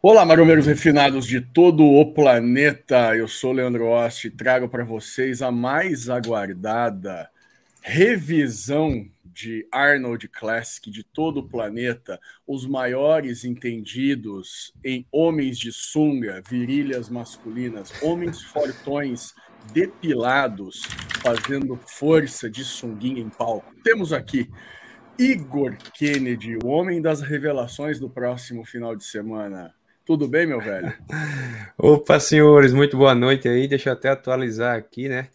Olá, maromeiros refinados de todo o planeta. Eu sou Leandro Ost e trago para vocês a mais aguardada revisão de Arnold Classic de todo o planeta, os maiores entendidos em homens de sunga, virilhas masculinas, homens fortões depilados, fazendo força de sunguinha em palco. Temos aqui Igor Kennedy, o homem das revelações do próximo final de semana. Tudo bem, meu velho? Opa, senhores, muito boa noite aí. Deixa eu até atualizar aqui, né?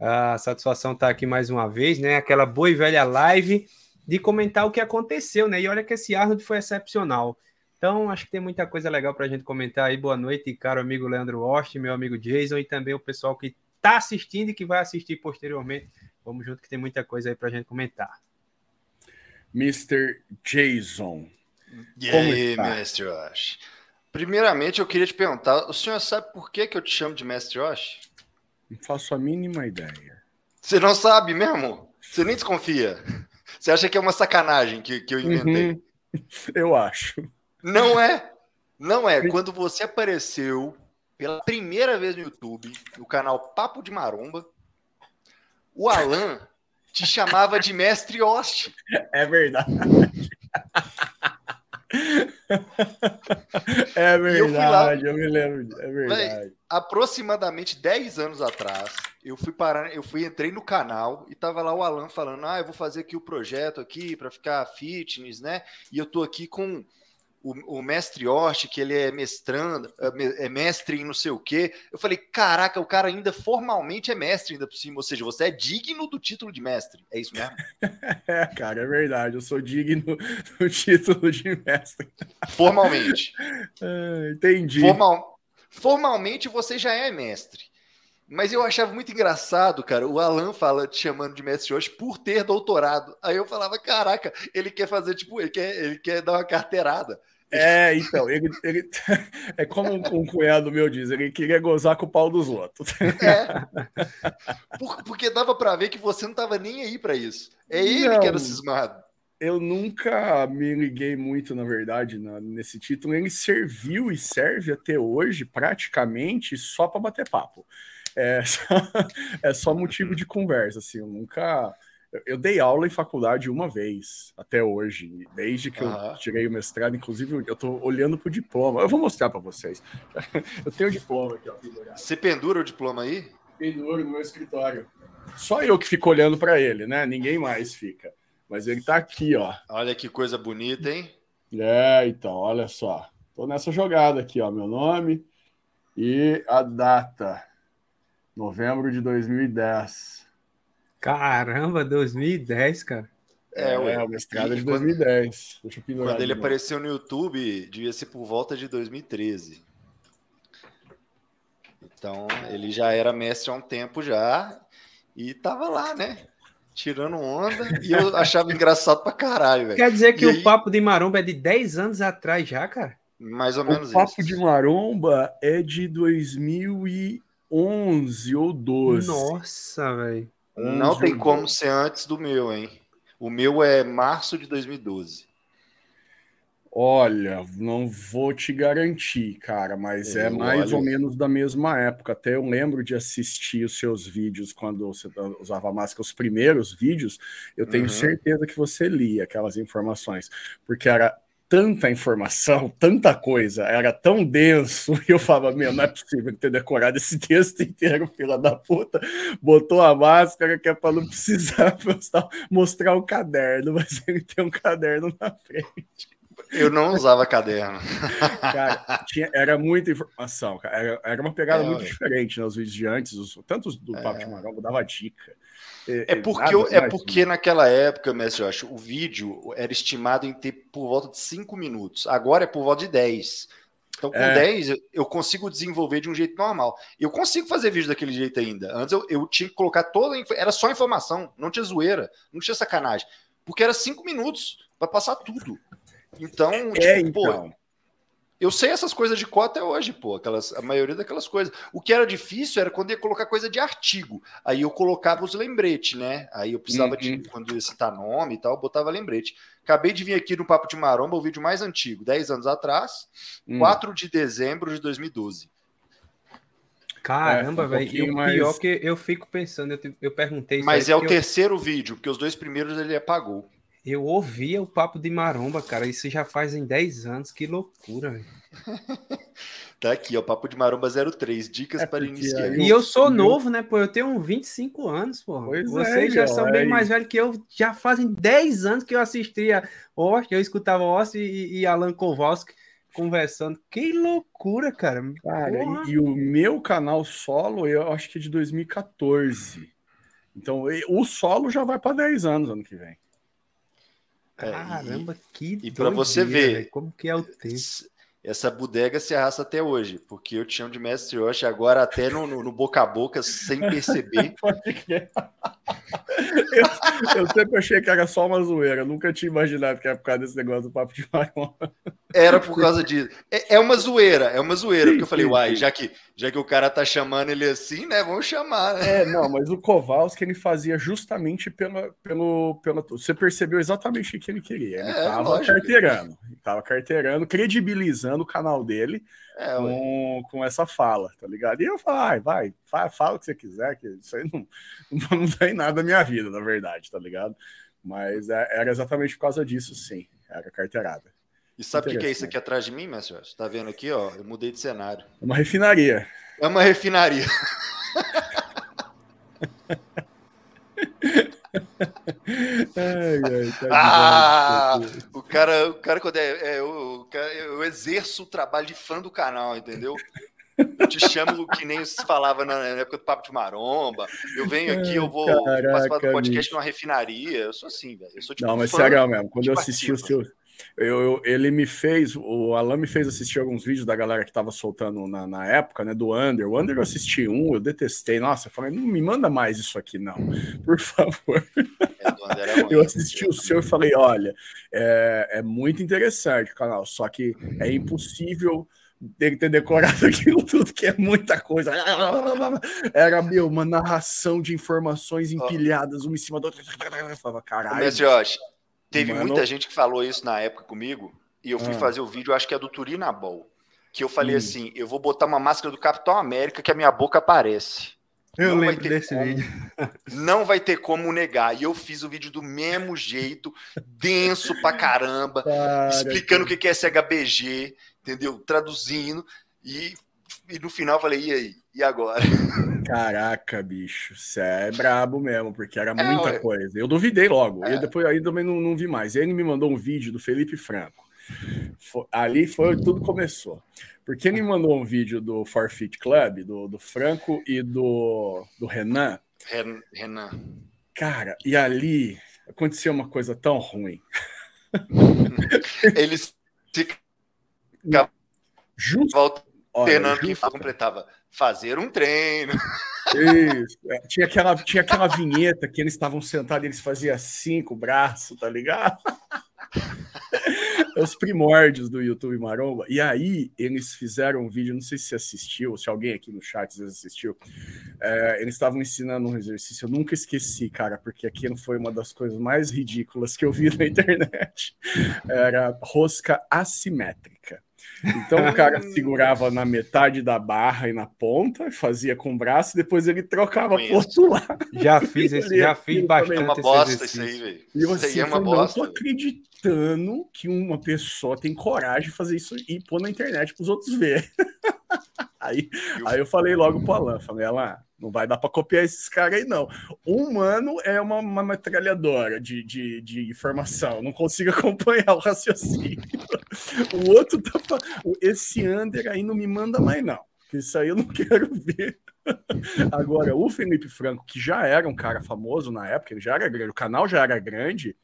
A satisfação estar tá aqui mais uma vez, né? Aquela boa e velha live de comentar o que aconteceu, né? E olha que esse Arnold foi excepcional. Então, acho que tem muita coisa legal para a gente comentar aí. Boa noite, caro amigo Leandro Ost, meu amigo Jason e também o pessoal que está assistindo e que vai assistir posteriormente. Vamos junto que tem muita coisa aí para a gente comentar. Mr. Jason. E aí, mestre Osh? Primeiramente, eu queria te perguntar: o senhor sabe por que, que eu te chamo de mestre Osh? Não faço a mínima ideia. Você não sabe mesmo? Você nem desconfia? Você acha que é uma sacanagem que, que eu inventei? Uhum. Eu acho. Não é. Não é. Quando você apareceu pela primeira vez no YouTube, no canal Papo de Maromba, o Alan te chamava de mestre Ost. É verdade. É verdade, eu, eu, me lembro. É verdade. aproximadamente 10 anos atrás, eu fui parar, eu fui entrei no canal e tava lá o Alan falando: "Ah, eu vou fazer aqui o projeto aqui para ficar fitness, né? E eu tô aqui com o, o mestre Osh, que ele é mestrando, é, é mestre em não sei o quê. Eu falei, caraca, o cara ainda formalmente é mestre ainda por cima, ou seja, você é digno do título de mestre. É isso mesmo? é, cara, é verdade. Eu sou digno do título de mestre. Formalmente. É, entendi. Formal, formalmente você já é mestre. Mas eu achava muito engraçado, cara. O Alan fala te chamando de mestre hoje por ter doutorado. Aí eu falava, caraca, ele quer fazer, tipo, ele quer, ele quer dar uma carteirada. É, então, ele, ele é como um, um, cunhado meu diz, ele queria gozar com o pau dos outros. É. Por, porque dava para ver que você não tava nem aí para isso. É ele não, que era cismado. Eu nunca me liguei muito, na verdade, na, nesse título. Ele serviu e serve até hoje praticamente só para bater papo. É só, é só motivo de conversa, assim. Eu nunca eu dei aula em faculdade uma vez, até hoje, desde que uhum. eu tirei o mestrado. Inclusive, eu estou olhando para o diploma. Eu vou mostrar para vocês. eu tenho o diploma aqui, ó. Você pendura o diploma aí? Penduro no meu escritório. Só eu que fico olhando para ele, né? Ninguém mais fica. Mas ele está aqui, ó. Olha que coisa bonita, hein? É, então, olha só. Tô nessa jogada aqui, ó. Meu nome e a data. Novembro de 2010. Caramba, 2010, cara. É, é o mestrado é de 2010. Deixa eu quando ele apareceu no YouTube, devia ser por volta de 2013. Então, ele já era mestre há um tempo já e tava lá, né? Tirando onda e eu achava engraçado pra caralho, velho. Quer dizer que e o aí... Papo de Maromba é de 10 anos atrás já, cara? Mais ou menos isso. O Papo de Maromba é de 2011 ou 12. Nossa, velho. Não tem como ser antes do meu, hein? O meu é março de 2012. Olha, não vou te garantir, cara, mas é eu é mais olho. ou menos da mesma época. Até eu lembro de assistir os seus vídeos quando você usava máscara, os primeiros vídeos. Eu tenho uhum. certeza que você lia aquelas informações, porque era tanta informação, tanta coisa, era tão denso, e eu falava, meu, não é possível ter decorado esse texto inteiro, fila da puta, botou a máscara que é para não precisar mostrar, o caderno, mas ele tem um caderno na frente. Eu não usava caderno. Cara, tinha, era muita informação, cara. Era, era uma pegada é, muito diferente nos né, vídeos de antes, os, tanto do é. Papo de Maromba dava dica. É, é porque, eu, é porque naquela época, mestre Josh, o vídeo era estimado em ter por volta de 5 minutos. Agora é por volta de 10. Então, com é. 10, eu consigo desenvolver de um jeito normal. Eu consigo fazer vídeo daquele jeito ainda. Antes eu, eu tinha que colocar toda. Era só informação, não tinha zoeira, não tinha sacanagem. Porque era 5 minutos para passar tudo. Então, é, tipo, então. Pô, Eu sei essas coisas de cota até hoje, pô, aquelas, a maioria daquelas coisas. O que era difícil era quando ia colocar coisa de artigo. Aí eu colocava os lembretes, né? Aí eu precisava uhum. de, quando ia citar nome e tal, eu botava lembrete. Acabei de vir aqui no Papo de Maromba, o vídeo mais antigo, 10 anos atrás, hum. 4 de dezembro de 2012. Caramba, é, um velho. E o mais... pior que eu fico pensando, eu, eu perguntei. Mas é o eu... terceiro vídeo, porque os dois primeiros ele apagou. Eu ouvia o papo de maromba, cara. Isso já faz em 10 anos. Que loucura, velho. tá aqui, ó. Papo de maromba 03. Dicas é para iniciar. E eu sou novo, né? Pô, eu tenho 25 anos, pô. Pois Vocês é, já são bem mais velhos que eu. Já fazem 10 anos que eu assistia Ost, eu escutava Ost e, e Alan Kowalski conversando. Que loucura, cara. Cara, e, e, o meu canal solo, eu acho que é de 2014. Então, o solo já vai para 10 anos ano que vem. É, Caramba, que E para você ver como que é o tempo. Essa bodega se arrasta até hoje, porque eu te chamo de Mestre Yoshi agora até no, no, no boca a boca, sem perceber. Eu, eu, sempre achei que era só uma zoeira, nunca tinha imaginado que era por causa desse negócio do papo de marrom. Era por causa disso. É, é uma zoeira, é uma zoeira, porque eu falei, uai, já que, já que o cara tá chamando ele assim, né, vamos chamar. Né? É, não, mas o Kowalski ele fazia justamente pela, pelo, pela. Você percebeu exatamente o que ele queria. Ele é, tava lógico. carteirando, ele tava carteirando, credibilizando o canal dele é, com, com essa fala, tá ligado? E eu falo, vai, vai, fala, fala o que você quiser, que isso aí não, não, não tem nada na minha vida, na verdade, tá ligado? Mas é, era exatamente por causa disso, sim, era carteirada. E sabe o que, que é isso aqui atrás de mim, mestre? Você tá vendo aqui, ó? Eu mudei de cenário. É uma refinaria. É uma refinaria. ai, ai, tá ah, o cara, o cara quando é, é o, eu exerço o trabalho de fã do canal, entendeu? Eu te chamo que nem se falava na época do Papo de Maromba. Eu venho aqui, eu vou Caraca, participar do podcast bicho. numa refinaria. Eu sou assim, velho. Eu sou tipo Não, mas sério mesmo. Quando eu assisti o seu, eu, eu, ele me fez, o Alan me fez assistir alguns vídeos da galera que tava soltando na, na época, né? Do Under. O Under eu assisti um, eu detestei. Nossa, eu falei, não me manda mais isso aqui, não, por favor. É, eu assisti o seu e falei: olha, é, é muito interessante o canal, só que é impossível dele ter decorado aquilo tudo, que é muita coisa. Era, meu, uma narração de informações empilhadas, uma em cima da outra. Eu falava, caralho. Mas, Josh, Teve Mano... muita gente que falou isso na época comigo, e eu fui ah. fazer o vídeo, acho que é do Turinabol, que eu falei hum. assim: eu vou botar uma máscara do Capitão América que a minha boca aparece. Eu não lembro desse como, vídeo. Não vai ter como negar. E eu fiz o vídeo do mesmo jeito, denso pra caramba, Para, explicando o que é SHBG, entendeu? Traduzindo. E, e no final eu falei, e aí? E agora? Caraca, bicho, você é brabo mesmo, porque era é, muita é, coisa. Eu duvidei logo, é. e depois aí também não, não vi mais. Ele me mandou um vídeo do Felipe Franco. Foi, ali foi tudo começou. Porque ele me mandou um vídeo do Forfeit Club, do, do Franco e do, do Renan. Renan. Cara, e ali aconteceu uma coisa tão ruim. Eles ficavam justo alternando quem completava fazer um treino. Isso. É, tinha, aquela, tinha aquela vinheta que eles estavam sentados e eles faziam assim com o braço, tá ligado? Os primórdios do YouTube Maromba. E aí, eles fizeram um vídeo, não sei se você assistiu, se alguém aqui no chat às vezes assistiu. É, eles estavam ensinando um exercício, eu nunca esqueci, cara, porque aquilo foi uma das coisas mais ridículas que eu vi na internet. Era rosca assimétrica. Então o cara segurava na metade da barra e na ponta, fazia com o braço, e depois ele trocava pro outro lado. Já fiz esse, já fiz bastante. É uma bosta isso aí, velho. E eu assim, é uma bosta. Não tô acreditando que uma pessoa tem coragem de fazer isso e pôr na internet para os outros verem. aí, aí eu falei logo pro Alan, falei, Alan, não vai dar para copiar esses caras aí, não. Um humano é uma, uma metralhadora de, de, de, informação, não consigo acompanhar o raciocínio. o outro tá. Esse under aí não me manda mais, não. Isso aí eu não quero ver. Agora, o Felipe Franco, que já era um cara famoso na época, ele já era grande, o canal já era grande.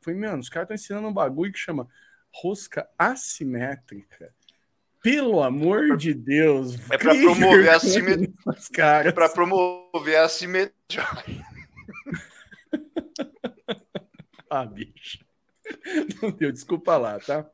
Foi, mano, os caras estão ensinando um bagulho que chama rosca assimétrica. Pelo amor de Deus. É para promover a simetria. É para promover a simetria. ah, bicho. Não deu, desculpa lá, tá?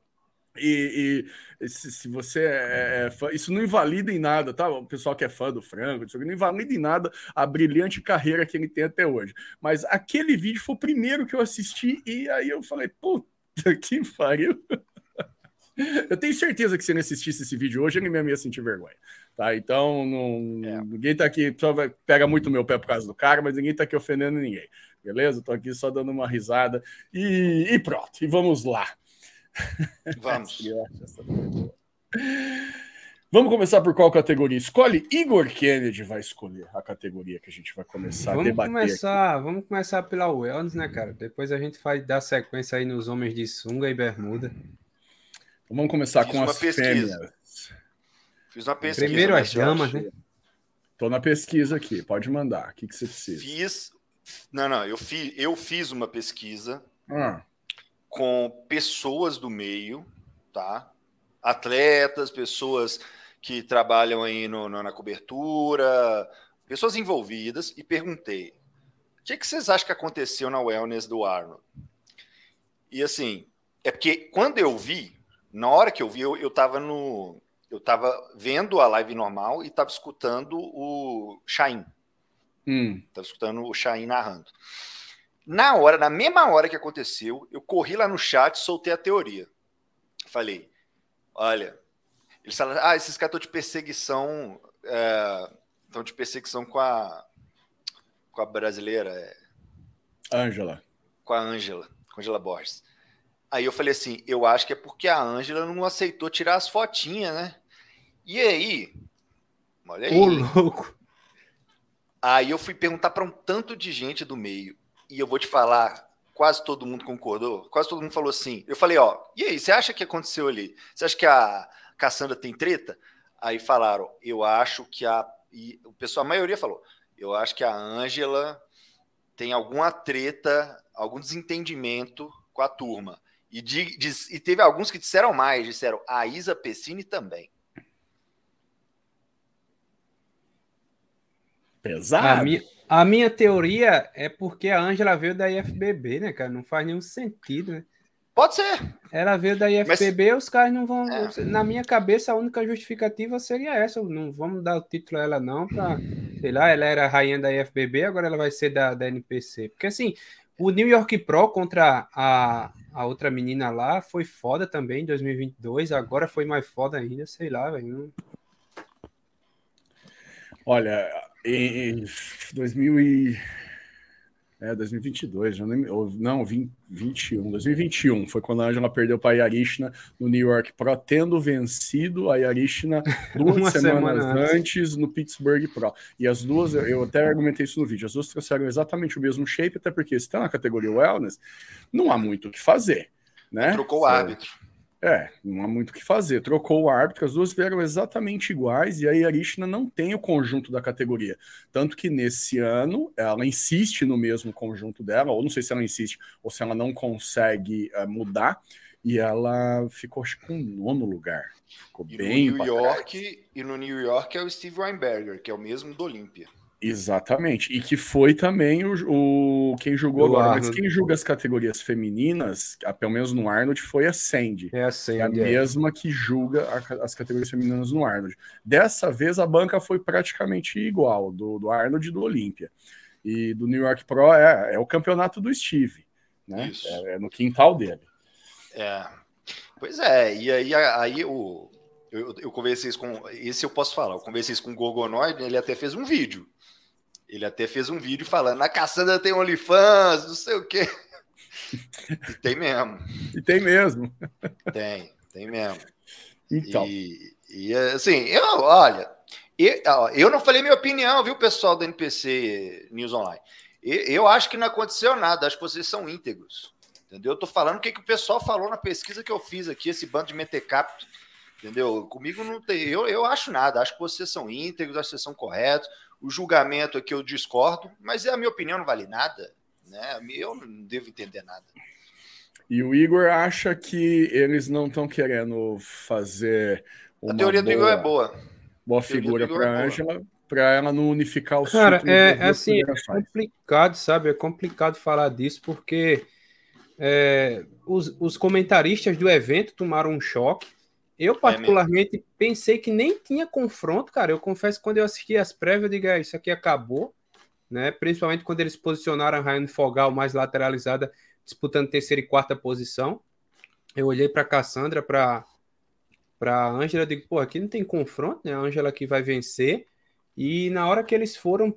E, e se, se, você é, é, fã, isso não invalida em nada, tá? O pessoal que é fã do Franco, não invalida em nada a brilhante carreira que ele tem até hoje. Mas aquele vídeo foi o primeiro que eu assisti e aí eu falei, puta que pariu. Eu tenho certeza que se ele assistisse esse vídeo hoje, ele mesmo ia sentir vergonha. Tá? Então, não, é. ninguém tá aqui, só vai, pega muito meu pé por causa do cara, mas ninguém tá aqui ofendendo ninguém. Beleza? Tô aqui só dando uma risada. E, e pronto, e vamos lá. Vamos. Vamos começar por qual categoria? Escolhe. Igor Kennedy vai escolher a categoria que a gente vai começar vamos a debater. Começar, vamos começar pela Wellness, né, cara? Depois a gente vai dar sequência aí nos homens de sunga e bermuda. Vamos começar Fiz com as pesquisa. fêmeas. Fiz uma pesquisa. Primeiro as damas, né? Tô na pesquisa aqui, pode mandar. O que, que você precisa? Fiz. Não, não, eu, fi... eu fiz uma pesquisa ah. com pessoas do meio, tá? Atletas, pessoas que trabalham aí no, no, na cobertura, pessoas envolvidas, e perguntei: o que, que vocês acham que aconteceu na wellness do Arnold? E assim, é porque quando eu vi, na hora que eu vi, eu, eu tava no. Eu tava vendo a live normal e tava escutando o Shain. Hum. Tava escutando o Shain narrando. Na hora, na mesma hora que aconteceu, eu corri lá no chat e soltei a teoria. Falei, olha, eles falaram, ah, esses caras estão de perseguição, estão é, de perseguição com a com a brasileira, é, Ângela. Com a Ângela, com a Angela Borges. Aí eu falei assim, eu acho que é porque a Ângela não aceitou tirar as fotinhas, né? E aí, olha aí. Ô, louco. Aí eu fui perguntar para um tanto de gente do meio, e eu vou te falar, quase todo mundo concordou, quase todo mundo falou assim. Eu falei, ó, e aí, você acha que aconteceu ali? Você acha que a Cassandra tem treta? Aí falaram, eu acho que a. E o pessoal, a maioria falou, eu acho que a Ângela tem alguma treta, algum desentendimento com a turma. E, de, de, e teve alguns que disseram mais, disseram a Isa Pessini também. Pesado. A minha, a minha teoria é porque a Ângela veio da IFBB, né, cara? Não faz nenhum sentido, né? Pode ser. Ela veio da IFBB, Mas... os caras não vão. É. Na minha cabeça, a única justificativa seria essa. Não vamos dar o título a ela, não, pra. Sei lá, ela era rainha da IFBB, agora ela vai ser da, da NPC. Porque assim, o New York Pro contra a, a outra menina lá foi foda também em 2022. Agora foi mais foda ainda, sei lá, velho. Olha, em 2000 e... É, 2022, já nem, ou, não, 20, 21, 2021 foi quando a Angela perdeu para a Yarishna no New York Pro, tendo vencido a Yarishna duas semanas semana antes no Pittsburgh Pro. E as duas, eu até argumentei isso no vídeo, as duas trouxeram exatamente o mesmo shape, até porque se está na categoria Wellness, não há muito o que fazer. Né? Trocou o árbitro. É, não há muito o que fazer. Trocou o árbitro, as duas vieram exatamente iguais e a Yarishna não tem o conjunto da categoria. Tanto que nesse ano ela insiste no mesmo conjunto dela, ou não sei se ela insiste ou se ela não consegue uh, mudar, e ela ficou acho que com nono lugar. Ficou e bem. No New York, e no New York é o Steve Weinberger, que é o mesmo do Olímpia. Exatamente. E que foi também o, o quem julgou agora. Arnold. Mas quem julga as categorias femininas, pelo menos no Arnold, foi a Sandy. É a Sandy. É a é. mesma que julga a, as categorias femininas no Arnold. Dessa vez a banca foi praticamente igual, do, do Arnold e do Olímpia. E do New York Pro é, é o campeonato do Steve. Né? É, é, no quintal dele. É. Pois é, e aí, aí o, eu, eu conversei isso com. Esse eu posso falar. Eu conversei isso com o Gorgonoid, ele até fez um vídeo ele até fez um vídeo falando: na Cassandra tem OnlyFans, não sei o quê. E tem mesmo. E tem mesmo. Tem, tem mesmo. Então. E, e assim, eu, olha, eu, eu não falei minha opinião, viu, pessoal do NPC News Online. Eu acho que não aconteceu nada, acho que vocês são íntegros. Entendeu? Eu tô falando o que, que o pessoal falou na pesquisa que eu fiz aqui, esse bando de mentecapto. Entendeu? Comigo não tem. Eu, eu acho nada, acho que vocês são íntegros, acho que vocês são corretos o julgamento aqui eu discordo, mas a minha opinião não vale nada, né? Eu não devo entender nada. E o Igor acha que eles não estão querendo fazer. a teoria boa, do Igor é boa. Boa figura para a é Ângela, para ela não unificar os Cara, é, é assim, é complicado, sabe? É complicado falar disso porque é, os, os comentaristas do evento tomaram um choque. Eu, é particularmente, é pensei que nem tinha confronto, cara. Eu confesso que quando eu assisti as prévias, eu digo, ah, isso aqui acabou, né? Principalmente quando eles posicionaram a Ryan Fogal mais lateralizada, disputando terceira e quarta posição. Eu olhei para Cassandra, para para Ângela, digo, pô, aqui não tem confronto, né? A Ângela que vai vencer. E na hora que eles foram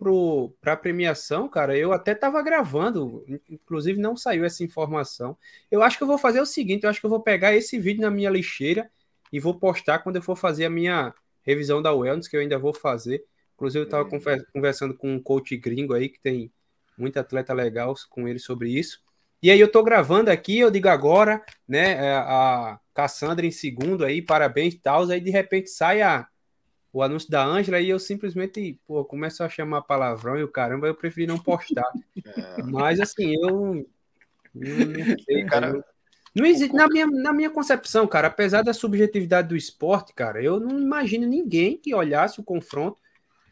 para a premiação, cara, eu até estava gravando, inclusive não saiu essa informação. Eu acho que eu vou fazer o seguinte: eu acho que eu vou pegar esse vídeo na minha lixeira e vou postar quando eu for fazer a minha revisão da Wellness, que eu ainda vou fazer. Inclusive, eu estava uhum. conversando com um coach gringo aí, que tem muito atleta legal com ele sobre isso. E aí eu estou gravando aqui, eu digo agora, né, é, a Cassandra em segundo aí, parabéns e tal, aí de repente sai a o anúncio da Ângela e eu simplesmente, pô, começo a chamar palavrão e o caramba, eu preferi não postar. É. Mas assim, eu não sei, cara. Não existe, na minha, na minha concepção, cara, apesar da subjetividade do esporte, cara, eu não imagino ninguém que olhasse o confronto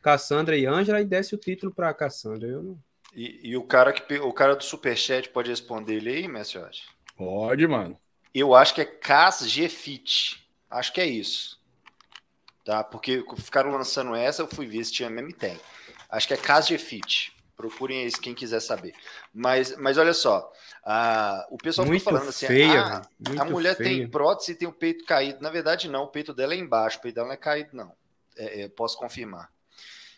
Cassandra e Ângela e desse o título para Cassandra. Eu não... e, e, o cara que o cara do superchat pode responder ele aí, Messiote? Pode, mano. Eu acho que é Cas Fit. Acho que é isso tá? Porque ficaram lançando essa, eu fui ver se tinha mesmo e tem. Acho que é Casa Fit. Procurem isso quem quiser saber. Mas, mas olha só, a, o pessoal muito falando assim: feia, ah, a mulher feia. tem prótese e tem o peito caído. Na verdade, não, o peito dela é embaixo, o peito dela não é caído, não. É, é, posso confirmar.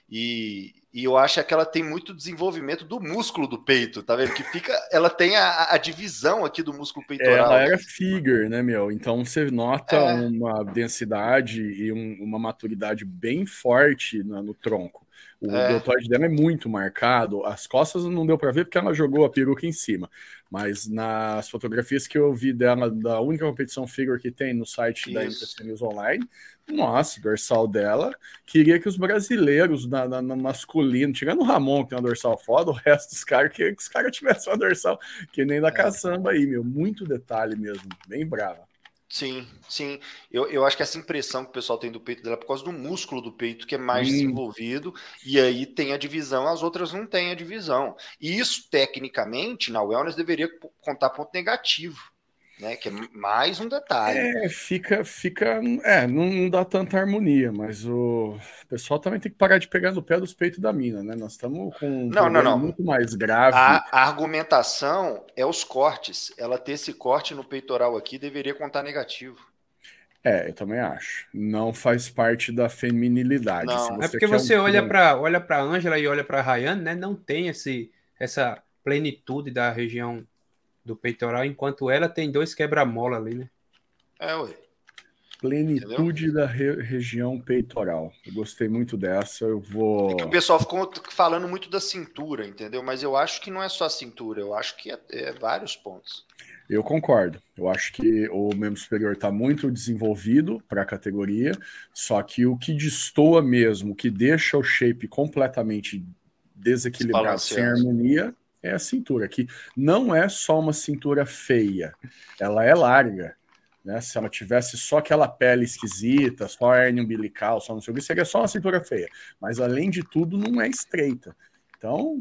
E, e eu acho que ela tem muito desenvolvimento do músculo do peito, tá vendo? Que fica, ela tem a, a divisão aqui do músculo peitoral. Ela era figure, né, meu? Então você nota é. uma densidade e um, uma maturidade bem forte no, no tronco. O é. deltoide dela é muito marcado. As costas não deu para ver porque ela jogou a peruca em cima. Mas nas fotografias que eu vi dela, da única competição figure que tem no site Isso. da MPC News Online, nossa, dorsal dela. Queria que os brasileiros na, na, no masculino, tirando o Ramon, que tem uma dorsal foda, o resto dos caras, queria que os caras tivessem uma dorsal que nem da é. caçamba aí, meu. Muito detalhe mesmo, bem brava. Sim, sim. Eu, eu acho que essa impressão que o pessoal tem do peito dela é por causa do músculo do peito, que é mais hum. desenvolvido, e aí tem a divisão, as outras não têm a divisão. E isso, tecnicamente, na wellness deveria contar ponto negativo né? Que é mais um detalhe. É, fica, fica, é, não, não, dá tanta harmonia, mas o pessoal também tem que parar de pegar no pé dos peitos da mina, né? Nós estamos com um não, não, não. muito mais grave. A, a, argumentação é os cortes. Ela ter esse corte no peitoral aqui deveria contar negativo. É, eu também acho. Não faz parte da feminilidade. Não. É porque você um... olha para olha para Ângela e olha para Rayane, né? Não tem esse essa plenitude da região do peitoral, enquanto ela tem dois quebra-mola ali, né? É, ué. Plenitude Entendeu? da re região peitoral. Eu gostei muito dessa. Eu vou. É o pessoal ficou falando muito da cintura, entendeu? Mas eu acho que não é só a cintura, eu acho que é, é vários pontos. Eu concordo. Eu acho que o membro superior está muito desenvolvido para a categoria, só que o que destoa mesmo, o que deixa o shape completamente desequilibrado, sem harmonia, é a cintura, que não é só uma cintura feia, ela é larga. Né? Se ela tivesse só aquela pele esquisita, só hernia umbilical, só não sei o que, seria só uma cintura feia. Mas além de tudo, não é estreita. Então,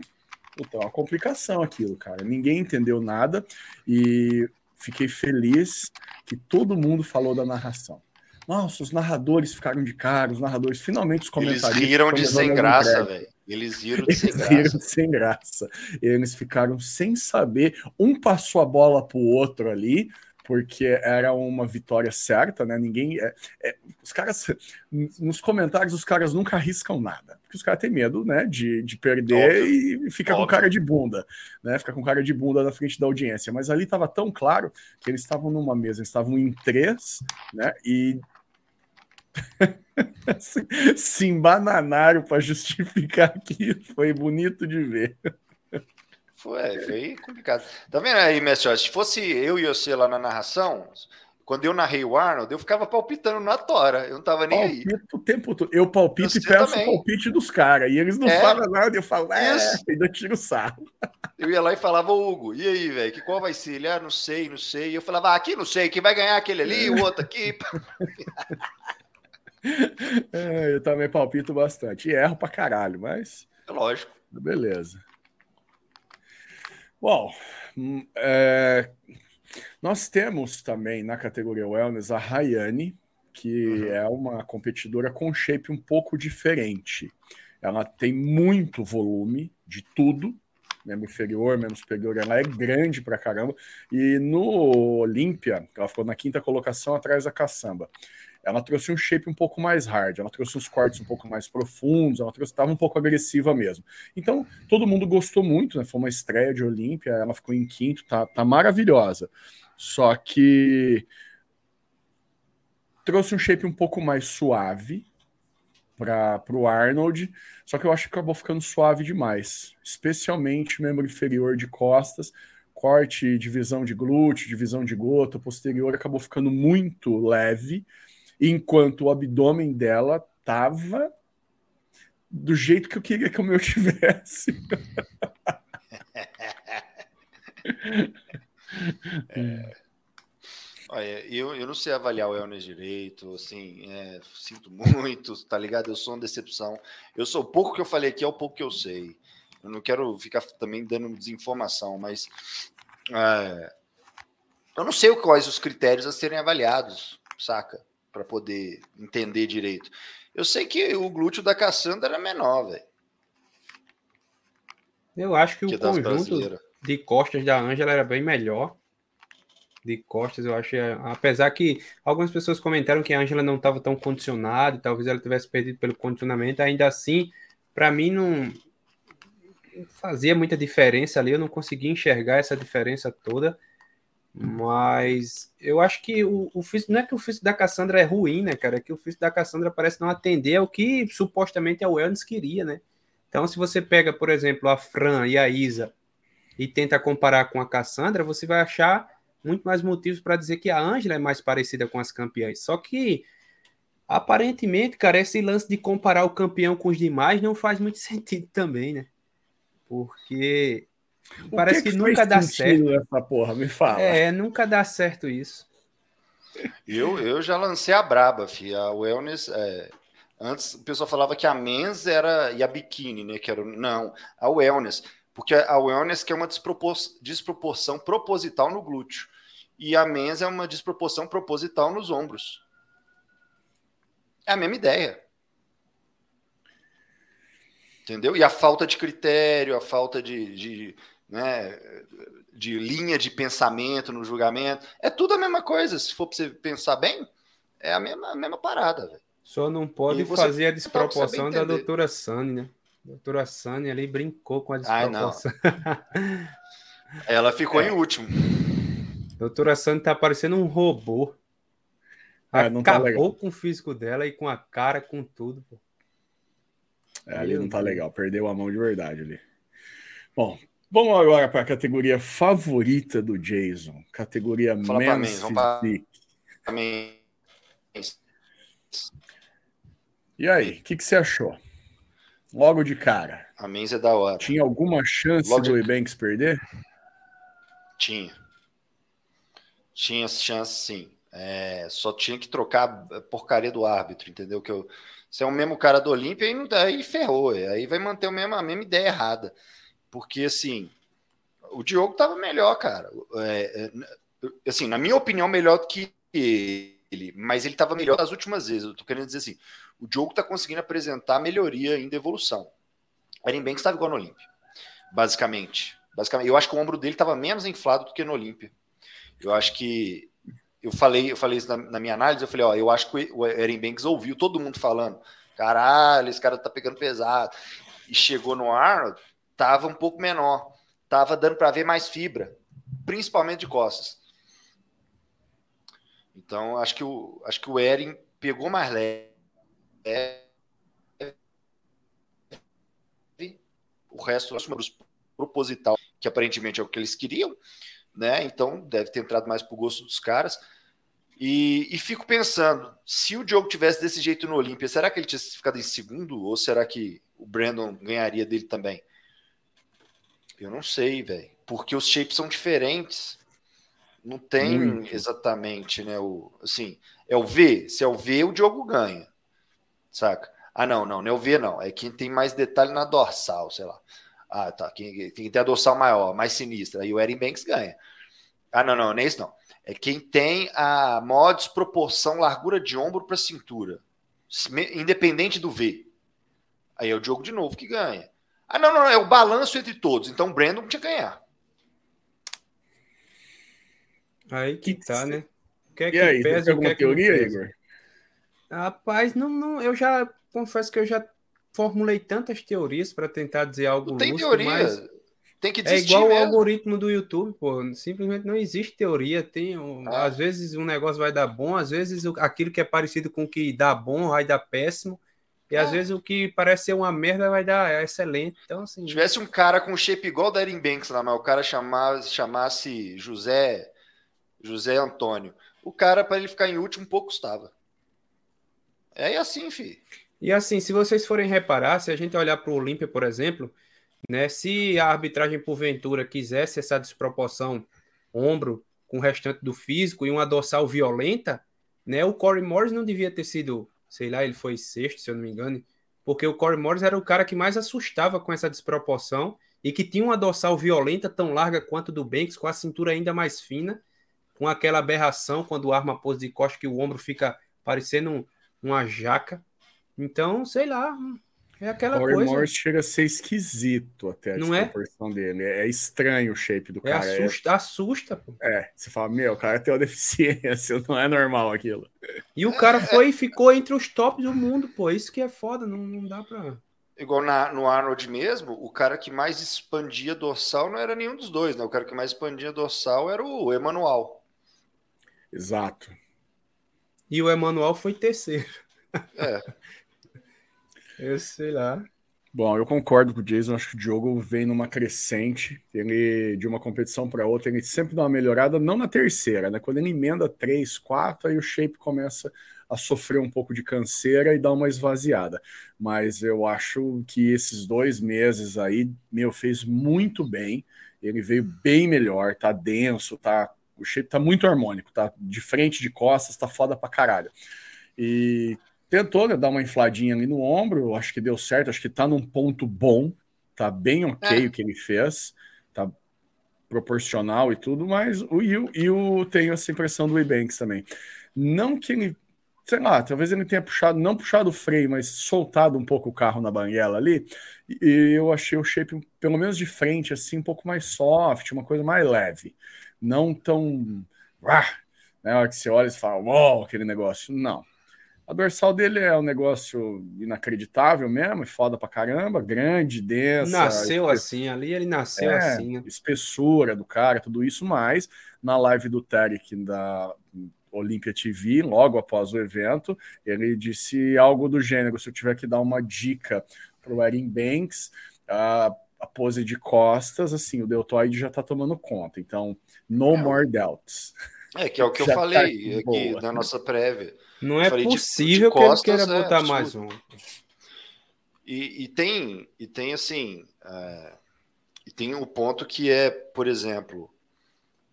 puta, é uma complicação aquilo, cara. Ninguém entendeu nada e fiquei feliz que todo mundo falou da narração. Nossa, os narradores ficaram de cara, os narradores, finalmente os comentaristas. Eles riram de sem graça, velho. Eles riram de sem graça. Riram sem graça. Eles ficaram sem saber. Um passou a bola pro outro ali, porque era uma vitória certa, né? Ninguém. É, é, os caras. Nos comentários, os caras nunca arriscam nada. Porque os caras têm medo, né? De, de perder Óbvio. e ficar Óbvio. com cara de bunda, né? Ficar com cara de bunda na frente da audiência. Mas ali estava tão claro que eles estavam numa mesa, eles estavam em três, né? E se embananaram para justificar aquilo. Foi bonito de ver. Foi, foi complicado. Tá vendo aí, Mestre? Se fosse eu e você lá na narração, quando eu narrei o Arnold, eu ficava palpitando na tora. Eu não tava nem Palpito aí. o tempo todo. Eu palpito você e peço também. o palpite dos caras. E eles não é. falam nada. Eu falo, é, Isso. ainda tiro sarro. Eu ia lá e falava, Hugo, e aí, velho, que qual vai ser? Ele, ah, não sei, não sei. E eu falava, ah, aqui não sei, quem vai ganhar aquele ali, o outro aqui. É, eu também palpito bastante. E erro pra caralho, mas. É lógico. Beleza. Bom, hum, é, Nós temos também na categoria Wellness a Rayane, que uhum. é uma competidora com shape um pouco diferente. Ela tem muito volume de tudo, membro inferior, membro superior, ela é grande pra caramba. E no Olímpia, ela ficou na quinta colocação atrás da caçamba. Ela trouxe um shape um pouco mais hard, ela trouxe uns cortes um pouco mais profundos, ela trouxe estava um pouco agressiva mesmo. Então, todo mundo gostou muito, né? Foi uma estreia de Olímpia, ela ficou em quinto, tá, tá maravilhosa. Só que trouxe um shape um pouco mais suave, para o Arnold, só que eu acho que acabou ficando suave demais, especialmente membro inferior de costas, corte, divisão de glúteo, divisão de gota, posterior acabou ficando muito leve, enquanto o abdômen dela tava do jeito que eu queria que o meu tivesse. é. Olha, eu, eu não sei avaliar o Elnes direito, assim, é, sinto muito, tá ligado? Eu sou uma decepção. Eu sou o pouco que eu falei aqui é o pouco que eu sei. Eu não quero ficar também dando desinformação, mas é, eu não sei quais os critérios a serem avaliados, saca? Para poder entender direito. Eu sei que o glúteo da Cassandra era menor, velho. Eu acho que, que o conjunto de costas da Ângela era bem melhor de costas, eu acho, apesar que algumas pessoas comentaram que a Angela não estava tão condicionada, talvez ela tivesse perdido pelo condicionamento, ainda assim, para mim não fazia muita diferença ali, eu não conseguia enxergar essa diferença toda, mas eu acho que o, o físico, não é que o físico da Cassandra é ruim, né, cara, é que o físico da Cassandra parece não atender ao que supostamente a Wellness queria, né, então se você pega, por exemplo, a Fran e a Isa e tenta comparar com a Cassandra, você vai achar muito mais motivos para dizer que a Ângela é mais parecida com as campeãs. Só que, aparentemente, cara, esse lance de comparar o campeão com os demais não faz muito sentido também, né? Porque o parece que, que, que nunca dá certo. Essa porra, me fala. É, nunca dá certo isso. Eu, eu já lancei a braba, fi. A Wellness. É... Antes o pessoal falava que a Men's era e a Bikini, né? Que era, não, a Wellness. Porque a Wellness que é uma despropor... desproporção proposital no glúteo e a mens é uma desproporção proposital nos ombros. É a mesma ideia. Entendeu? E a falta de critério, a falta de, de, né, de linha de pensamento no julgamento, é tudo a mesma coisa. Se for para você pensar bem, é a mesma, a mesma parada. Véio. Só não pode fazer a desproporção da doutora Sani, né? A doutora Sani ali brincou com a desproporção. Ai, Ela ficou é. em último. Doutora Sandy tá parecendo um robô. É, Acabou tá com o físico dela e com a cara, com tudo. Pô. É, ali não tá legal, perdeu a mão de verdade ali. Bom, vamos agora para a categoria favorita do Jason, categoria Fala Men's Physique. E aí, o que, que você achou? Logo de cara. A Men's é da hora. Tinha alguma chance Logo do de... Ebanks perder? Tinha. Tinha chance, sim. É, só tinha que trocar a porcaria do árbitro, entendeu? Que eu, se é o mesmo cara do Olímpia, aí, não, aí ferrou. Aí vai manter o mesmo, a mesma ideia errada. Porque, assim, o Diogo tava melhor, cara. É, é, assim, na minha opinião, melhor do que ele. Mas ele tava melhor das últimas vezes. Eu tô querendo dizer assim, o Diogo tá conseguindo apresentar melhoria ainda evolução. O Eren Banks estava igual no Olímpia, basicamente. basicamente. Eu acho que o ombro dele estava menos inflado do que no Olímpia. Eu acho que eu falei, eu falei isso na, na, minha análise, eu falei, ó, eu acho que o Eren Banks ouviu todo mundo falando, caralho, esse cara tá pegando pesado. E chegou no ar, tava um pouco menor, tava dando para ver mais fibra, principalmente de costas. Então, acho que o acho que o Eren pegou mais leve. O resto, acho que proposital, que aparentemente é o que eles queriam né? Então deve ter entrado mais pro gosto dos caras. E, e, fico pensando, se o Diogo tivesse desse jeito no Olímpia, será que ele tinha ficado em segundo? Ou será que o Brandon ganharia dele também? Eu não sei, velho. Porque os shapes são diferentes. Não tem Muito. exatamente, né? O, assim, é o V. Se é o V, o Diogo ganha. Saca? Ah, não, não, não é o V, não. É quem tem mais detalhe na dorsal, sei lá. Ah, tá. Quem, quem tem a dorsal maior, mais sinistra, aí o Erin Banks ganha. Ah, não, não, não é isso não. É quem tem a maior desproporção largura de ombro para cintura, independente do V. Aí é o Diogo de novo que ganha. Ah, não, não, é o balanço entre todos. Então o Brandon tinha que ganhar. Aí que tá, né? Que é que e aí, pesa, tem alguma teoria, Igor? Rapaz, não, não, eu já confesso que eu já formulei tantas teorias para tentar dizer algo não tem lúcido, teoria. Mas tem que É igual mesmo. o algoritmo do YouTube, pô. Simplesmente não existe teoria. Tem, um, ah. Às vezes um negócio vai dar bom, às vezes aquilo que é parecido com o que dá bom vai dar péssimo. E às vezes o que parece ser uma merda vai dar excelente. Então, assim. Se tivesse um cara com shape igual da Erin Banks lá, mas o cara chamasse, chamasse José, José Antônio. O cara, para ele ficar em último, pouco estava. É assim, fi. E assim, se vocês forem reparar, se a gente olhar para o Olímpia, por exemplo, né, se a arbitragem porventura quisesse essa desproporção ombro com o restante do físico e uma dorsal violenta, né, o Corey Morris não devia ter sido, sei lá, ele foi sexto, se eu não me engano, porque o Corey Morris era o cara que mais assustava com essa desproporção e que tinha uma dorsal violenta tão larga quanto do Banks, com a cintura ainda mais fina, com aquela aberração quando arma a pose de costa que o ombro fica parecendo um, uma jaca. Então, sei lá, é aquela Corey coisa. Morris chega a ser esquisito até a não é? dele. É estranho o shape do é cara. Assusta, é assusta, pô. É, você fala, meu, o cara tem uma deficiência, não é normal aquilo. E o cara foi e ficou entre os tops do mundo, pô. Isso que é foda, não, não dá pra. Igual na, no Arnold mesmo, o cara que mais expandia dorsal não era nenhum dos dois, né? O cara que mais expandia dorsal era o Emanuel. Exato. E o Emanuel foi terceiro. É. eu sei lá. Bom, eu concordo com o Jason. Acho que o Diogo vem numa crescente. Ele, de uma competição para outra, ele sempre dá uma melhorada, não na terceira, né? Quando ele emenda três, quatro, aí o shape começa a sofrer um pouco de canseira e dá uma esvaziada. Mas eu acho que esses dois meses aí, meu, fez muito bem. Ele veio bem melhor, tá denso, tá. O shape tá muito harmônico, tá de frente, de costas, tá foda pra caralho. E tentou né, dar uma infladinha ali no ombro, acho que deu certo, acho que tá num ponto bom, tá bem ok é. o que ele fez, tá proporcional e tudo, mas o Yu, Yu tem essa impressão do Ebanks também. Não que ele, sei lá, talvez ele tenha puxado, não puxado o freio, mas soltado um pouco o carro na banguela ali, e eu achei o shape, pelo menos de frente, assim, um pouco mais soft, uma coisa mais leve, não tão. Ah, né, hora que você olha e fala, uau, aquele negócio. Não, a dorsal dele é um negócio inacreditável mesmo, é foda pra caramba, grande, densa. Nasceu assim, ali ele nasceu é, assim. Espessura do cara, tudo isso, mas na live do Tarek da Olympia TV, logo após o evento, ele disse algo do gênero: se eu tiver que dar uma dica pro Erin Banks, a, a pose de costas, assim, o deltoide já tá tomando conta. Então, no é, more doubts. É, que é o que eu falei tá aqui boa. na nossa prévia não é possível de, de costas, que ele queira é botar mais um. E, e, tem, e tem assim, é, e tem o um ponto que é, por exemplo,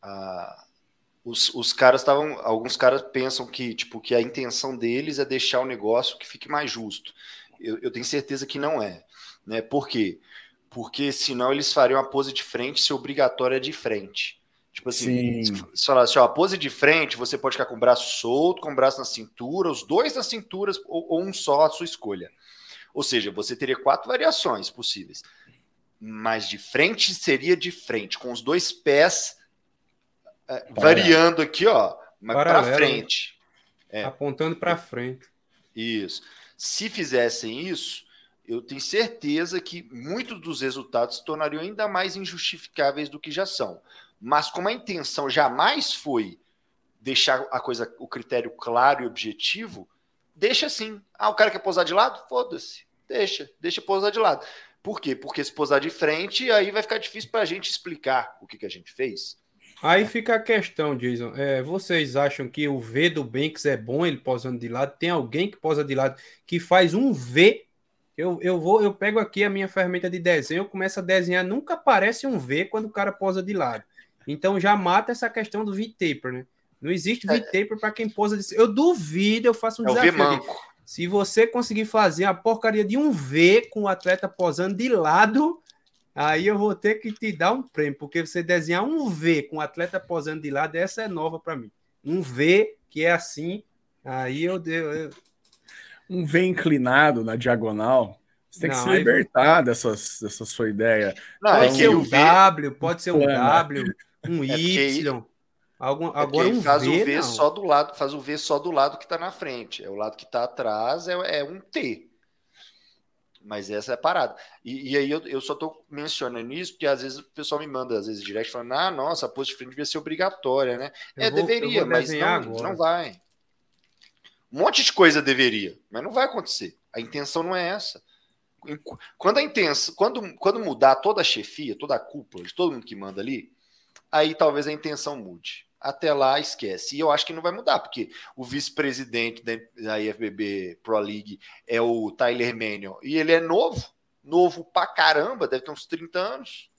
a, os, os caras estavam, alguns caras pensam que tipo que a intenção deles é deixar o negócio que fique mais justo. Eu, eu tenho certeza que não é, né? Por quê? Porque senão eles fariam a pose de frente ser obrigatória de frente. Tipo assim, Sim. se falar assim, ó, a pose de frente, você pode ficar com o braço solto, com o braço na cintura, os dois na cintura ou, ou um só, a sua escolha. Ou seja, você teria quatro variações possíveis. Mas de frente seria de frente, com os dois pés é, variando aqui, ó, mas para frente. É. Apontando para frente. Isso. Se fizessem isso, eu tenho certeza que muitos dos resultados se tornariam ainda mais injustificáveis do que já são. Mas como a intenção jamais foi deixar a coisa, o critério claro e objetivo, deixa assim. Ah, o cara quer posar de lado? Foda-se. Deixa, deixa posar de lado. Por quê? Porque se posar de frente, aí vai ficar difícil para a gente explicar o que, que a gente fez. Aí fica a questão, Jason. É, vocês acham que o V do Banks é bom ele posando de lado? Tem alguém que posa de lado que faz um V? Eu, eu vou, eu pego aqui a minha ferramenta de desenho, eu começo a desenhar, nunca aparece um V quando o cara posa de lado. Então já mata essa questão do V-taper, né? Não existe é. V-taper para quem posa de... Eu duvido, eu faço um é desafio. Se você conseguir fazer a porcaria de um V com o atleta posando de lado, Aí eu vou ter que te dar um prêmio, porque você desenhar um V com o atleta posando de lado, essa é nova para mim. Um V que é assim, aí eu, eu, um V inclinado na diagonal. Você tem não, que se libertar aí... dessas, dessa sua ideia. Não, pode então, ser um W, pode ser um W, um é Y. Algum, é agora um faz v, o V não. só do lado, faz o V só do lado que está na frente. É o lado que está atrás é, é, um T. Mas essa é a parada. E, e aí eu, eu só estou mencionando isso porque às vezes o pessoal me manda, às vezes, direct falando, ah, nossa, a post de frente devia ser obrigatória, né? Eu é, vou, deveria, mas não, não vai. Um monte de coisa deveria, mas não vai acontecer. A intenção não é essa. Quando a intenção, quando, quando mudar toda a chefia, toda a cúpula, de todo mundo que manda ali, aí talvez a intenção mude até lá esquece. E eu acho que não vai mudar, porque o vice-presidente da IFBB Pro League é o Tyler Mannion, e ele é novo, novo pra caramba, deve ter uns 30 anos.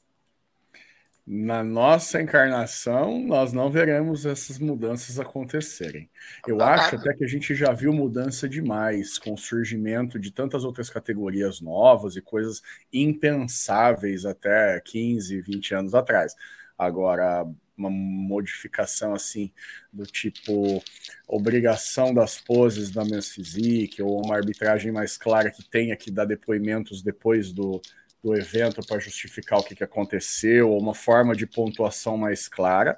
Na nossa encarnação, nós não veremos essas mudanças acontecerem. Eu tá acho até que a gente já viu mudança demais com o surgimento de tantas outras categorias novas e coisas impensáveis até 15, 20 anos atrás. Agora, uma modificação assim do tipo obrigação das poses da Men's Physique ou uma arbitragem mais clara que tenha que dar depoimentos depois do, do evento para justificar o que, que aconteceu ou uma forma de pontuação mais clara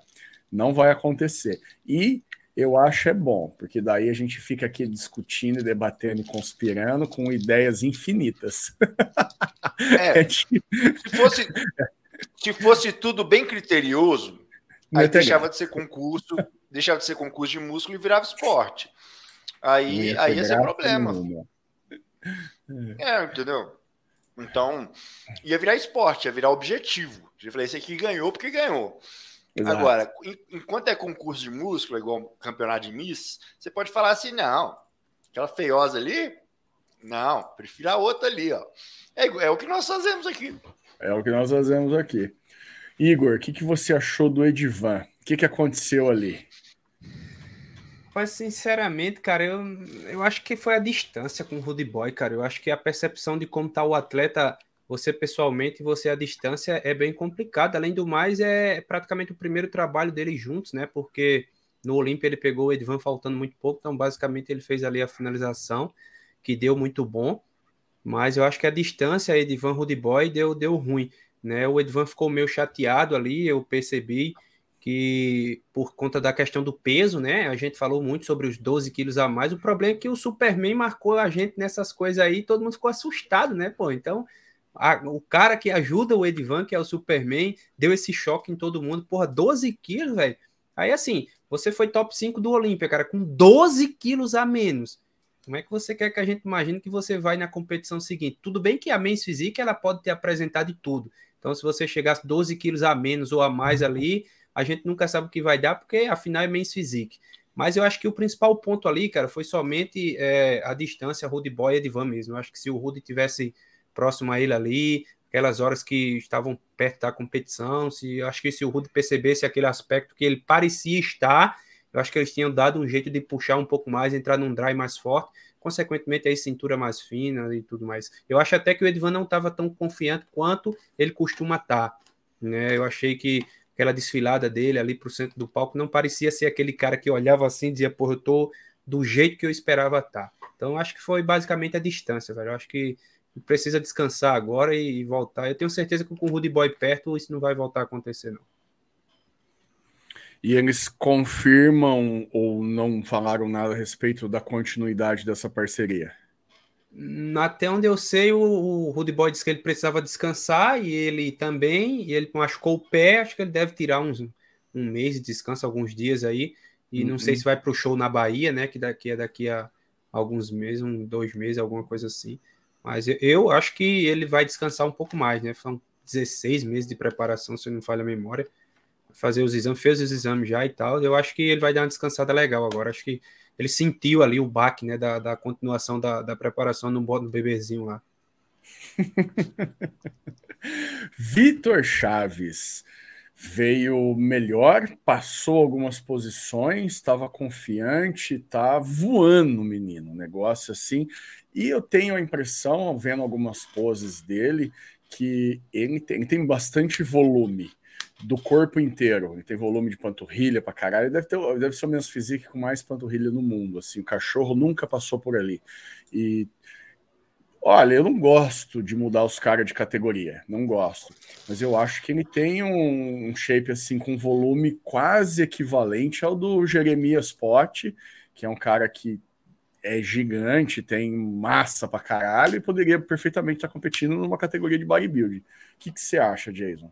não vai acontecer e eu acho é bom, porque daí a gente fica aqui discutindo, debatendo e conspirando com ideias infinitas. É, é se, fosse, se fosse tudo bem criterioso, Aí deixava de ser concurso, deixava de ser concurso de músculo e virava esporte. Aí, aí ia ser problema. É, entendeu? Então, ia virar esporte, ia virar objetivo. Eu falei, esse aqui ganhou porque ganhou. Exato. Agora, enquanto é concurso de músculo, igual campeonato de Miss, você pode falar assim, não, aquela feiosa ali, não, prefiro a outra ali, ó. É, é o que nós fazemos aqui. É o que nós fazemos aqui. Igor, o que, que você achou do Edivan? O que, que aconteceu ali? Mas, sinceramente, cara, eu, eu acho que foi a distância com o Rudy Boy, cara. Eu acho que a percepção de como tá o atleta, você pessoalmente e você à distância, é bem complicado. Além do mais, é praticamente o primeiro trabalho deles juntos, né? Porque no Olímpia ele pegou o Edvan faltando muito pouco, então basicamente ele fez ali a finalização, que deu muito bom. Mas eu acho que a distância Edvan Rudy Boy deu, deu ruim. Né? O Edvan ficou meio chateado ali, eu percebi que por conta da questão do peso, né? A gente falou muito sobre os 12 quilos a mais. O problema é que o Superman marcou a gente nessas coisas aí, todo mundo ficou assustado, né? Pô, então a, o cara que ajuda o Edvan, que é o Superman, deu esse choque em todo mundo. Porra, 12 quilos, velho. Aí assim, você foi top 5 do Olímpia, cara, com 12 quilos a menos. Como é que você quer que a gente imagine que você vai na competição seguinte? Tudo bem que a Men's Physique ela pode ter apresentado de tudo, então, se você chegasse 12 quilos a menos ou a mais ali, a gente nunca sabe o que vai dar, porque afinal é men's physique. Mas eu acho que o principal ponto ali, cara, foi somente é, a distância Rudy Boy e Edvan mesmo. Eu acho que se o Rudy tivesse próximo a ele ali, aquelas horas que estavam perto da competição, se eu acho que se o Rudy percebesse aquele aspecto que ele parecia estar, eu acho que eles tinham dado um jeito de puxar um pouco mais, entrar num drive mais forte consequentemente aí cintura mais fina e tudo mais. Eu acho até que o Edvan não estava tão confiante quanto ele costuma estar. Tá, né? Eu achei que aquela desfilada dele ali para o centro do palco não parecia ser aquele cara que olhava assim e dizia, porra, eu tô do jeito que eu esperava estar. Tá. Então acho que foi basicamente a distância, velho. Eu acho que precisa descansar agora e, voltar. Eu tenho certeza que com o Rudy Boy perto isso não vai voltar a acontecer, não. E eles confirmam ou não falaram nada a respeito da continuidade dessa parceria? Até onde eu sei, o, o Rudy Boy disse que ele precisava descansar e ele também, e ele machucou o pé, acho que ele deve tirar uns, um mês de descanso, alguns dias aí, e uhum. não sei uhum. se vai para o show na Bahia, né, que daqui é daqui a alguns meses, um, dois meses, alguma coisa assim. Mas eu, eu acho que ele vai descansar um pouco mais, né, são 16 meses de preparação, se eu não falha a memória, fazer os exames, fez os exames já e tal. Eu acho que ele vai dar uma descansada legal agora. Acho que ele sentiu ali o baque, né, da, da continuação da, da preparação no, no bebezinho lá. Vitor Chaves veio melhor, passou algumas posições, estava confiante, tá voando, menino, negócio assim. E eu tenho a impressão, vendo algumas poses dele, que ele tem, ele tem bastante volume do corpo inteiro. Ele tem volume de panturrilha pra caralho. Ele deve, ter, deve ser o menos físico com mais panturrilha no mundo. Assim, o cachorro nunca passou por ali. E olha, eu não gosto de mudar os caras de categoria, não gosto. Mas eu acho que ele tem um, um shape assim com volume quase equivalente ao do Jeremias Pote, que é um cara que é gigante, tem massa pra caralho e poderia perfeitamente estar competindo numa categoria de bodybuilding. O que você acha, Jason?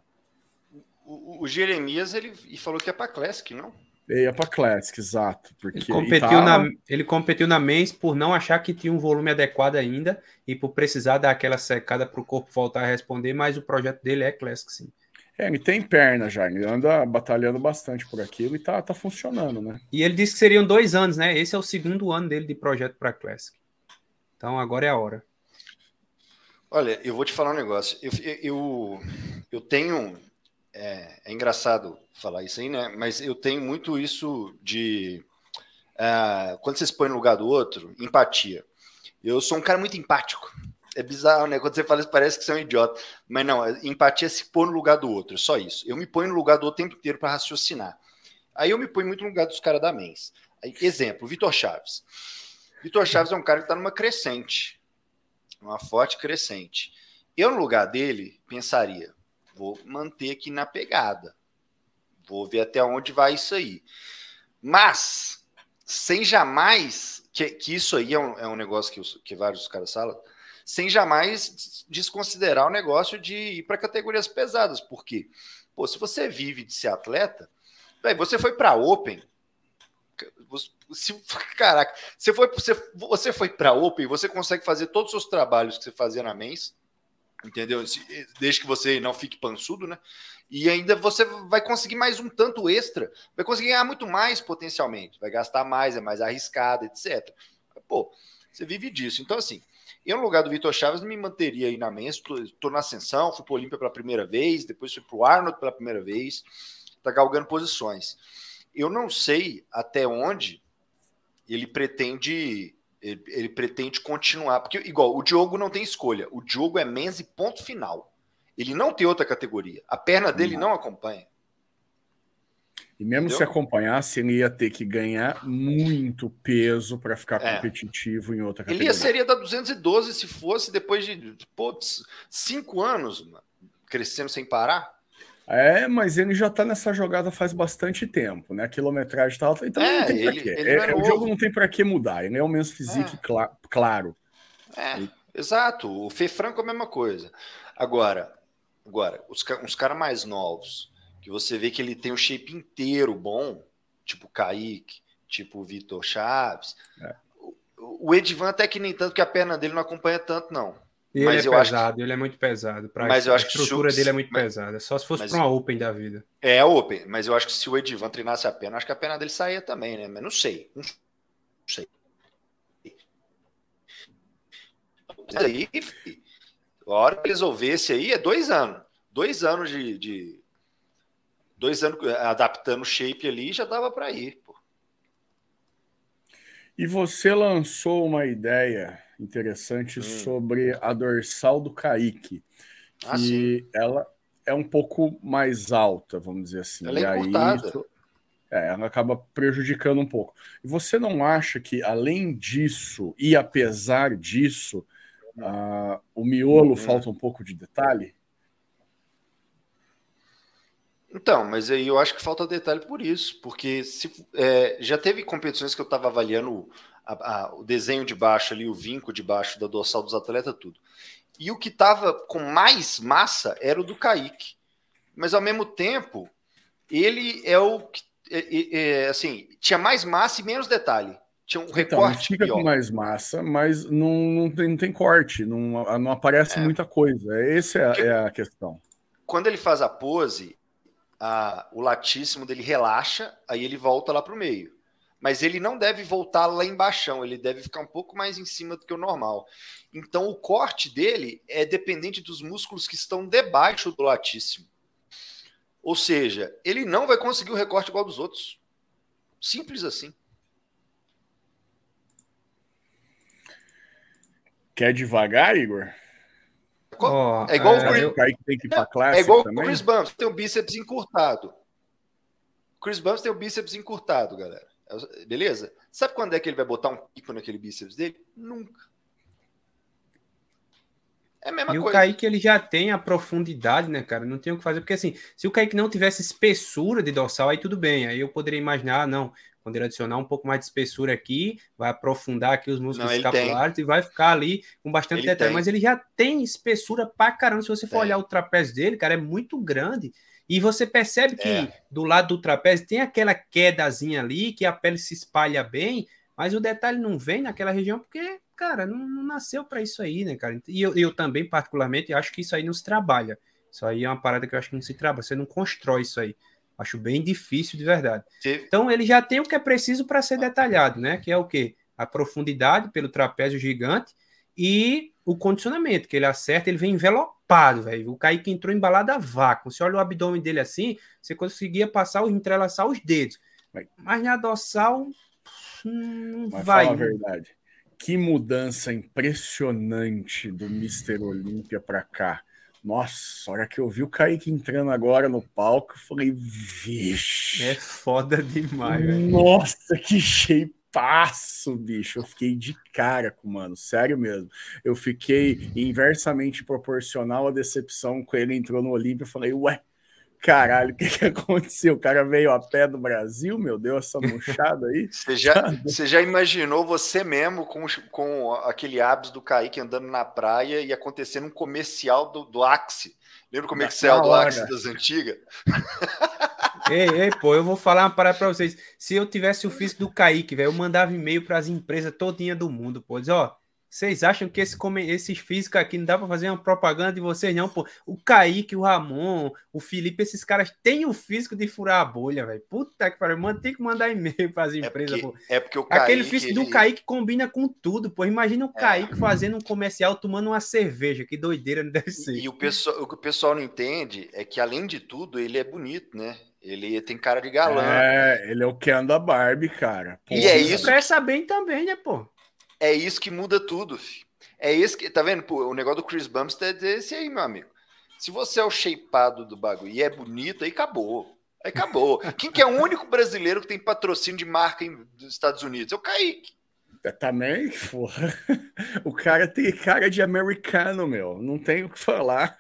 O, o Jeremias ele falou que é para Classic, não? É para Classic, exato. Porque ele competiu, tava... na, ele competiu na Men's por não achar que tinha um volume adequado ainda e por precisar dar aquela secada para o corpo voltar a responder, mas o projeto dele é Classic, sim. É, ele tem perna já, ele anda batalhando bastante por aquilo e tá, tá funcionando, né? E ele disse que seriam dois anos, né? Esse é o segundo ano dele de projeto para Classic. Então agora é a hora. Olha, eu vou te falar um negócio. Eu, eu, eu tenho é, é, engraçado falar isso aí, né? Mas eu tenho muito isso de uh, quando você se põe no lugar do outro, empatia. Eu sou um cara muito empático. É bizarro, né? Quando você fala isso, parece que você é um idiota. Mas não, empatia é se pôr no lugar do outro, só isso. Eu me ponho no lugar do outro o tempo inteiro para raciocinar. Aí eu me ponho muito no lugar dos caras da Mens. Aí, exemplo, Vitor Chaves. Vitor Chaves é um cara que está numa crescente, uma forte crescente. Eu, no lugar dele, pensaria: Vou manter aqui na pegada. Vou ver até onde vai isso aí. Mas, sem jamais. Que, que isso aí é um, é um negócio que, os, que vários caras falam. Sem jamais desconsiderar o negócio de ir para categorias pesadas. Porque, pô, se você vive de ser atleta, véio, você foi para Open. Se, caraca, você foi, você, você foi para Open, você consegue fazer todos os seus trabalhos que você fazia na Mens entendeu? Desde que você não fique pançudo, né? E ainda você vai conseguir mais um tanto extra, vai conseguir ganhar muito mais potencialmente, vai gastar mais, é mais arriscado, etc. Pô, você vive disso. Então, assim, eu no lugar do Vitor Chaves me manteria aí na mesa, estou na ascensão, fui para o Olímpia pela primeira vez, depois fui para o Arnold pela primeira vez, tá galgando posições. Eu não sei até onde ele pretende ele, ele, pretende continuar, porque igual o Diogo não tem escolha, o Diogo é Menzi ponto final. Ele não tem outra categoria. A perna dele não, não acompanha. E mesmo Entendeu? se acompanhasse, ele ia ter que ganhar muito peso para ficar é. competitivo em outra categoria. Ele ia seria da 212 se fosse depois de pô, cinco anos mano, crescendo sem parar. É, mas ele já tá nessa jogada faz bastante tempo, né? A quilometragem tá alta, então é, não tem ele, pra quê. É, é, o jogo não tem para que mudar, ele é o menos físico, é. claro. É, exato. O Fê Franco é a mesma coisa. Agora, agora os, uns caras mais novos, que você vê que ele tem o shape inteiro bom, tipo o Kaique, tipo o Vitor Chaves. É. O, o Edvan até que nem tanto, que a perna dele não acompanha tanto, não. Ele mas é pesado, que... ele é muito pesado. Pra mas eu acho a estrutura que dele é muito mas... pesada. Só se fosse para uma Open da vida. É Open, mas eu acho que se o Edivan treinasse a perna, acho que a perna dele saía também, né? Mas não sei. Não sei. Aí, a hora que resolvesse aí é dois anos. Dois anos de. de dois anos adaptando o shape ali já dava para ir. Pô. E você lançou uma ideia interessante hum. sobre a dorsal do Kaique, ah, que ah, ela é um pouco mais alta, vamos dizer assim. Ela é e aí isso, é, ela acaba prejudicando um pouco. E você não acha que, além disso, e apesar disso, uh, o miolo hum. falta um pouco de detalhe? Então, mas aí eu acho que falta detalhe por isso, porque se, é, já teve competições que eu estava avaliando a, a, o desenho de baixo ali, o vinco de baixo da dorsal dos atletas, tudo. E o que estava com mais massa era o do Kaique. Mas ao mesmo tempo, ele é o que, é, é, é, assim, tinha mais massa e menos detalhe. Tinha um então, recorte. Fica pior. com mais massa, mas não, não, tem, não tem corte, não, não aparece é. muita coisa. Essa é, é, a questão. Quando ele faz a pose, a, o latíssimo dele relaxa, aí ele volta lá para o meio mas ele não deve voltar lá embaixo, ele deve ficar um pouco mais em cima do que o normal. Então o corte dele é dependente dos músculos que estão debaixo do latíssimo. Ou seja, ele não vai conseguir o recorte igual dos outros. Simples assim. Quer devagar, Igor? Oh, é igual é, o Chris, Kaique tem que ir pra classe É igual também? o Chris Bumps, tem o bíceps encurtado. Chris Bumps tem o bíceps encurtado, galera. Beleza? Sabe quando é que ele vai botar um pico naquele bíceps dele? Nunca. É a mesma e coisa. o Kaique ele já tem a profundidade, né, cara? Não tem o que fazer, porque assim, se o Kaique não tivesse espessura de dorsal, aí tudo bem. Aí eu poderia imaginar, ah, não, quando ele adicionar um pouco mais de espessura aqui, vai aprofundar aqui os músculos não, escapulares tem. e vai ficar ali com bastante ele detalhe. Tem. Mas ele já tem espessura pra caramba. Se você for tem. olhar o trapézio dele, cara, é muito grande. E você percebe que é. do lado do trapézio tem aquela quedazinha ali, que a pele se espalha bem, mas o detalhe não vem naquela região porque cara, não, não nasceu para isso aí, né, cara? E eu, eu também, particularmente, acho que isso aí não se trabalha. Isso aí é uma parada que eu acho que não se trabalha. Você não constrói isso aí. Acho bem difícil de verdade. Então, ele já tem o que é preciso para ser detalhado, né? Que é o quê? A profundidade pelo trapézio gigante e o condicionamento, que ele acerta, ele vem envelopado, velho. O Kaique entrou embalado a vácuo. Você olha o abdômen dele assim, você conseguia passar, entrelaçar os dedos. Mas na dorsal, não Mas vai. Fala a verdade que mudança impressionante do Mr. Olímpia para cá. Nossa, a hora que eu vi o Kaique entrando agora no palco, eu falei, vixe. É foda demais, velho. Nossa, que shapeaço, bicho. Eu fiquei de cara com mano, sério mesmo. Eu fiquei inversamente proporcional à decepção quando ele entrou no Olímpia. Eu falei, ué, caralho, o que, que aconteceu? O cara veio a pé do Brasil, meu Deus, essa murchada aí. Você já, você já imaginou você mesmo com, com aquele hábito do Kaique andando na praia e acontecendo um comercial do, do Axe? Lembra o comercial do Axe das antigas? ei, ei, pô, eu vou falar uma parada pra vocês. Se eu tivesse o físico do Kaique, velho, eu mandava e-mail para as empresas todinha do mundo, pô. Diz, ó, vocês acham que esse, esses físicos aqui não dá para fazer uma propaganda de vocês, não? Pô, o Kaique, o Ramon, o Felipe, esses caras têm o físico de furar a bolha, velho. Puta que pariu, mano, tem que mandar e-mail para as empresas, é porque, pô. É porque o Kaique, Aquele físico ele... do Kaique combina com tudo, pô. Imagina o é. Kaique fazendo um comercial tomando uma cerveja, que doideira não deve ser. E o, pessoal, o que o pessoal não entende é que, além de tudo, ele é bonito, né? Ele tem cara de galã. É, ele é o Ken da Barbie, cara. Pô, e é isso. Presta bem também, né, pô? É isso que muda tudo, filho. É esse que, tá vendo? Pô, o negócio do Chris Bumstead é esse aí, meu amigo. Se você é o shapeado do bagulho e é bonito, aí acabou. Aí acabou. Quem que é o único brasileiro que tem patrocínio de marca em, dos Estados Unidos? É o Kaique. Também, porra. O cara tem cara de americano, meu. Não tem o que falar.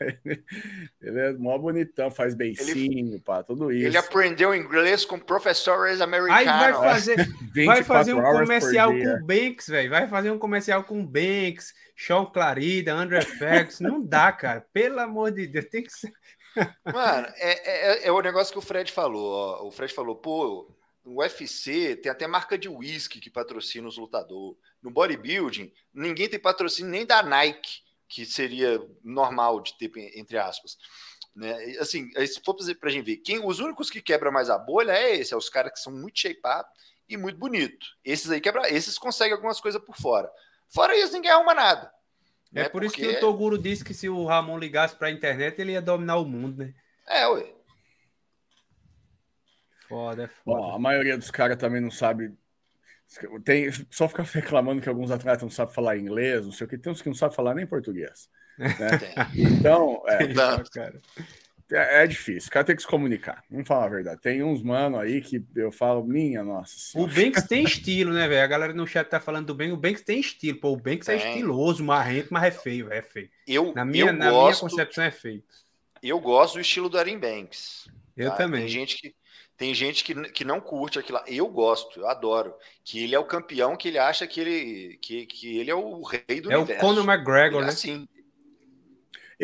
Ele é mó bonitão, faz beicinho, pá, tudo isso. Ele aprendeu inglês com professores americanos. Aí vai fazer, vai fazer um comercial com o Banks, velho. Vai fazer um comercial com o Banks, Sean Clarida, André Ferguson. Não dá, cara. Pelo amor de Deus, tem que ser. Mano, é, é, é o negócio que o Fred falou. Ó. O Fred falou, pô, no UFC tem até marca de whisky que patrocina os lutadores. No bodybuilding, ninguém tem patrocínio nem da Nike, que seria normal de ter, entre aspas. Né? Assim, se for para a gente ver, quem, os únicos que quebram mais a bolha é esse, é os caras que são muito shapeados e muito bonito. Esses aí quebra, esses conseguem algumas coisas por fora. Fora isso, ninguém arruma nada. É né? por isso Porque... que o Toguro disse que se o Ramon ligasse para a internet, ele ia dominar o mundo, né? É, ué. Foda, é foda. Bom, a maioria dos caras também não sabe. Tem, só fica reclamando que alguns atletas não sabem falar inglês, não sei o que. Tem uns que não sabem falar nem português. Né? então, é, cara. É, é, difícil, o cara tem que se comunicar. Vamos falar a verdade. Tem uns mano aí que eu falo, minha nossa. Senhora. O Banks tem estilo, né, velho? A galera no chat tá falando do Banks. O Banks tem estilo. Pô, o Banks é, é estiloso, marrento, mas é feio, é feio. Eu, na minha, eu na gosto, minha concepção é feio. Eu gosto do estilo do Aaron Banks. Eu tá? também. Tem gente que tem gente que, que não curte aquilo lá. Eu gosto, eu adoro. Que ele é o campeão, que ele acha que ele, que, que ele é o rei do é universo. É o Conor McGregor, ele, né? Assim,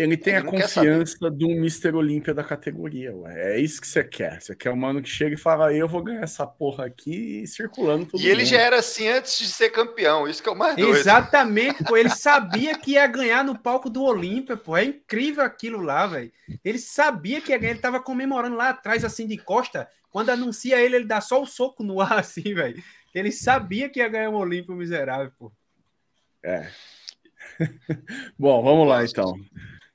ele tem ele a confiança do Mr. Olímpia da categoria, ué. É isso que você quer. Você quer um mano que chega e fala, eu vou ganhar essa porra aqui circulando tudo. E ele já era assim antes de ser campeão, isso que é o mais doido. Exatamente, pô. Ele sabia que ia ganhar no palco do Olímpia, pô. É incrível aquilo lá, velho. Ele sabia que ia ganhar, ele tava comemorando lá atrás, assim, de costa. Quando anuncia ele, ele dá só o soco no ar, assim, velho. Ele sabia que ia ganhar o Olímpio miserável, pô. É. Bom, vamos lá então.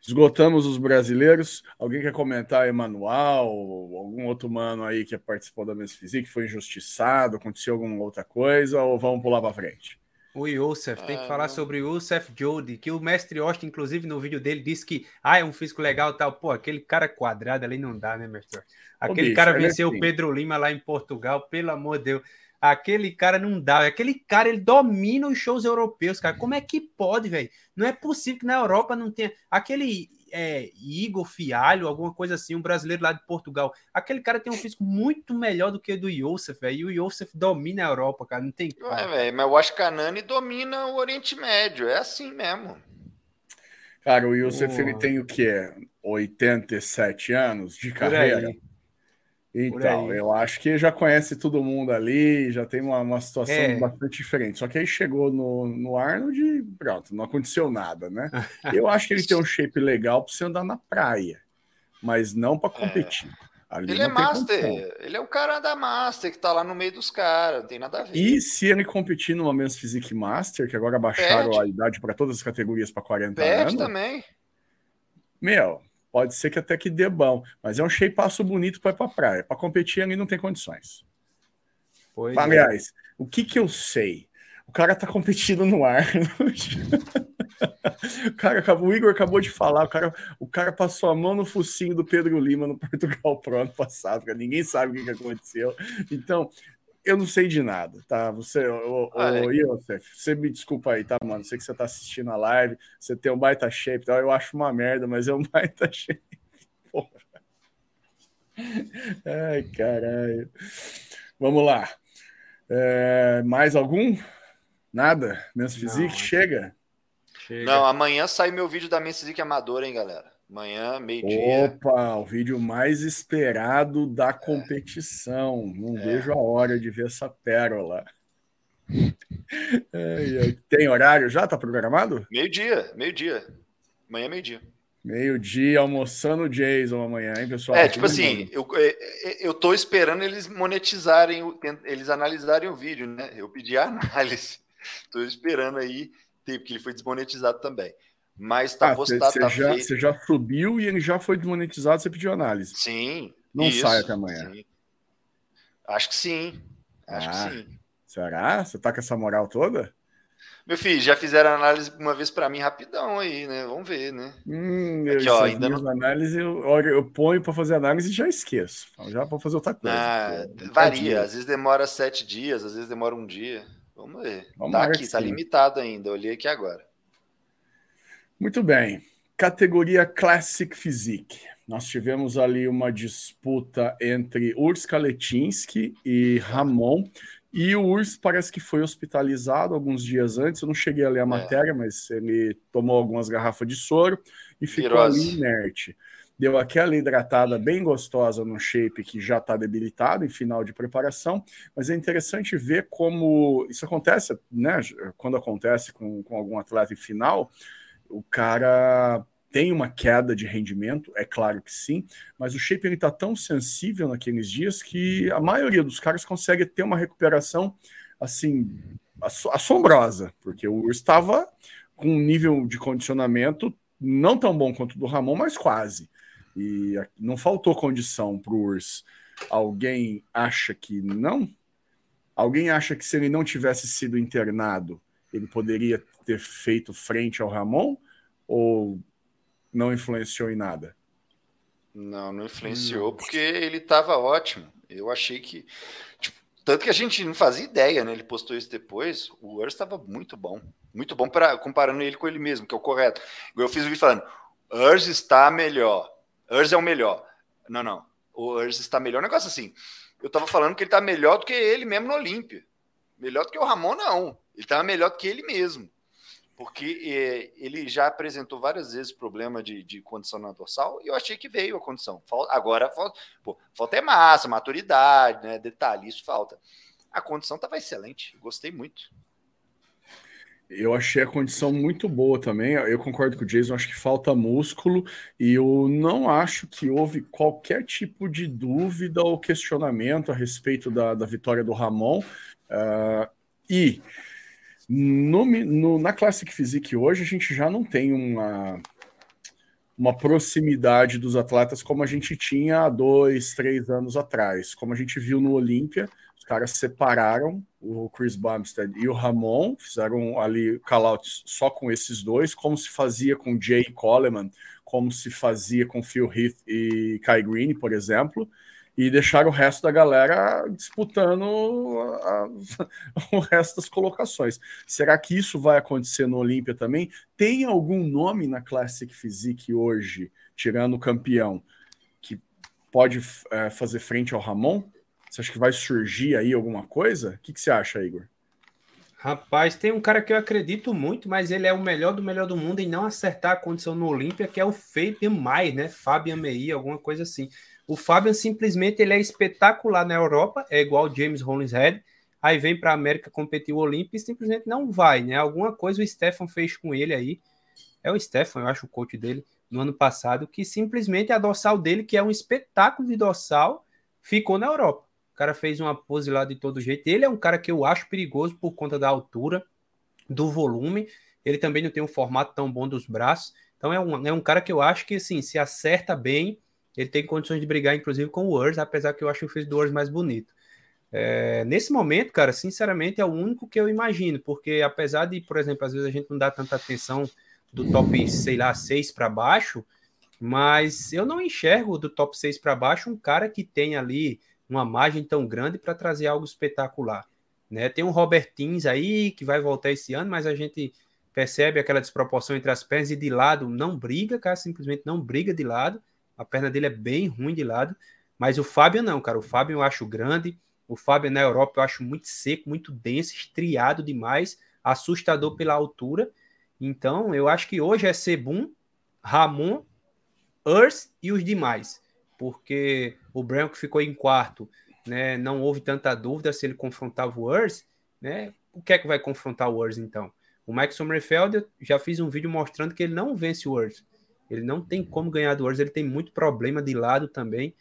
Esgotamos os brasileiros. Alguém quer comentar, Emanuel, algum outro mano aí que participou da Mesa Física, que foi injustiçado, aconteceu alguma outra coisa, ou vamos pular para frente? O Youssef, tem que é, falar não. sobre o Youssef Jody, que o mestre Austin, inclusive, no vídeo dele, disse que ah, é um físico legal e tal. Pô, aquele cara quadrado ali não dá, né, mestre? Aquele Ô, cara bicho, venceu assim. o Pedro Lima lá em Portugal, pelo amor de Deus. Aquele cara não dá. Aquele cara, ele domina os shows europeus, cara. Como é que pode, velho? Não é possível que na Europa não tenha. Aquele é, Igor Fialho, alguma coisa assim, um brasileiro lá de Portugal. Aquele cara tem um físico muito melhor do que o do Youssef, velho. E o Youssef domina a Europa, cara. Não tem. Ué, velho, mas o Ashkanani domina o Oriente Médio. É assim mesmo. Cara, o Youssef, ele tem o quê? 87 anos de carreira? Então, eu acho que já conhece todo mundo ali, já tem uma, uma situação é. bastante diferente. Só que aí chegou no, no Arnold e pronto, não aconteceu nada, né? Eu acho que ele tem um shape legal para você andar na praia, mas não para é. competir. É. ele é master, condição. ele é o cara da master que tá lá no meio dos caras, não tem nada a ver. E se ele competir numa Men's Physique Master, que agora baixaram Perde. a idade para todas as categorias para 40 Perde anos. também. Meu, pode ser que até que dê bom, mas é um shapeaço bonito para ir para praia. Para competir ali não tem condições. Pois Aliás, é. o que que eu sei? O cara tá competindo no ar. o cara acabou, o Igor acabou de falar, o cara, o cara passou a mão no focinho do Pedro Lima no Portugal Pro ano passado, cara. ninguém sabe o que, que aconteceu. Então, eu não sei de nada, tá? Você, o, o Iosef, você me desculpa aí, tá, mano? Sei que você tá assistindo a live, você tem um baita shape, tá? eu acho uma merda, mas é um baita shape. Porra. Ai, caralho. Vamos lá. É, mais algum? Nada? Men's Physique? Chega? Chega? Não, amanhã sai meu vídeo da Men's Physique Amadora, hein, galera? Amanhã, meio-dia. Opa, o vídeo mais esperado da competição. Não é. vejo a hora de ver essa pérola. Tem horário já? Tá programado? Meio-dia, meio-dia. Amanhã, meio-dia. Meio-dia, almoçando Jason amanhã, hein, pessoal? É, tipo assim, eu, eu tô esperando eles monetizarem, eles analisarem o vídeo, né? Eu pedi a análise. Tô esperando aí, porque ele foi desmonetizado também. Mas tá ah, postado. Você tá já, Você já subiu e ele já foi desmonetizado, você pediu análise. Sim. Não isso, sai até amanhã. Sim. Acho que sim. Acho ah, que sim. Será? Você tá com essa moral toda? Meu filho, já fizeram análise uma vez para mim rapidão aí, né? Vamos ver, né? Hum, Aqui, ó, ainda não... análise, eu, eu ponho para fazer análise e já esqueço. Já vou fazer outra coisa. Ah, varia, às vezes demora sete dias, às vezes demora um dia. Vamos ver. Vamos tá aqui, tá limitado ainda. Eu olhei aqui agora. Muito bem. Categoria Classic Physique. Nós tivemos ali uma disputa entre Urs Kaletinski e Ramon. E o Urs parece que foi hospitalizado alguns dias antes. Eu não cheguei a ler a é. matéria, mas ele tomou algumas garrafas de soro e ficou Virose. ali inerte. Deu aquela hidratada bem gostosa no shape que já está debilitado em final de preparação, mas é interessante ver como isso acontece, né? Quando acontece com, com algum atleta em final, o cara tem uma queda de rendimento, é claro que sim, mas o shape está tão sensível naqueles dias que a maioria dos caras consegue ter uma recuperação assim assombrosa, porque o estava com um nível de condicionamento não tão bom quanto o do Ramon, mas quase. E não faltou condição para o Urs. Alguém acha que não? Alguém acha que se ele não tivesse sido internado, ele poderia ter feito frente ao Ramon ou não influenciou em nada? Não, não influenciou hum. porque ele estava ótimo. Eu achei que. Tipo, tanto que a gente não fazia ideia, né? Ele postou isso depois. O Urs estava muito bom. Muito bom para comparando ele com ele mesmo, que é o correto. Eu fiz o vídeo falando: Urs está melhor. Urs é o melhor. Não, não. O Urs está melhor. Um negócio assim. Eu estava falando que ele está melhor do que ele mesmo no Olímpia. Melhor do que o Ramon, não. Ele estava melhor do que ele mesmo porque é, ele já apresentou várias vezes problema de, de condição na dorsal e eu achei que veio a condição. Agora falta, pô, falta é massa, maturidade, né? Detalhe, isso falta. A condição estava excelente, gostei muito. Eu achei a condição muito boa também. Eu concordo com o Jason, acho que falta músculo e eu não acho que houve qualquer tipo de dúvida ou questionamento a respeito da, da vitória do Ramon. Uh, e no, no, na Classic Physique hoje, a gente já não tem uma, uma proximidade dos atletas como a gente tinha há dois, três anos atrás. Como a gente viu no Olímpia, Os caras separaram o Chris Bumstead e o Ramon, fizeram ali callouts só com esses dois, como se fazia com Jay Coleman, como se fazia com Phil Heath e Kai Green, por exemplo, e deixaram o resto da galera disputando a, o resto das colocações. Será que isso vai acontecer no Olímpia também? Tem algum nome na Classic Physique hoje, tirando o campeão, que pode é, fazer frente ao Ramon? Você acha que vai surgir aí alguma coisa? O que, que você acha, Igor? Rapaz, tem um cara que eu acredito muito, mas ele é o melhor do melhor do mundo em não acertar a condição no Olímpia, que é o Fabian Mai, né? Fabian alguma coisa assim. O Fabian simplesmente ele é espetacular na Europa, é igual James Hollingshead. Aí vem para a América competir o Olímpia e simplesmente não vai, né? Alguma coisa o Stefan fez com ele aí. É o Stefan, eu acho o coach dele no ano passado, que simplesmente a dorsal dele, que é um espetáculo de dorsal, ficou na Europa. O cara fez uma pose lá de todo jeito. Ele é um cara que eu acho perigoso por conta da altura, do volume. Ele também não tem um formato tão bom dos braços. Então é um, é um cara que eu acho que assim, se acerta bem, ele tem condições de brigar, inclusive, com o Urs, apesar que eu acho o fez do Urs mais bonito. É, nesse momento, cara, sinceramente, é o único que eu imagino, porque apesar de, por exemplo, às vezes a gente não dá tanta atenção do top, sei lá, 6 para baixo, mas eu não enxergo do top 6 para baixo um cara que tem ali uma margem tão grande para trazer algo espetacular. Né? Tem um Robertins aí que vai voltar esse ano, mas a gente percebe aquela desproporção entre as pernas e de lado não briga, cara, simplesmente não briga de lado. A perna dele é bem ruim de lado, mas o Fábio não, cara. O Fábio eu acho grande. O Fábio na Europa eu acho muito seco, muito denso, estriado demais, assustador pela altura. Então, eu acho que hoje é Sebum, Ramon, Urs e os demais porque o Branco ficou em quarto, né? Não houve tanta dúvida se ele confrontava o Urs, né? O que é que vai confrontar o Urs então? O Mike Sommerfeld já fiz um vídeo mostrando que ele não vence o Urs. Ele não tem como ganhar do Urs, ele tem muito problema de lado também.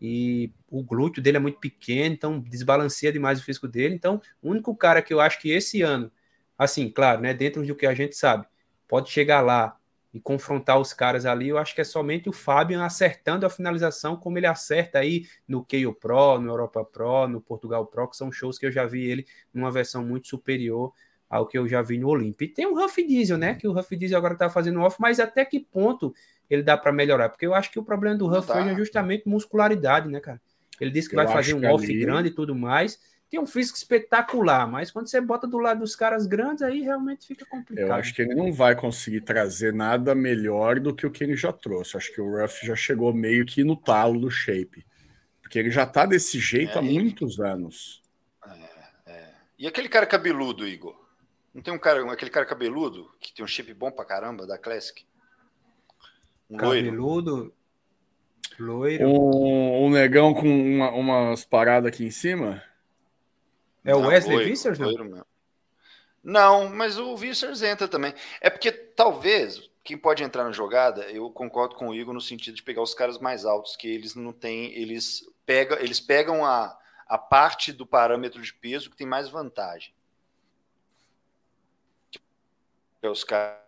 E o glúteo dele é muito pequeno, então desbalanceia demais o físico dele. Então, o único cara que eu acho que esse ano, assim, claro, né, dentro do que a gente sabe, pode chegar lá e confrontar os caras ali, eu acho que é somente o Fábio acertando a finalização, como ele acerta aí no KO Pro, no Europa Pro, no Portugal Pro, que são shows que eu já vi ele numa versão muito superior ao que eu já vi no Olympia. E tem o Huff Diesel, né? Que o Huff Diesel agora tá fazendo off, mas até que ponto ele dá para melhorar? Porque eu acho que o problema do Huff tá. é justamente muscularidade, né, cara? Ele disse que eu vai fazer um off ali... grande e tudo mais tem um físico espetacular, mas quando você bota do lado dos caras grandes, aí realmente fica complicado. Eu acho que ele não vai conseguir trazer nada melhor do que o que ele já trouxe. Acho que o Ruff já chegou meio que no talo do shape. Porque ele já tá desse jeito é, há muitos anos. É, é. E aquele cara cabeludo, Igor? Não tem um cara, aquele cara cabeludo que tem um shape bom pra caramba da Classic? Um cabeludo? Loiro. loiro. Um, um negão com uma, umas paradas aqui em cima? É o Wesley Vissers, não? Não, mas o Vissers entra também. É porque talvez quem pode entrar na jogada, eu concordo com o Igor no sentido de pegar os caras mais altos, que eles não têm, eles pegam, eles pegam a, a parte do parâmetro de peso que tem mais vantagem. Os caras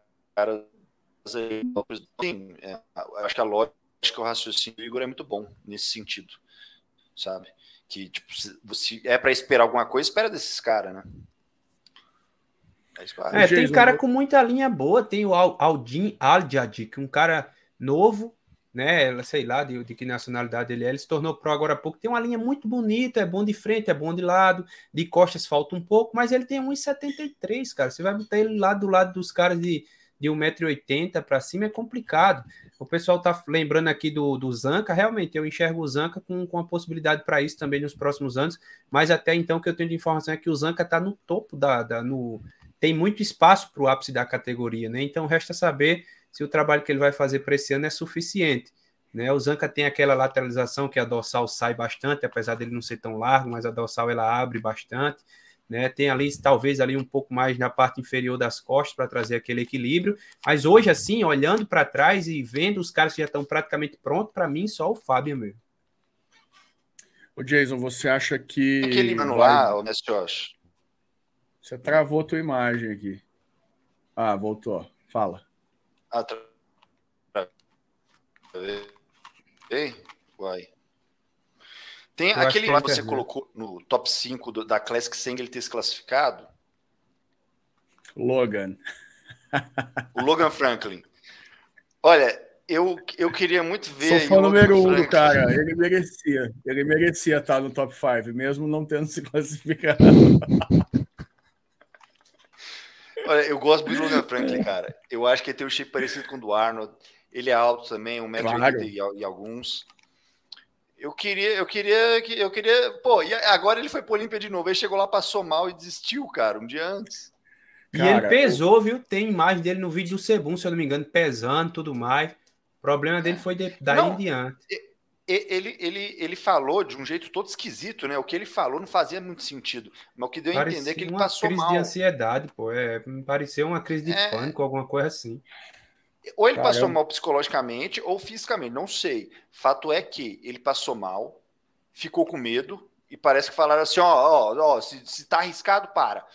sim, é, acho que a lógica, o raciocínio do Igor é muito bom nesse sentido, sabe? Que, tipo, se, é para esperar alguma coisa, espera desses caras, né? É, é tem cara com muita linha boa. Tem o Aldin Aljad, que é um cara novo, né? Sei lá de, de, que nacionalidade ele é. Ele se tornou pro agora há pouco. Tem uma linha muito bonita, é bom de frente, é bom de lado. De costas falta um pouco, mas ele tem 1,73, cara. Você vai botar ele lá do lado dos caras de, de 1,80m para cima, é complicado. O pessoal tá lembrando aqui do, do Zanca, realmente eu enxergo o Zanca com, com a possibilidade para isso também nos próximos anos, mas até então que eu tenho de informação é que o Zanca está no topo da, da no tem muito espaço para o ápice da categoria, né? Então resta saber se o trabalho que ele vai fazer para esse ano é suficiente. Né? O Zanca tem aquela lateralização que a dorsal sai bastante, apesar dele não ser tão largo, mas a dorsal ela abre bastante né? Tem ali talvez ali um pouco mais na parte inferior das costas para trazer aquele equilíbrio, mas hoje assim, olhando para trás e vendo os caras que já estão praticamente prontos, para mim só o Fábio mesmo. O Jason, você acha que aquele mano lá, o Josh? Você travou a tua imagem aqui. Ah, voltou. Fala. Ei, uai. Tem Eu aquele que você colocou no top 5 do, da Classic sem ele ter se classificado. Logan. O Logan Franklin. Olha, eu, eu queria muito ver. Sou fã número um do cara. Ele merecia. Ele merecia estar no top 5, mesmo não tendo se classificado. Olha, eu gosto do Logan Franklin, cara. Eu acho que ele tem um shape parecido com o do Arnold. Ele é alto também, 1,80m claro. e, e alguns. Eu queria, eu queria, eu queria. Pô, e agora ele foi pro Olímpia de novo. Ele chegou lá, passou mal e desistiu, cara, um dia antes. E cara, ele pesou, eu... viu? Tem imagem dele no vídeo do Sebum, se eu não me engano, pesando tudo mais. O problema dele foi de, daí não, em diante. Ele, ele, ele falou de um jeito todo esquisito, né? O que ele falou não fazia muito sentido. Mas o que deu a entender é que ele passou mal. crise de ansiedade, pô. É, pareceu uma crise de é... pânico, alguma coisa assim. Ou ele Caramba. passou mal psicologicamente ou fisicamente, não sei. Fato é que ele passou mal, ficou com medo e parece que falaram assim: ó, ó, ó se, se tá arriscado, para.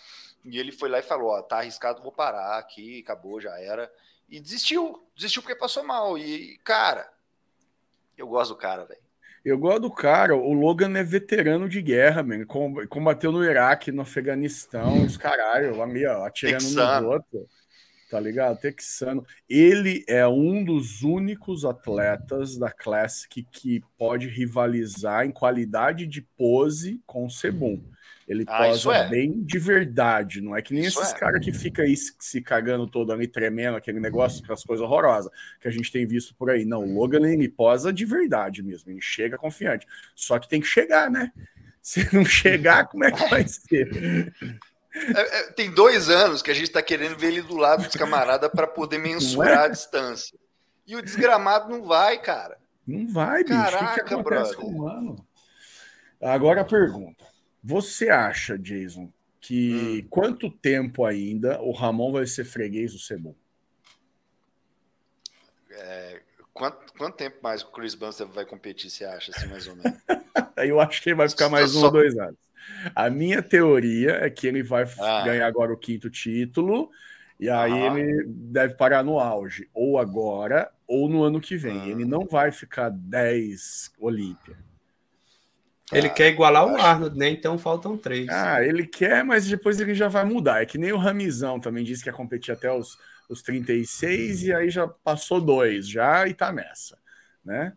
E ele foi lá e falou: ó, tá arriscado, vou parar aqui, acabou, já era. E desistiu, desistiu porque passou mal. E, cara, eu gosto do cara, velho. Eu gosto do cara. O Logan é veterano de guerra, man. Combateu no Iraque, no Afeganistão, os caralho, ali, ó, atirando Texano. nos outros tá ligado? Texano. Ele é um dos únicos atletas da Classic que pode rivalizar em qualidade de pose com o Sebum. Ele ah, posa é. bem de verdade, não é que nem isso esses é. caras que fica aí se cagando todo ali, tremendo, aquele negócio, aquelas coisas horrorosas que a gente tem visto por aí. Não, o Logan ele posa de verdade mesmo, ele chega confiante. Só que tem que chegar, né? Se não chegar, como é que vai ser? É, é, tem dois anos que a gente está querendo ver ele do lado dos camaradas para poder mensurar é? a distância. E o desgramado não vai, cara. Não vai, bicho. Caraca, o que, que? Agora a pergunta. Você acha, Jason, que hum. quanto tempo ainda o Ramon vai ser freguês do Cebu? É, quanto, quanto tempo mais o Chris Bunster vai competir, você acha, assim, mais ou menos? Eu acho que ele vai ficar mais um ou dois anos. A minha teoria é que ele vai ah. ganhar agora o quinto título, e aí ah. ele deve parar no auge, ou agora, ou no ano que vem. Ah. Ele não vai ficar 10 Olímpia. Ele quer igualar o Arnold, né? Então faltam três. Ah, ele quer, mas depois ele já vai mudar. É que nem o Ramizão também disse que ia competir até os, os 36 e aí já passou dois já e tá nessa, né?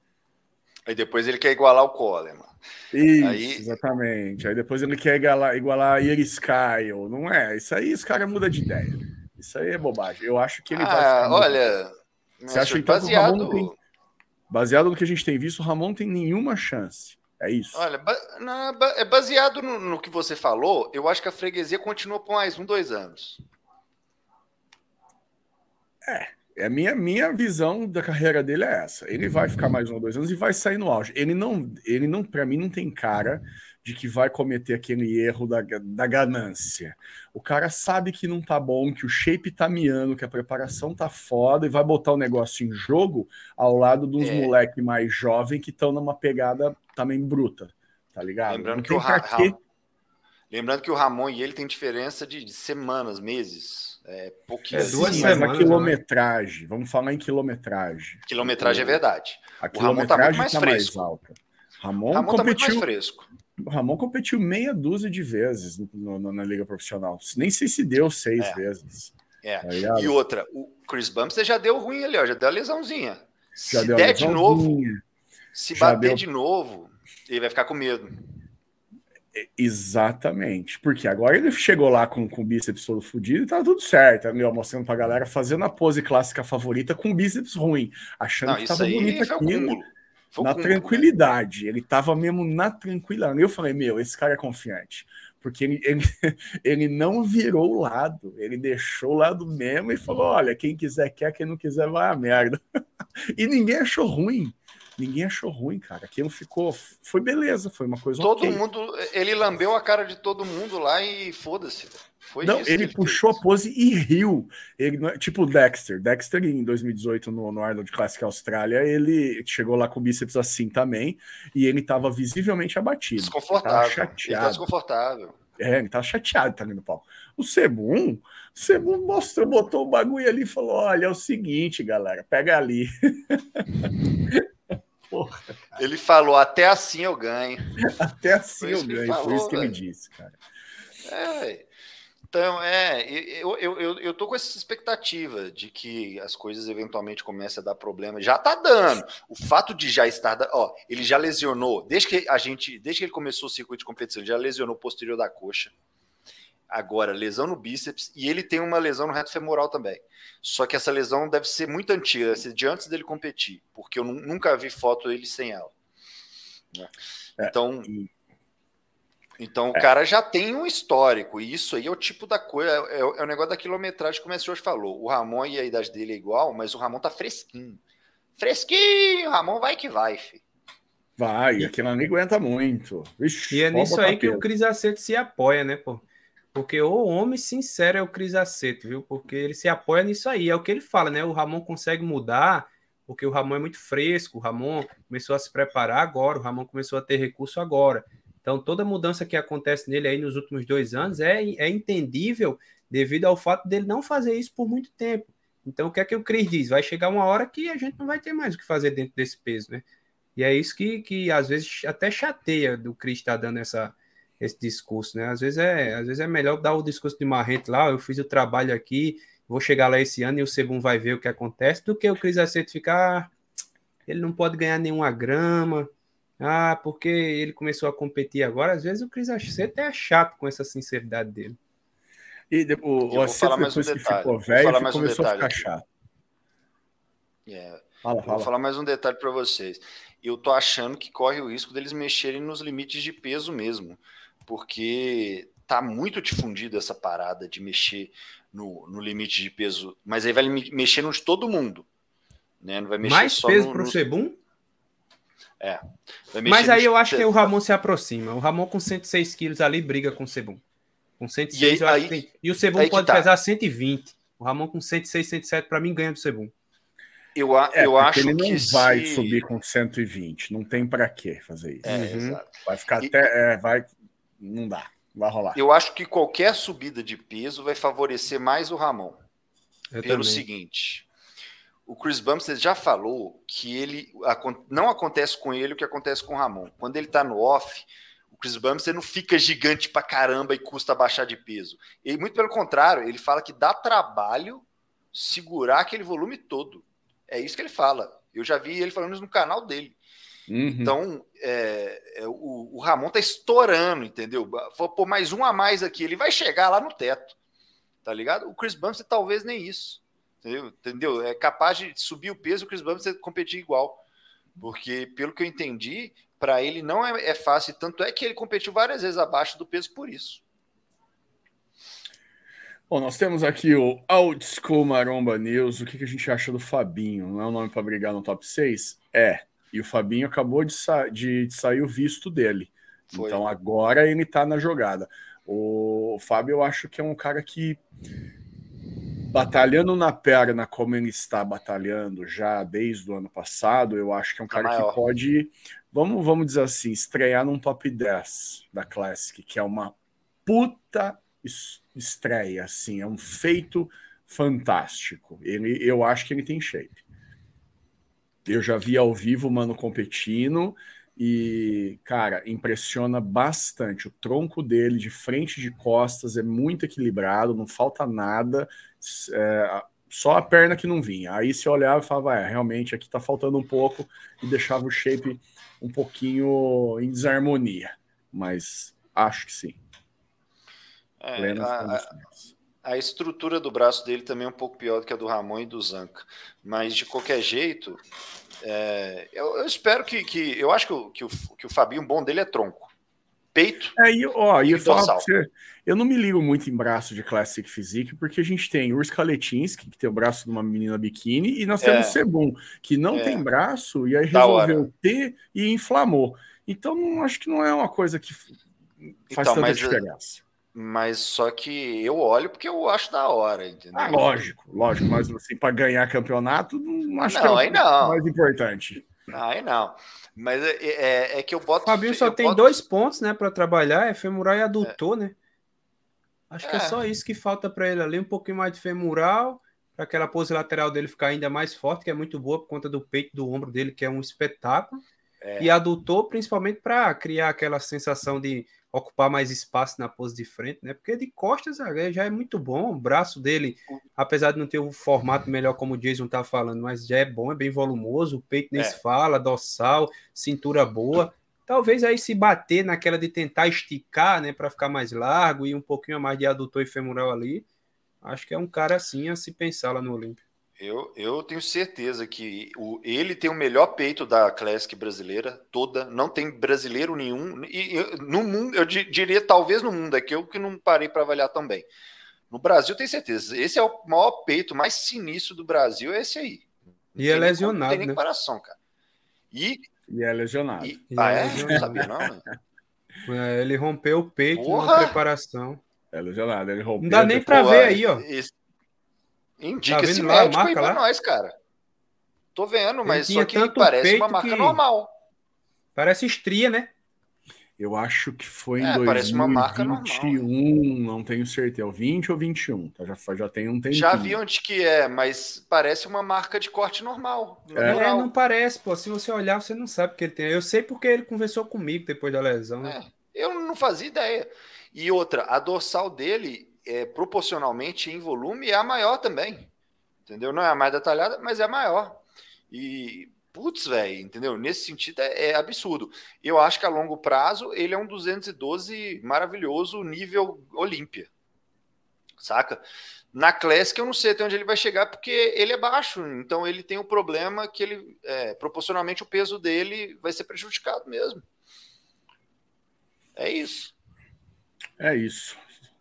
Aí depois ele quer igualar o Coleman. Isso, aí... exatamente. Aí depois ele quer igualar, igualar Iris Kyle. Não é? Isso aí os caras mudam de ideia. Isso aí é bobagem. Eu acho que ele ah, vai. Olha, você acha então baseado... que o Ramon tem... Baseado no que a gente tem visto, o Ramon tem nenhuma chance. É isso. Olha, é baseado no, no, que você falou, eu acho que a freguesia continua por mais um, dois anos. É, é a minha, minha visão da carreira dele é essa. Ele vai ficar mais um ou dois anos e vai sair no auge. Ele não, ele não, para mim, não tem cara de que vai cometer aquele erro da, da ganância. O cara sabe que não tá bom, que o shape tá miando, que a preparação tá foda e vai botar o negócio em jogo ao lado dos é. moleque mais jovem que estão numa pegada também bruta, tá ligado? Lembrando que, o Ra Lembrando que o Ramon e ele tem diferença de, de semanas, meses. É pouquíssimo. É duas semanas, né? quilometragem. Né? Vamos falar em quilometragem. Quilometragem é verdade. A o Ramon tá muito mais tá fresco. Mais alta. Ramon, Ramon competiu, tá muito mais fresco. Ramon competiu meia dúzia de vezes no, no, na Liga Profissional. Nem sei se deu seis é. vezes. É. Tá e outra, o Chris Bumps já deu ruim ali, ó, já deu a lesãozinha. Já se der de novo, se bater deu... de novo, ele vai ficar com medo. Exatamente, porque agora ele chegou lá com, com o bíceps todo fodido e tá tudo certo, meu, mostrando pra galera fazendo a pose clássica favorita com bíceps ruim, achando Não, que tava bonito aquilo, na tranquilidade, ele tava mesmo na tranquilidade. Eu falei, meu, esse cara é confiante, porque ele, ele, ele não virou o lado, ele deixou o lado mesmo e falou: olha, quem quiser quer, quem não quiser vai a merda. e ninguém achou ruim ninguém achou ruim, cara. Aquilo ficou. Foi beleza, foi uma coisa. Todo okay. mundo. Ele lambeu a cara de todo mundo lá e foda-se. Foi não, ele, ele puxou fez. a pose e riu. Ele, é, tipo o Dexter. Dexter, em 2018, no, no Arnold Classic Austrália, ele chegou lá com o bíceps assim também. E ele tava visivelmente abatido. Desconfortável. chateado. Ele tá desconfortável. É, ele tá chateado, tá ali no palco. O Sebum, o Sebum mostrou, botou o bagulho ali e falou: olha, é o seguinte, galera, pega ali. Porra, ele falou, até assim eu ganho. Até assim eu ganho, falou, foi isso que ele disse, cara. É, então, é, eu, eu, eu, eu tô com essa expectativa de que as coisas eventualmente comecem a dar problema. Já tá dando. O fato de já estar. Ó, ele já lesionou, desde que a gente. Desde que ele começou o circuito de competição, ele já lesionou o posterior da coxa. Agora, lesão no bíceps, e ele tem uma lesão no reto femoral também. Só que essa lesão deve ser muito antiga, deve ser de antes dele competir, porque eu nunca vi foto dele sem ela. Né? É, então, então o é. cara já tem um histórico, e isso aí é o tipo da coisa, é, é, é o negócio da quilometragem, como o senhor falou. O Ramon e a idade dele é igual, mas o Ramon tá fresquinho. Fresquinho, Ramon vai que vai, filho. Vai, aquilo não aguenta muito. Vixe, e é nisso aí que o Cris Aceto se apoia, né, pô? Porque o homem sincero é o Cris Aceto, viu? Porque ele se apoia nisso aí, é o que ele fala, né? O Ramon consegue mudar, porque o Ramon é muito fresco, o Ramon começou a se preparar agora, o Ramon começou a ter recurso agora. Então, toda mudança que acontece nele aí nos últimos dois anos é, é entendível devido ao fato dele não fazer isso por muito tempo. Então, o que é que o Cris diz? Vai chegar uma hora que a gente não vai ter mais o que fazer dentro desse peso, né? E é isso que, que às vezes até chateia do Cris estar tá dando essa, esse discurso, né? Às vezes é, às vezes é melhor dar o discurso de Marrente lá, eu fiz o trabalho aqui, vou chegar lá esse ano e o Sebum vai ver o que acontece, do que o Cris Aceito ficar, ah, ele não pode ganhar nenhuma grama, ah, porque ele começou a competir agora. Às vezes o Cris Aceto é chato com essa sinceridade dele. E o, o Aceto, depois um que ficou velho, começou um a ficar chato. Yeah. É, fala, fala. Vou falar mais um detalhe para vocês. Eu tô achando que corre o risco deles mexerem nos limites de peso mesmo, porque tá muito difundida essa parada de mexer no, no limite de peso, mas aí vai mexer no de todo mundo. Né? Não vai mexer Mais só peso no, para o Sebum? É. Mas aí eu acho que o Ramon se aproxima. O Ramon com 106 quilos ali briga com o Sebum. Com 106 e, aí, eu acho aí, tem... e o Sebum pode tá. pesar 120. O Ramon com 106, 107 para mim ganha do Sebum. Eu, é, eu acho ele não que vai se... subir com 120. Não tem para que fazer isso. É, uhum. Vai ficar e... até. É, vai. Não dá. Vai rolar. Eu acho que qualquer subida de peso vai favorecer mais o Ramon. Eu pelo também. seguinte o Chris Bumstead já falou que ele não acontece com ele o que acontece com o Ramon. Quando ele está no off, o Chris Bumstead não fica gigante pra caramba e custa baixar de peso. E muito pelo contrário, ele fala que dá trabalho segurar aquele volume todo. É isso que ele fala. Eu já vi ele falando isso no canal dele. Uhum. Então, é, é, o, o, Ramon tá estourando, entendeu? Vou pôr mais um a mais aqui, ele vai chegar lá no teto, tá ligado? O Chris Bumstead talvez nem isso. Entendeu? entendeu? É capaz de subir o peso, o Chris Bumstead você competir igual. Porque, pelo que eu entendi, para ele não é, é, fácil. Tanto é que ele competiu várias vezes abaixo do peso por isso. Bom, nós temos aqui o Old School Maromba News. O que, que a gente acha do Fabinho? Não é o um nome para brigar no top 6? É. E o Fabinho acabou de, sa de, de sair o visto dele. Foi. Então agora ele está na jogada. O Fábio, eu acho que é um cara que batalhando na perna como ele está batalhando já desde o ano passado, eu acho que é um tá cara que pode, vamos, vamos dizer assim, estrear num top 10 da Classic, que é uma puta estreia, assim, é um feito fantástico. Ele, eu acho que ele tem shape. Eu já vi ao vivo o Mano competindo e, cara, impressiona bastante. O tronco dele, de frente de costas, é muito equilibrado, não falta nada. É, só a perna que não vinha. Aí você olhava e falava, é, realmente aqui tá faltando um pouco e deixava o shape um pouquinho em desarmonia. Mas acho que sim. É, a, a, estrutura do braço dele também é um pouco pior do que a do Ramon e do Zanca. Mas de qualquer jeito, é, eu, eu, espero que, que. Eu acho que o, que o, que o Fabinho bom dele é tronco. Peito. É, e, ó, e, e você, eu não me ligo muito em braço de Classic Physique, porque a gente tem Urs Kaletinski, que tem o braço de uma menina biquíni, e nós é. temos Sebum, que não é. tem braço, e aí resolveu ter e inflamou. Então, não, acho que não é uma coisa que faz então, tanta mas, diferença. Mas só que eu olho porque eu acho da hora, entendeu? Ah, lógico, lógico, mas assim, para ganhar campeonato, não acho não, que é o não. mais importante. Aí não. Mas é, é, é que eu boto. O Fabinho só tem boto... dois pontos, né, para trabalhar: é femoral e adutor, é. né? Acho que é, é só isso que falta para ele ali, um pouquinho mais de femoral, para aquela pose lateral dele ficar ainda mais forte, que é muito boa por conta do peito do ombro dele, que é um espetáculo. É. E adutor, principalmente para criar aquela sensação de ocupar mais espaço na pose de frente, né? Porque de costas já é muito bom. O braço dele, apesar de não ter o formato melhor como o Jason tá falando, mas já é bom, é bem volumoso. O peito nem é. se fala, dorsal, cintura boa. Talvez aí se bater naquela de tentar esticar, né, para ficar mais largo e um pouquinho mais de adutor e femoral ali, acho que é um cara assim a se pensar lá no Olímpio. Eu, eu tenho certeza que o, ele tem o melhor peito da Classic brasileira toda. Não tem brasileiro nenhum. E, e no mundo, eu diria talvez no mundo, é que eu que não parei para avaliar também. No Brasil, tenho certeza. Esse é o maior peito mais sinistro do Brasil, é esse aí. E é lesionado. Não tem nem né? comparação, cara. E, e é lesionado. E, e ah, é? é? Não sabia, não, né? é, ele rompeu o peito Porra! na preparação. É lesionado, ele rompeu. Não dá nem para ver aí, ó. Esse, Indica tá esse médico aí pra lá? nós, cara. Tô vendo, mas só que parece uma marca que... normal. Parece estria, né? Eu acho que foi em é, 2021, não tenho certeza, 20 ou 21, tá? já, já tem um tempo. Já vi onde que é, mas parece uma marca de corte normal. É. é, não parece, pô. Se você olhar, você não sabe que ele tem. Eu sei porque ele conversou comigo depois da lesão. Né? É, eu não fazia ideia. E outra, a dorsal dele é, proporcionalmente em volume, é a maior também. Entendeu? Não é a mais detalhada, mas é a maior. E, putz, velho, entendeu? Nesse sentido é, é, absurdo. Eu acho que a longo prazo ele é um 212 maravilhoso nível Olímpia. Saca? Na Classic eu não sei até onde ele vai chegar porque ele é baixo, então ele tem o um problema que ele é, proporcionalmente o peso dele vai ser prejudicado mesmo. É isso. É isso.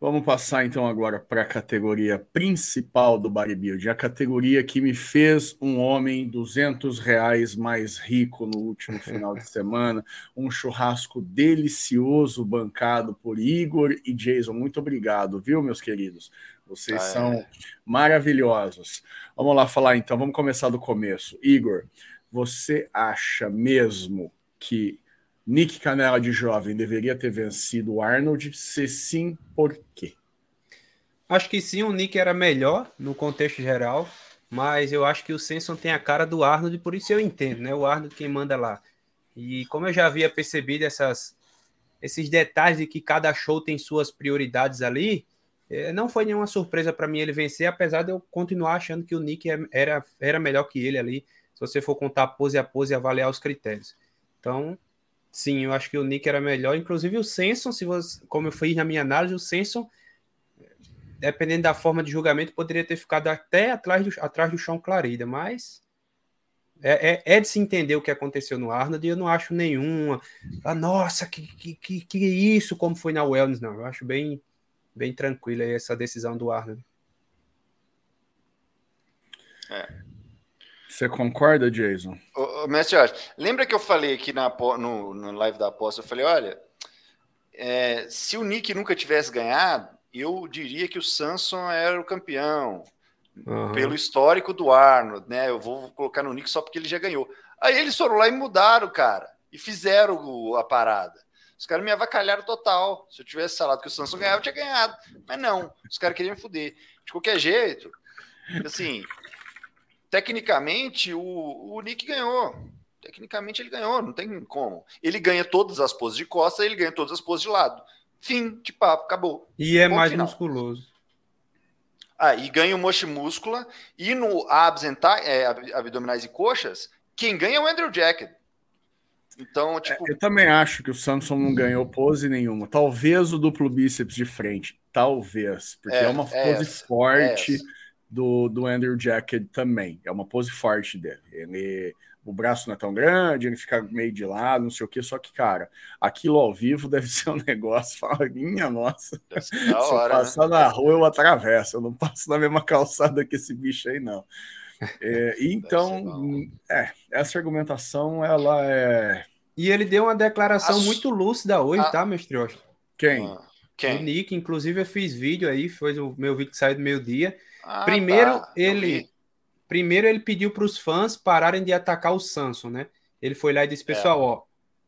Vamos passar então agora para a categoria principal do bodybuilding, a categoria que me fez um homem 200 reais mais rico no último final de semana, um churrasco delicioso bancado por Igor e Jason. Muito obrigado, viu, meus queridos? Vocês ah, são é. maravilhosos. Vamos lá falar então, vamos começar do começo. Igor, você acha mesmo que Nick Canela de jovem deveria ter vencido o Arnold? Se sim, por quê? Acho que sim, o Nick era melhor no contexto geral, mas eu acho que o Senson tem a cara do Arnold, por isso eu entendo, né? O Arnold quem manda lá. E como eu já havia percebido essas, esses detalhes de que cada show tem suas prioridades ali, é, não foi nenhuma surpresa para mim ele vencer, apesar de eu continuar achando que o Nick é, era, era melhor que ele ali, se você for contar pose a pose e avaliar os critérios. Então, Sim, eu acho que o Nick era melhor. Inclusive o Senson, se você, como eu fiz na minha análise, o Senson, dependendo da forma de julgamento, poderia ter ficado até atrás do, atrás do chão Clarida, mas é, é, é, de se entender o que aconteceu no Arnold e eu não acho nenhuma. Ah, nossa, que, que, que, que isso, como foi na Wellness, não. Eu acho bem, bem tranquila essa decisão do Arnold. É. Você concorda, Jason? Ô, mestre Jorge, lembra que eu falei aqui na, no, no live da aposta? Eu falei: olha, é, se o Nick nunca tivesse ganhado, eu diria que o Samson era o campeão. Uhum. Pelo histórico do Arnold, né? Eu vou colocar no Nick só porque ele já ganhou. Aí eles foram lá e mudaram, cara. E fizeram a parada. Os caras me avacalharam total. Se eu tivesse falado que o Samson ganhava, eu tinha ganhado. Mas não, os caras queriam me fuder. De qualquer jeito, assim, tecnicamente, o, o Nick ganhou. Tecnicamente ele ganhou, não tem como. Ele ganha todas as poses de costa, ele ganha todas as poses de lado. Fim de papo, acabou. E é mais final. musculoso. Ah, e ganha o moche múscula. E no abs, é, abdominais e coxas, quem ganha é o Andrew Jacket. Então, é, tipo. É, eu também acho que o Samson não ganhou pose nenhuma. Talvez o duplo bíceps de frente. Talvez. Porque é, é uma é pose essa, forte. Do, do Andrew Jacket também. É uma pose forte dele. Ele, o braço não é tão grande, ele fica meio de lado, não sei o que. Só que, cara, aquilo ao vivo deve ser um negócio. Fala, minha nossa. Hora, Se eu passar né? na rua, eu atravesso. Eu não passo na mesma calçada que esse bicho aí, não. É, então, é, essa argumentação, ela é. E ele deu uma declaração muito lúcida hoje, a... tá, mestre? Quem? Ah, quem? O Nick, inclusive eu fiz vídeo aí, foi o meu vídeo que saiu do meio-dia. Ah, primeiro, tá. ele primeiro ele pediu para os fãs pararem de atacar o Samson, né? Ele foi lá e disse, pessoal, é. ó,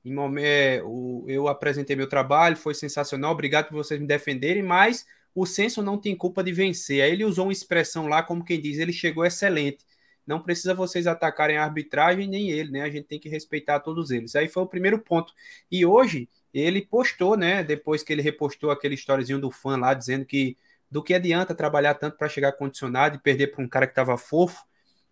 em momento, é, o, eu apresentei meu trabalho, foi sensacional, obrigado por vocês me defenderem, mas o Senso não tem culpa de vencer. Aí ele usou uma expressão lá, como quem diz, ele chegou excelente. Não precisa vocês atacarem a arbitragem nem ele, né? A gente tem que respeitar todos eles. Aí foi o primeiro ponto. E hoje ele postou, né? Depois que ele repostou aquele storyzinho do fã lá, dizendo que do que adianta trabalhar tanto para chegar condicionado e perder para um cara que estava fofo.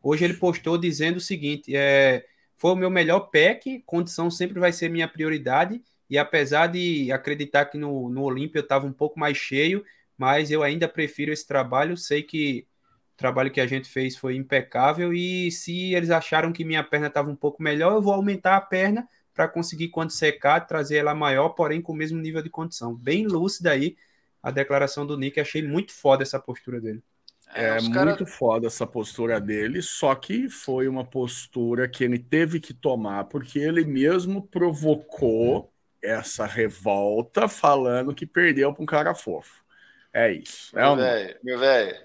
Hoje ele postou dizendo o seguinte: é, foi o meu melhor pack, condição sempre vai ser minha prioridade. E apesar de acreditar que no, no Olímpio eu estava um pouco mais cheio, mas eu ainda prefiro esse trabalho. Sei que o trabalho que a gente fez foi impecável. E se eles acharam que minha perna estava um pouco melhor, eu vou aumentar a perna para conseguir, quando secar, trazer ela maior, porém com o mesmo nível de condição. Bem lúcida aí a declaração do Nick. Achei muito foda essa postura dele. É, é muito cara... foda essa postura dele, só que foi uma postura que ele teve que tomar, porque ele mesmo provocou essa revolta falando que perdeu para um cara fofo. É isso. É meu velho, meu velho.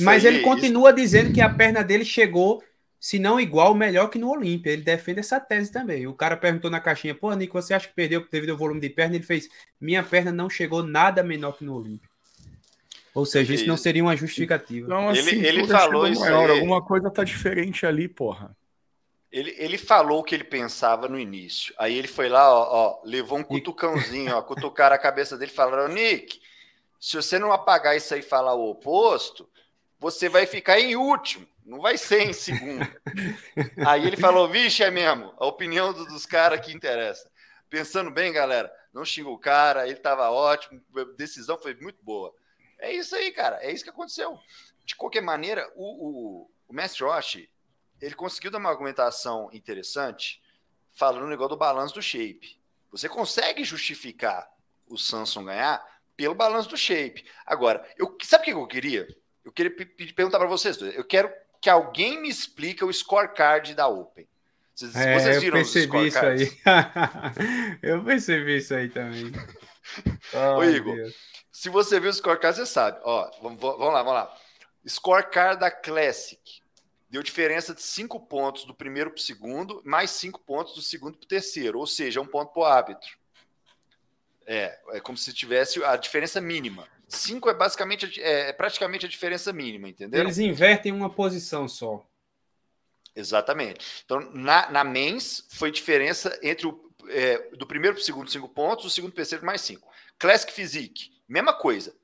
Mas aí, ele continua isso... dizendo que a perna dele chegou se não igual, melhor que no Olímpia. Ele defende essa tese também. O cara perguntou na caixinha, pô, Nico, você acha que perdeu devido ao volume de perna? Ele fez, minha perna não chegou nada menor que no Olímpia. Ou seja, isso, não seria uma justificativa. Então, assim, ele, ele falou isso maior, aí. Alguma coisa tá diferente ali, porra. Ele, ele falou o que ele pensava no início. Aí ele foi lá, ó, ó levou um cutucãozinho, ó, cutucaram a cabeça dele e falaram, Nick, se você não apagar isso aí e falar o oposto, você vai ficar em último. Não vai ser em segundo. Aí ele falou: vixe, é mesmo. A opinião dos caras que interessa. Pensando bem, galera, não xingou o cara, ele estava ótimo, a decisão foi muito boa. É isso aí, cara. É isso que aconteceu. De qualquer maneira, o, o, o Mestre Roche, ele conseguiu dar uma argumentação interessante falando no negócio do balanço do shape. Você consegue justificar o Samsung ganhar pelo balanço do shape. Agora, eu, sabe o que eu queria? Eu queria perguntar para vocês. Eu quero que alguém me explique o scorecard da Open. Vocês, é, vocês viram eu percebi isso aí. eu percebi isso aí também. Oh, Ô, Igor, Deus. se você viu o scorecard, você sabe. Ó, vamos, vamos lá, vamos lá. Scorecard da Classic. Deu diferença de 5 pontos do primeiro para o segundo, mais 5 pontos do segundo para o terceiro, ou seja, um ponto para o árbitro. É, é como se tivesse a diferença mínima. 5 é basicamente é, é, praticamente a diferença mínima, entendeu? Eles invertem uma posição só. Exatamente. Então, na, na mens, foi diferença entre o é, do primeiro para o segundo, 5 pontos, do segundo para o terceiro, mais 5. Classic Physique, mesma coisa.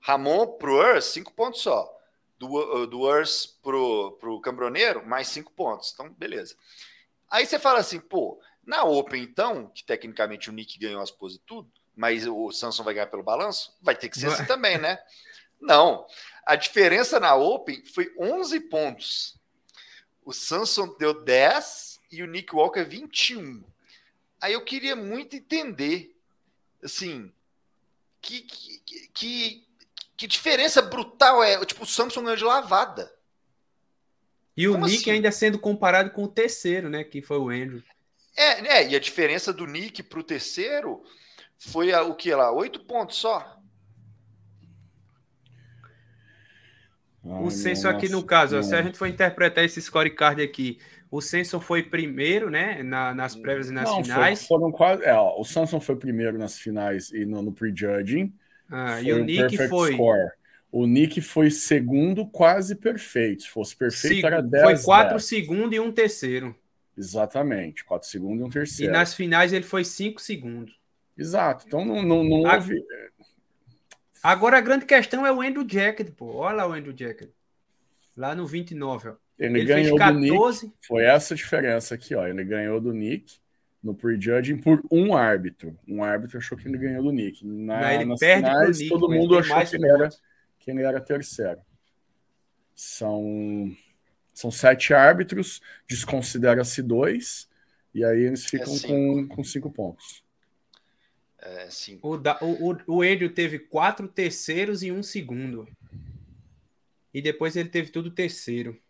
Ramon pro Urs, 5 pontos só. Do, do Urs pro, pro Cambroneiro, mais 5 pontos. Então, beleza. Aí você fala assim, pô, na Open, então, que tecnicamente o Nick ganhou as poses e tudo, mas o Samsung vai ganhar pelo balanço? Vai ter que ser assim também, né? Não. A diferença na Open foi 11 pontos. O Samsung deu 10 e o Nick Walker 21. Aí eu queria muito entender, assim, que, que, que, que diferença brutal é. Tipo, o Samsung ganhou de lavada. E Como o Nick assim? ainda sendo comparado com o terceiro, né? Que foi o Andrew. É, né? E a diferença do Nick para o terceiro foi a, o que lá? Oito pontos só. o censo aqui no caso, se a gente for interpretar esse scorecard aqui, o Samson foi primeiro, né, na, nas prévias e nas Não, finais. Foram quase, é, ó, o Samson foi primeiro nas finais e no, no prejudging. Ah, e o Nick foi. Score. O Nick foi segundo, quase perfeito. Se fosse perfeito, Seg era 10. Foi quatro segundos e um terceiro. Exatamente, quatro segundos e um terceiro. E nas finais ele foi cinco segundos. Exato. Então não, não, não houve. Agora a grande questão é o Andrew Jacket, pô. Olha lá o Andrew Jacket. Lá no 29, ó. Ele, ele ganhou 14... do Nick. Foi essa a diferença aqui, ó. Ele ganhou do Nick no prejudging por um árbitro. Um árbitro achou que ele ganhou do Nick. Na, Não, ele perde finais, Nick, todo mundo achou que ele, era, que ele era terceiro. São, são sete árbitros, desconsidera-se dois, e aí eles ficam é com, com cinco pontos. É, o, da, o, o Enio teve quatro terceiros e um segundo. E depois ele teve tudo terceiro.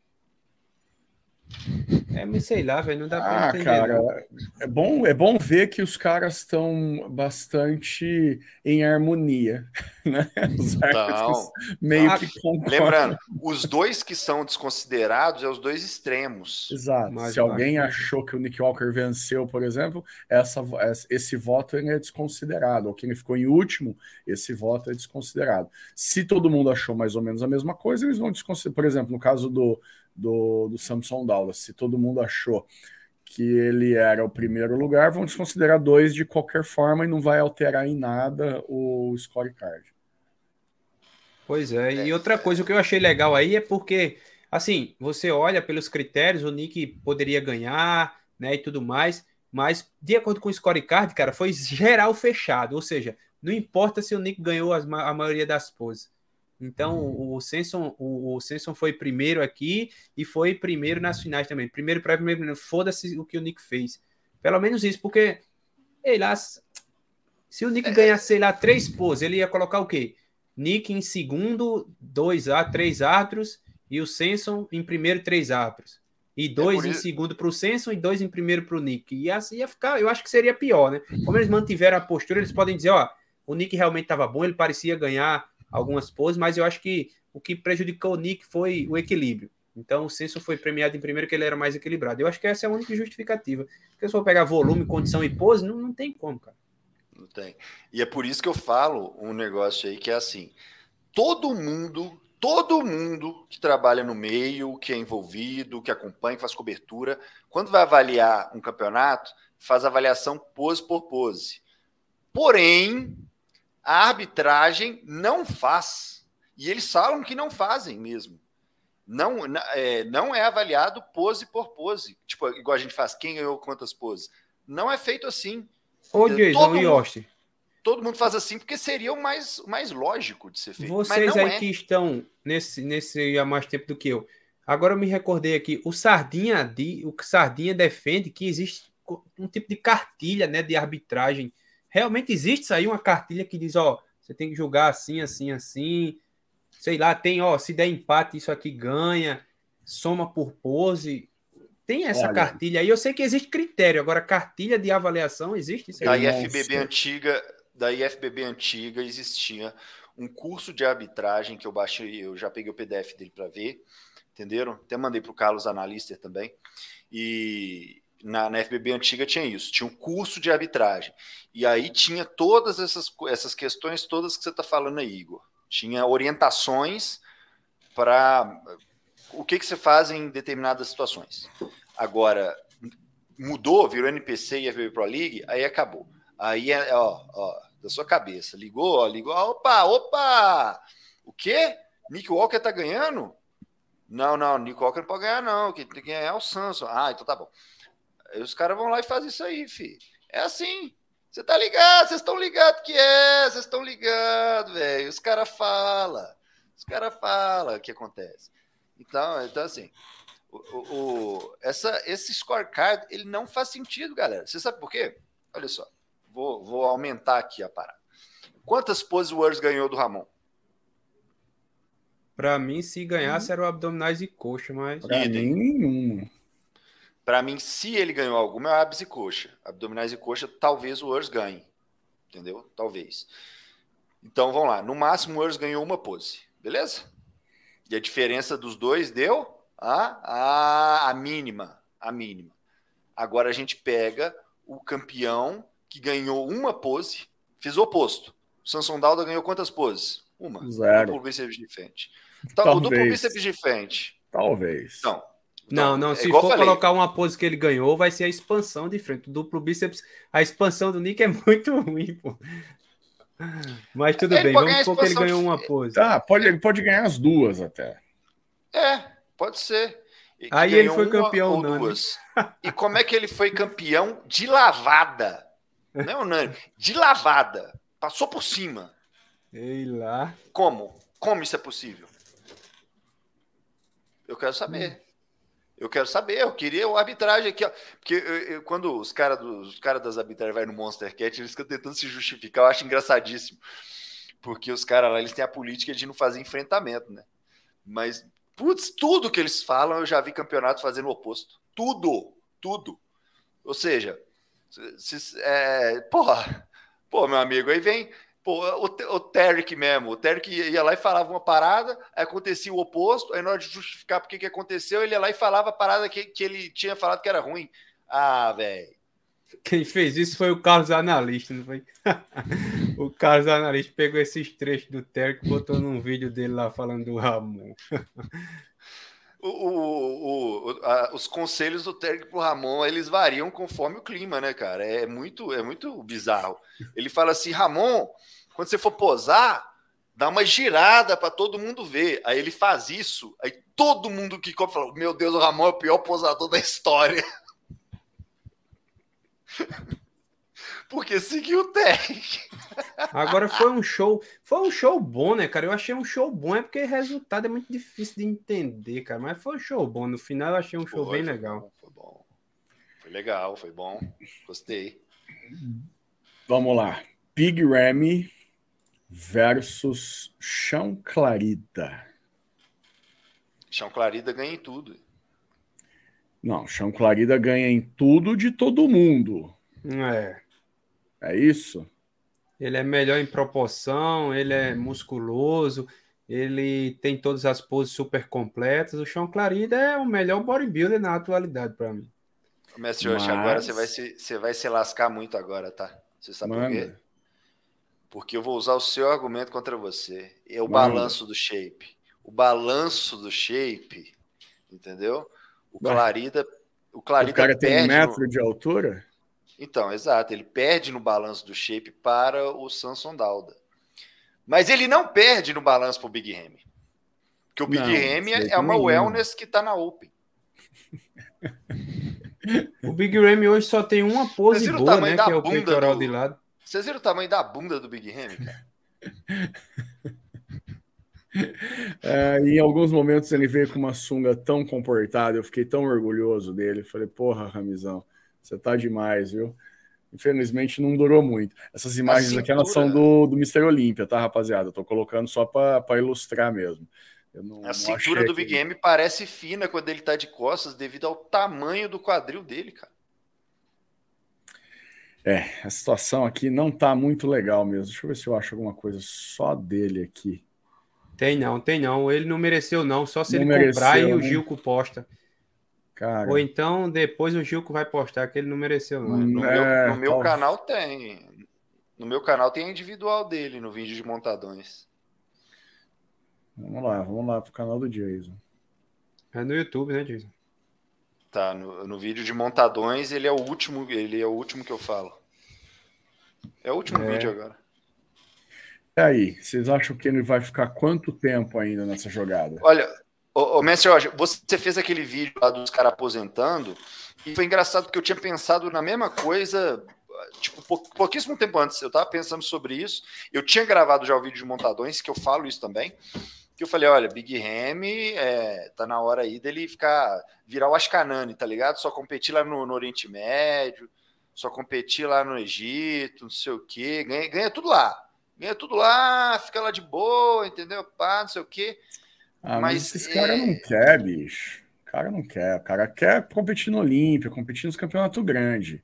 É, sei lá, velho, não dá pra ah, entender. Cara, é bom, é bom ver que os caras estão bastante em harmonia, né? Os então, meio ah, que concordam. Lembrando, os dois que são desconsiderados é os dois extremos. Exato. Mas, Se alguém achou que o Nick Walker venceu, por exemplo, essa, esse voto é desconsiderado. Ou quem ficou em último, esse voto é desconsiderado. Se todo mundo achou mais ou menos a mesma coisa, eles vão desconsiderar. Por exemplo, no caso do do, do Samson Dallas. Se todo mundo achou que ele era o primeiro lugar, vão desconsiderar dois de qualquer forma e não vai alterar em nada o scorecard. Pois é, e outra coisa que eu achei legal aí é porque, assim, você olha pelos critérios, o Nick poderia ganhar, né, e tudo mais, mas de acordo com o scorecard, cara, foi geral fechado, ou seja, não importa se o Nick ganhou as, a maioria das poses. Então, o Senson, o, o Senson foi primeiro aqui e foi primeiro nas finais também. Primeiro para primeiro, foda-se o que o Nick fez. Pelo menos isso, porque, sei lá, se o Nick é. ganhar, sei lá, três poses, ele ia colocar o quê? Nick em segundo, dois a três árbitros, e o Senson em primeiro, três árbitros. E é dois é em segundo para o Senson e dois em primeiro para o Nick. E assim ia ficar, eu acho que seria pior, né? Como eles mantiveram a postura, eles podem dizer, ó, o Nick realmente estava bom, ele parecia ganhar algumas poses, mas eu acho que o que prejudicou o Nick foi o equilíbrio. Então o Senso foi premiado em primeiro que ele era mais equilibrado. Eu acho que essa é a única justificativa. Porque se for pegar volume, condição e pose, não, não tem como, cara. Não tem. E é por isso que eu falo um negócio aí que é assim: todo mundo, todo mundo que trabalha no meio, que é envolvido, que acompanha, que faz cobertura, quando vai avaliar um campeonato, faz avaliação pose por pose. Porém, a arbitragem não faz. E eles falam que não fazem mesmo. Não é, não é avaliado pose por pose. Tipo, igual a gente faz, quem ganhou quantas poses. Não é feito assim. Ô, Jason, todo, mundo, todo mundo faz assim porque seria o mais, o mais lógico de ser feito. Vocês aí é. que estão nesse, nesse há mais tempo do que eu. Agora eu me recordei aqui, o Sardinha, o Sardinha defende que existe um tipo de cartilha né, de arbitragem realmente existe isso aí, uma cartilha que diz, ó, você tem que jogar assim, assim, assim. Sei lá, tem, ó, se der empate, isso aqui ganha, soma por pose. Tem essa Olha. cartilha aí. Eu sei que existe critério, agora cartilha de avaliação existe isso aí. Da IFBB antiga, da IFBB antiga existia um curso de arbitragem que eu baixei, eu já peguei o PDF dele para ver, entenderam? Até mandei para o Carlos Analister também. E na, na, FBB antiga tinha isso, tinha um curso de arbitragem. E aí tinha todas essas, essas questões todas que você está falando aí, Igor. Tinha orientações para o que, que você faz em determinadas situações. Agora, mudou, virou NPC e FBB Pro League, aí acabou. Aí é, ó, ó, da sua cabeça. Ligou, ó, ligou. Opa, opa! O quê? Nick Walker tá ganhando? Não, não, Nick Walker não pode ganhar, não. Quem tem que ganhar é o Samson. Ah, então tá bom. Aí os caras vão lá e fazem isso aí, fi. É assim. Você tá ligado? Vocês estão ligados que é? Vocês estão ligados, velho. Os caras falam. Os caras falam o que acontece. Então, então assim, o, o, o, essa, esse scorecard, ele não faz sentido, galera. Você sabe por quê? Olha só. Vou, vou aumentar aqui a parada. Quantas poses o ganhou do Ramon? Para mim, se ganhasse, hum. era o abdominais e coxa, mas. Pra mim, nenhum. Para mim, se ele ganhou alguma, é abs e coxa. Abdominais e coxa, talvez o Urs ganhe. Entendeu? Talvez. Então vamos lá. No máximo, o Urs ganhou uma pose. Beleza? E a diferença dos dois deu a, a, a mínima. A mínima. Agora a gente pega o campeão que ganhou uma pose, fez o oposto. O Samson Dalda ganhou quantas poses? Uma. Zero. O duplo bíceps de frente. Então, Talvez. o duplo bíceps de frente. Talvez. Então, não, não. É se for colocar uma pose que ele ganhou, vai ser a expansão de frente. O duplo bíceps, a expansão do Nick é muito ruim, pô. Mas tudo ele bem, vamos supor que ele ganhou de... uma pose. Tá, pode, ele pode ganhar as duas até. É, pode ser. Ele Aí ele foi campeão, ou duas. E como é que ele foi campeão de lavada? Não é unânime, de lavada. Passou por cima. Ei lá. Como? Como isso é possível? Eu quero saber. Eu quero saber, eu queria o arbitragem aqui, ó. Porque eu, eu, quando os caras cara das arbitragens vai no Monster Cat, eles ficam tentando se justificar, eu acho engraçadíssimo. Porque os caras lá, eles têm a política de não fazer enfrentamento, né? Mas Putz, tudo que eles falam eu já vi campeonato fazendo o oposto. Tudo, tudo. Ou seja, se, se, é, porra, pô, meu amigo, aí vem pô, o, o Terry mesmo. O Terry ia lá e falava uma parada, acontecia o oposto, aí na hora de justificar por que, que aconteceu, ele ia lá e falava a parada que, que ele tinha falado que era ruim. Ah, velho. Quem fez isso foi o Carlos Analista, não foi? o Carlos Analista pegou esses trechos do Terry e botou num vídeo dele lá falando do Ramon. o, o, o a, os conselhos do técnico pro Ramon eles variam conforme o clima, né, cara? É muito, é muito bizarro. Ele fala assim: Ramon, quando você for posar, dá uma girada para todo mundo ver. Aí ele faz isso, aí todo mundo que compra fala: Meu Deus, o Ramon é o pior posador da história. Porque seguiu o técnico. Agora foi um show, foi um show bom, né, cara? Eu achei um show bom, é porque o resultado é muito difícil de entender, cara. Mas foi um show bom. No final eu achei um show foi, bem foi legal. Bom, foi bom. Foi legal, foi bom. Gostei. Vamos lá. Big Ramy versus Chão Clarida. Chão Clarida ganha em tudo. Não, Chão Clarida ganha em tudo de todo mundo. É. É isso? Ele é melhor em proporção, ele é musculoso, ele tem todas as poses super completas. O Chão Clarida é o melhor bodybuilder na atualidade para mim. Mestre Mas... agora você vai, se, você vai se lascar muito agora, tá? Você sabe Manda. por quê? Porque eu vou usar o seu argumento contra você. É o Manda. balanço do shape. O balanço do shape, entendeu? O Clarida. O Clarida o cara tem um metro no... de altura? Então, exato. Ele perde no balanço do shape para o Samson Dauda. Mas ele não perde no balanço para o Big Ramy. Porque o Big Ramy é uma nenhum. wellness que está na Open. o Big Ramy hoje só tem uma pose boa, né? Que é o peitoral do... de lado. Vocês viram o tamanho da bunda do Big cara? É, em alguns momentos ele veio com uma sunga tão comportada, eu fiquei tão orgulhoso dele. Falei, porra, Ramizão, você tá demais, viu? Infelizmente não durou muito. Essas imagens cintura... aqui elas são do, do Mr. Olímpia, tá, rapaziada? Eu tô colocando só para ilustrar mesmo. Não, a cintura do Big M parece fina quando ele tá de costas, devido ao tamanho do quadril dele, cara. É, a situação aqui não tá muito legal mesmo. Deixa eu ver se eu acho alguma coisa só dele aqui. Tem não, tem não. Ele não mereceu, não. Só se não ele mereceu, comprar e o né? Gilco posta. Cara. Ou então depois o Gilco vai postar que ele não mereceu, não. No, é, meu, no meu canal tem. No meu canal tem a individual dele no vídeo de montadões. Vamos lá, vamos lá pro canal do Jason. É no YouTube, né, Jason? Tá, no, no vídeo de montadões ele é o último, ele é o último que eu falo. É o último é. vídeo agora. E aí, vocês acham que ele vai ficar quanto tempo ainda nessa jogada? Olha, Ô, ô Mestre Roger, você fez aquele vídeo lá dos caras aposentando e foi engraçado porque eu tinha pensado na mesma coisa, tipo, pouquíssimo tempo antes. Eu tava pensando sobre isso. Eu tinha gravado já o vídeo de montadões, que eu falo isso também. Que eu falei, olha, Big Ham é, tá na hora aí dele ficar, virar o Ashkanani, tá ligado? Só competir lá no, no Oriente Médio, só competir lá no Egito, não sei o quê, ganha, ganha tudo lá. Ganha tudo lá, fica lá de boa, entendeu? Pá, não sei o quê. Ah, mas, mas esse é... cara não quer, bicho. O cara não quer. O cara quer competir no Olímpia, competir nos campeonatos grandes.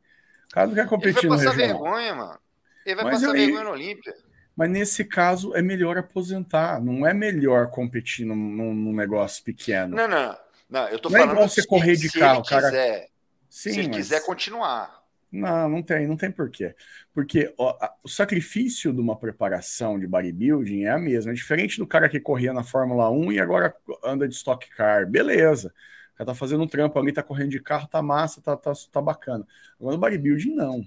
O cara não quer competir Ele vai passar vergonha, mano. Ele vai mas passar eu... vergonha no Olímpia. Mas nesse caso é melhor aposentar. Não é melhor competir num, num negócio pequeno. Não, não. Não, eu tô não falando. É igual você correr de carro, cara. Quiser, Sim, se ele mas... quiser continuar. Não, não tem, não tem porquê. Porque ó, a, o sacrifício de uma preparação de bodybuilding é a mesma. É diferente do cara que corria na Fórmula 1 e agora anda de Stock Car. Beleza. O cara tá fazendo um trampo ali, tá correndo de carro, tá massa, tá, tá, tá bacana. Agora no bodybuilding, não.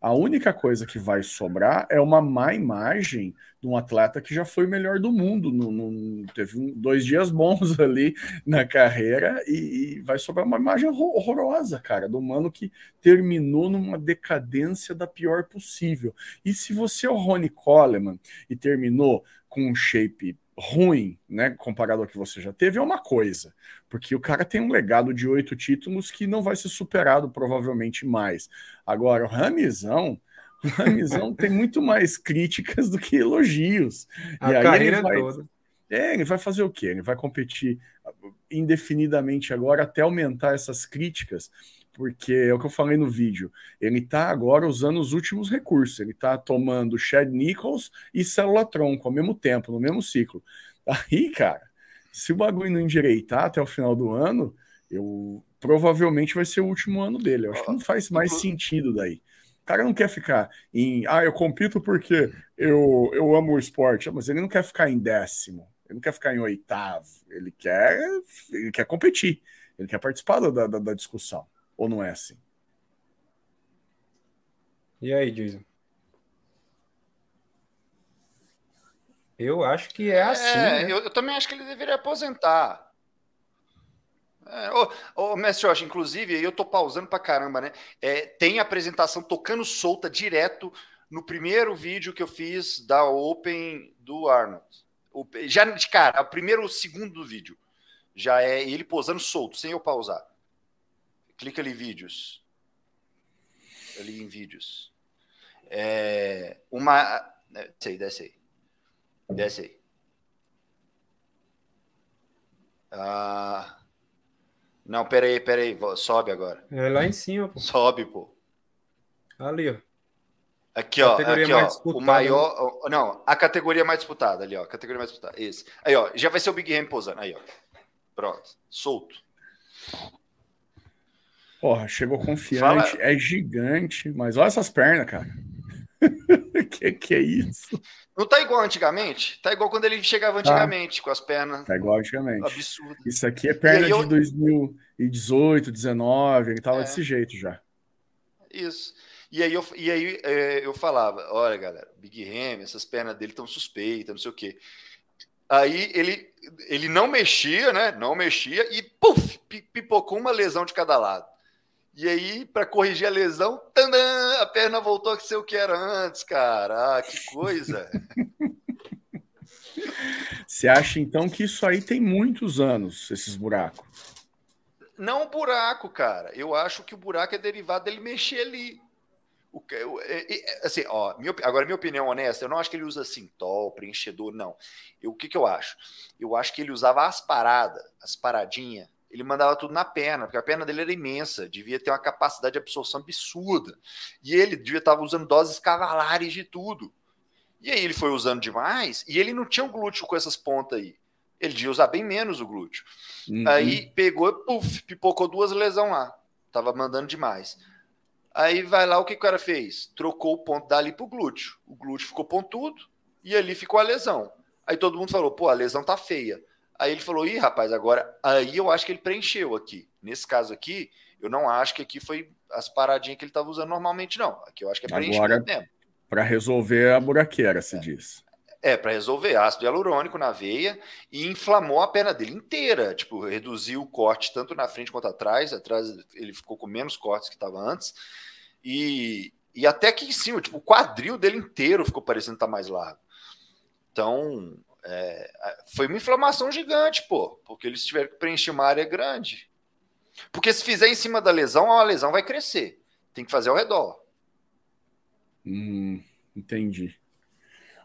A única coisa que vai sobrar é uma má imagem de um atleta que já foi o melhor do mundo. No, no teve um, dois dias bons ali na carreira e, e, vai sobrar uma imagem horrorosa, cara, do mano que terminou numa decadência da pior possível. E se você é o Ronnie Coleman e terminou com um shape ruim, né, comparado ao que você já teve, é uma coisa, porque o cara tem um legado de oito títulos que não vai ser superado provavelmente mais. Agora, o Ramizão, o Ramizão tem muito mais críticas do que elogios. A e carreira vai, toda. É, ele vai fazer o quê? Ele vai competir indefinidamente agora até aumentar essas críticas, porque é o que eu falei no vídeo. Ele está agora usando os últimos recursos. Ele está tomando Chad Nichols e Célula Tronco ao mesmo tempo, no mesmo ciclo. Aí, cara, se o bagulho não endireitar até o final do ano, eu provavelmente vai ser o último ano dele. Eu acho que não faz mais sentido daí. O cara não quer ficar em, ah, eu compito porque eu, eu amo o esporte, mas ele não quer ficar em décimo, ele não quer ficar em oitavo, ele quer, ele quer competir, ele quer participar da, da, da discussão, ou não é assim? E aí, Jason? Eu acho que é assim. É, né? eu, eu, também acho que ele deveria aposentar. É, ô, ô, Mestre Jorge, inclusive, eu tô pausando pra caramba, né? É, tem apresentação tocando solta direto no primeiro vídeo que eu fiz da Open do Arnold. O, já de cara, o primeiro ou segundo do vídeo. Já é ele posando solto, sem eu pausar. Clica ali, vídeos. Ali em vídeos. É, uma. Desce aí, desce aí. Desce aí. Ah. Não, peraí, peraí. Sobe agora. É lá em cima, pô. Sobe, pô. Ali, ó. Aqui, ó. Aqui, ó. O maior. Né? Não, a categoria mais disputada ali, ó. Categoria mais disputada. Esse. Aí, ó. Já vai ser o Big Ham posando. Aí, ó. Pronto. Solto. Porra, chegou confiante. Fala... É gigante. Mas olha essas pernas, cara. que que é isso? Não tá igual antigamente? Tá igual quando ele chegava tá. antigamente, tá. com as pernas. Tá igual antigamente. Absurdo. Isso aqui é perna eu... de 2018, 19, ele tava é. desse jeito já. Isso. E aí, eu, e aí é, eu falava: olha, galera, Big Ham, essas pernas dele estão suspeitas, não sei o quê. Aí ele, ele não mexia, né? Não mexia e puf, pipocou uma lesão de cada lado. E aí, para corrigir a lesão, tandã, a perna voltou a ser o que era antes, cara. Ah, que coisa. Você acha então que isso aí tem muitos anos, esses buracos? Não buraco, cara. Eu acho que o buraco é derivado dele mexer ali. O, assim, ó, minha, agora minha opinião honesta, eu não acho que ele usa sintol, preenchedor, não. Eu, o que, que eu acho? Eu acho que ele usava as paradas, as paradinhas, ele mandava tudo na perna, porque a perna dele era imensa, devia ter uma capacidade de absorção absurda. E ele devia estar usando doses cavalares de tudo. E aí ele foi usando demais, e ele não tinha o glúteo com essas pontas aí. Ele devia usar bem menos o glúteo. Uhum. Aí pegou, puf, pipocou duas lesões lá. Tava mandando demais. Aí vai lá, o que o cara fez? Trocou o ponto dali pro glúteo. O glúteo ficou pontudo, e ali ficou a lesão. Aí todo mundo falou, pô, a lesão tá feia. Aí ele falou: ih, rapaz, agora. Aí eu acho que ele preencheu aqui. Nesse caso aqui, eu não acho que aqui foi as paradinhas que ele estava usando normalmente, não. Aqui eu acho que é preenchimento agora, mesmo. Para resolver a buraqueira, se é. diz. É, para resolver ácido hialurônico na veia e inflamou a perna dele inteira. Tipo, reduziu o corte tanto na frente quanto atrás. Atrás ele ficou com menos cortes que estava antes. E, e até aqui em cima, tipo, o quadril dele inteiro ficou parecendo estar tá mais largo. Então, é, foi uma inflamação gigante, pô, porque eles tiveram que preencher uma área grande. Porque se fizer em cima da lesão, a lesão vai crescer. Tem que fazer ao redor. Hum, entendi.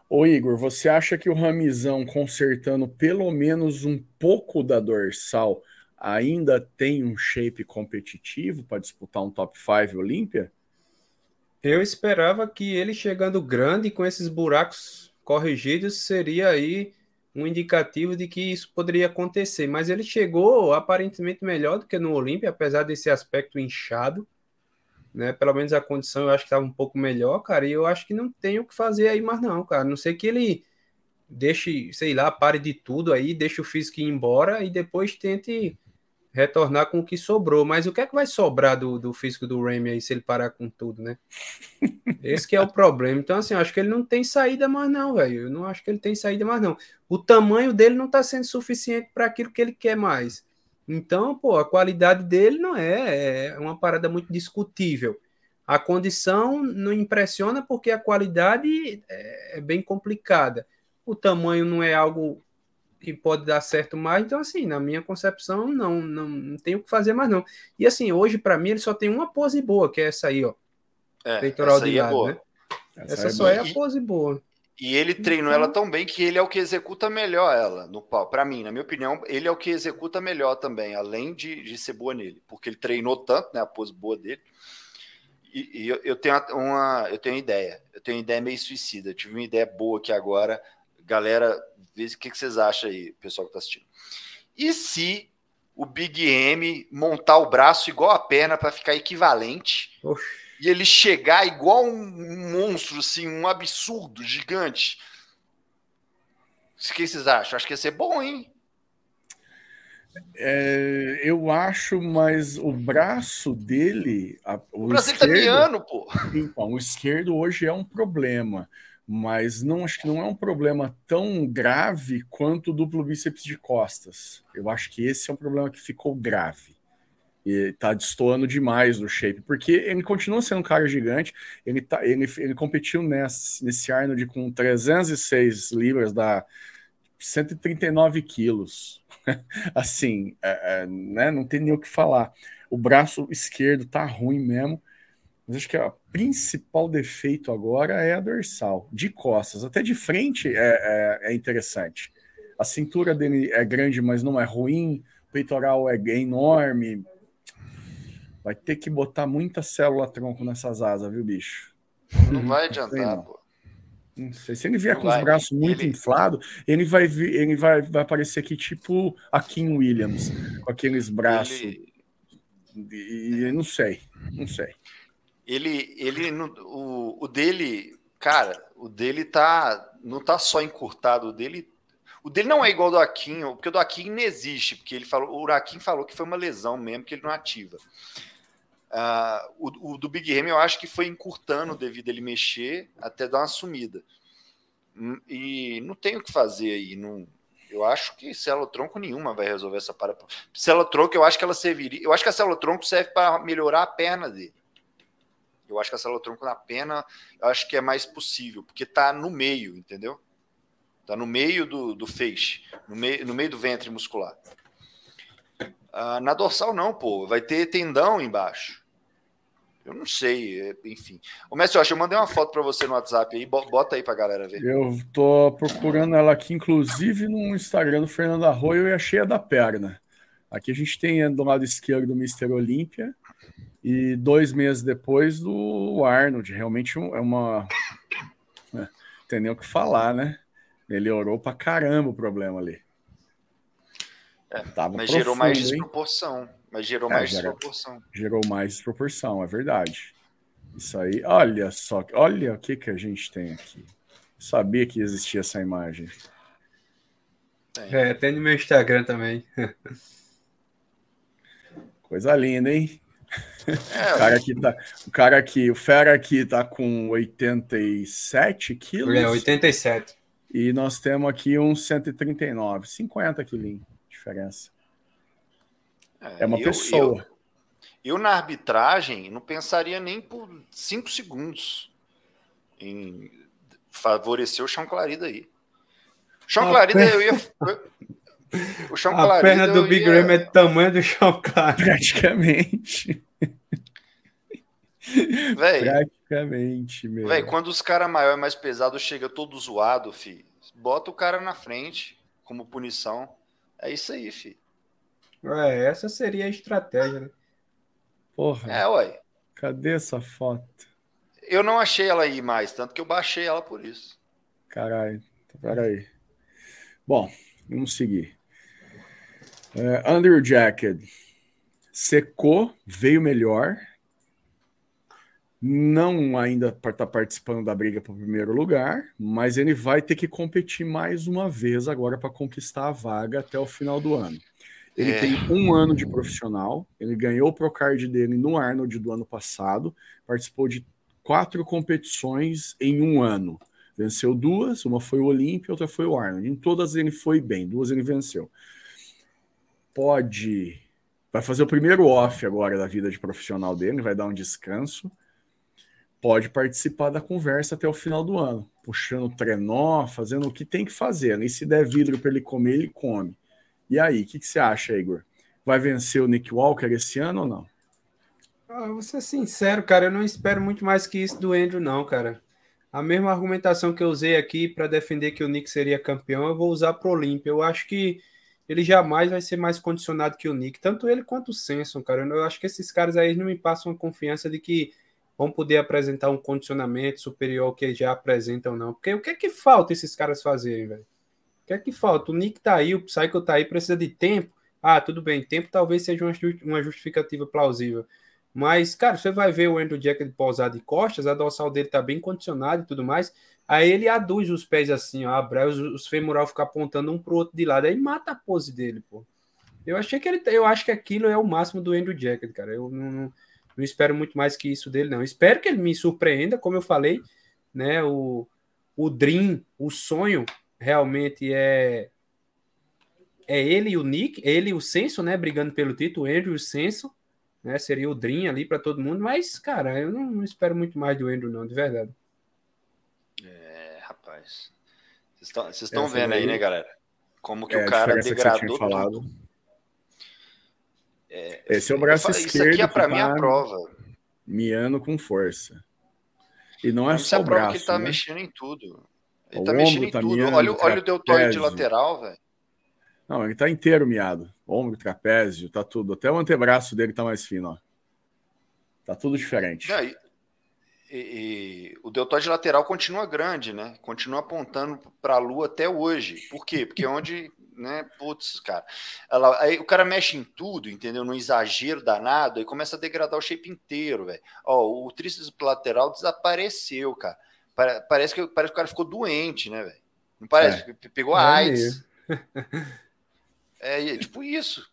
Ô Igor, você acha que o Ramizão consertando pelo menos um pouco da dorsal ainda tem um shape competitivo para disputar um top 5 Olímpia? Eu esperava que ele chegando grande com esses buracos corrigidos seria aí um indicativo de que isso poderia acontecer. Mas ele chegou aparentemente melhor do que no Olímpia, apesar desse aspecto inchado. Né? Pelo menos a condição eu acho que estava um pouco melhor, cara. E eu acho que não tem o que fazer aí mais, não, cara. Não sei que ele deixe, sei lá, pare de tudo aí, deixe o físico ir embora e depois tente retornar com o que sobrou. Mas o que é que vai sobrar do, do físico do Remy aí se ele parar com tudo, né? Esse que é o problema. Então, assim, eu acho que ele não tem saída mais, não, velho. Eu não acho que ele tem saída mais, não. O tamanho dele não tá sendo suficiente para aquilo que ele quer mais. Então, pô, a qualidade dele não é, é uma parada muito discutível. A condição não impressiona porque a qualidade é, é bem complicada. O tamanho não é algo que pode dar certo mais. Então, assim, na minha concepção, não, não, não tem o que fazer mais, não. E assim, hoje, para mim, ele só tem uma pose boa, que é essa aí, ó. É, peitoral de é lado, é né? Essa, essa é só boa. é a pose boa. E ele treinou ela tão bem que ele é o que executa melhor ela no pau. Para mim, na minha opinião, ele é o que executa melhor também, além de, de ser boa nele, porque ele treinou tanto, né, a pose boa dele. E, e eu, eu, tenho uma, eu tenho uma ideia, eu tenho uma ideia meio suicida. Eu tive uma ideia boa aqui agora, galera. Vê o que, que vocês acham aí, pessoal que tá assistindo. E se o Big M montar o braço igual a perna para ficar equivalente? Oxi e ele chegar igual um monstro, assim, um absurdo, gigante. O que vocês acham? Acho que ia ser bom, hein? É, eu acho, mas o braço dele. A, o, o braço tá esquerdo, tá miando, pô. Então, o esquerdo hoje é um problema, mas não acho que não é um problema tão grave quanto o duplo bíceps de costas. Eu acho que esse é um problema que ficou grave e tá destoando demais do shape, porque ele continua sendo um cara gigante, ele, tá, ele, ele competiu nesse, nesse Arnold com 306 libras, da 139 quilos. assim, é, é, né, não tem nem o que falar. O braço esquerdo tá ruim mesmo, mas acho que o principal defeito agora é a dorsal, de costas, até de frente é, é, é interessante. A cintura dele é grande, mas não é ruim, o peitoral é enorme, Vai ter que botar muita célula tronco nessas asas, viu, bicho? Não vai adiantar, pô. Não sei. Se ele vier não com vai. os braços muito ele... inflados, ele vai vir, ele vai, vai aparecer aqui tipo a Kim Williams, com aqueles braços. Ele... E, não sei, não sei. Ele, ele, o, o dele, cara, o dele tá, não tá só encurtado, o dele o dele não é igual ao do Akin, porque o do Akin não existe, porque ele falou, o Akin falou que foi uma lesão mesmo, que ele não ativa. Uh, o, o, do Big Ramy eu acho que foi encurtando devido a ele mexer até dar uma sumida. Hum, e não tem o que fazer aí. Não, eu acho que célula tronco nenhuma vai resolver essa parada. Célula tronco, eu acho que ela serviria. Eu acho que a célula tronco serve para melhorar a perna dele. Eu acho que a célula tronco na perna, eu acho que é mais possível, porque tá no meio, entendeu? Tá no meio do, do feixe, no meio, no meio do ventre muscular. Ah, na dorsal não, pô, vai ter tendão embaixo. Eu não sei, é, enfim. O Mestre, eu mandei uma foto para você no WhatsApp aí, bota aí para galera ver. Eu tô procurando ela aqui, inclusive no Instagram do Fernando Arroio e achei a da perna. Aqui a gente tem do lado esquerdo do Mr. Olímpia e dois meses depois do Arnold. Realmente é uma. É, tem nem o que falar, né? Melhorou pra caramba o problema ali. É, mas profundo, gerou mais desproporção. Hein? Mas gerou é, mais gera, desproporção. Gerou mais desproporção, é verdade. Isso aí, olha só, olha o que, que a gente tem aqui. Sabia que existia essa imagem. Tem. É, tem no meu Instagram também. Coisa linda, hein? É, o, cara aqui tá, o cara aqui, o Fera aqui tá com 87 quilos. É, 87. E nós temos aqui uns 139, 50 quilinhos diferença. É, é uma eu, pessoa. Eu, eu, na arbitragem, não pensaria nem por cinco segundos em favorecer o Chão Clarida aí. Chão Clarida, eu ia. O Chão A perna do Big ia... Ram é tamanho do Chão Clarida. Praticamente. Véi, Praticamente, meu. Véi, quando os caras maior e mais pesado chega todo zoado, fi, bota o cara na frente como punição. É isso aí, fi. É, essa seria a estratégia, né? Porra. É, ué. Cadê essa foto? Eu não achei ela aí mais, tanto que eu baixei ela por isso. Caralho, peraí. Bom, vamos seguir. É, Under Jacket. Secou, veio melhor. Não ainda para estar tá participando da briga para o primeiro lugar, mas ele vai ter que competir mais uma vez agora para conquistar a vaga até o final do ano. Ele é. tem um ano de profissional, ele ganhou o Procard dele no Arnold do ano passado, participou de quatro competições em um ano. Venceu duas, uma foi o Olímpia, outra foi o Arnold. Em todas ele foi bem, duas ele venceu. Pode. Vai fazer o primeiro off agora da vida de profissional dele, vai dar um descanso. Pode participar da conversa até o final do ano, puxando trenó, fazendo o que tem que fazer. E se der vidro para ele comer, ele come. E aí, o que, que, você acha, Igor? Vai vencer o Nick Walker esse ano ou não? Ah, vou ser sincero, cara, eu não espero muito mais que isso do Andrew, não, cara. a mesma argumentação que eu usei aqui para defender que o Nick seria campeão, eu vou usar para o Olímpia. Eu acho que ele jamais vai ser mais condicionado que o Nick, tanto ele quanto o Senson, cara. Eu acho que esses caras aí não me passam a confiança de que vão poder apresentar um condicionamento superior ao que já apresentam, não. Porque o que é que falta esses caras fazerem, velho? O que é que falta? O Nick tá aí, o Psycho tá aí, precisa de tempo. Ah, tudo bem, tempo talvez seja uma justificativa plausível. Mas, cara, você vai ver o Andrew Jack pousar de costas, a dorsal dele tá bem condicionada e tudo mais. Aí ele aduz os pés assim, ó, abre os, os femoral ficar apontando um pro outro de lado, aí mata a pose dele, pô. Eu achei que ele, eu acho que aquilo é o máximo do Andrew Jack, cara. Eu não, não, não, espero muito mais que isso dele, não. Espero que ele me surpreenda, como eu falei, né? O, o Dream, o sonho, realmente é é ele e o Nick, ele e o Senso, né, brigando pelo título, Andrew e o Senso né? Seria o Dream ali para todo mundo, mas, cara, eu não, não, espero muito mais do Andrew, não, de verdade. É, rapaz. Vocês estão vendo aí, né, galera? Como que é, o cara degradou tudo. É, Esse é o braço esquerdo. Isso aqui é para mim a prova. Miando com força. E não é só o braço. Que ele tá né? mexendo em tudo. Ele o tá mexendo em tá tudo. Olha, olha o deltóide de lateral, velho. Não, ele tá inteiro miado. Ombro, trapézio, tá tudo. Até o antebraço dele tá mais fino, ó. Tá tudo diferente. Não, e, e, e, o deltoide lateral continua grande, né? Continua apontando para a lua até hoje. Por quê? Porque é onde, né? Putz, cara. Ela, aí o cara mexe em tudo, entendeu? No exagero danado, e começa a degradar o shape inteiro, velho. Ó, o tríceps lateral desapareceu, cara. Parece que, parece que o cara ficou doente, né, velho? Não parece? É. Pegou é AIDS. É, tipo isso.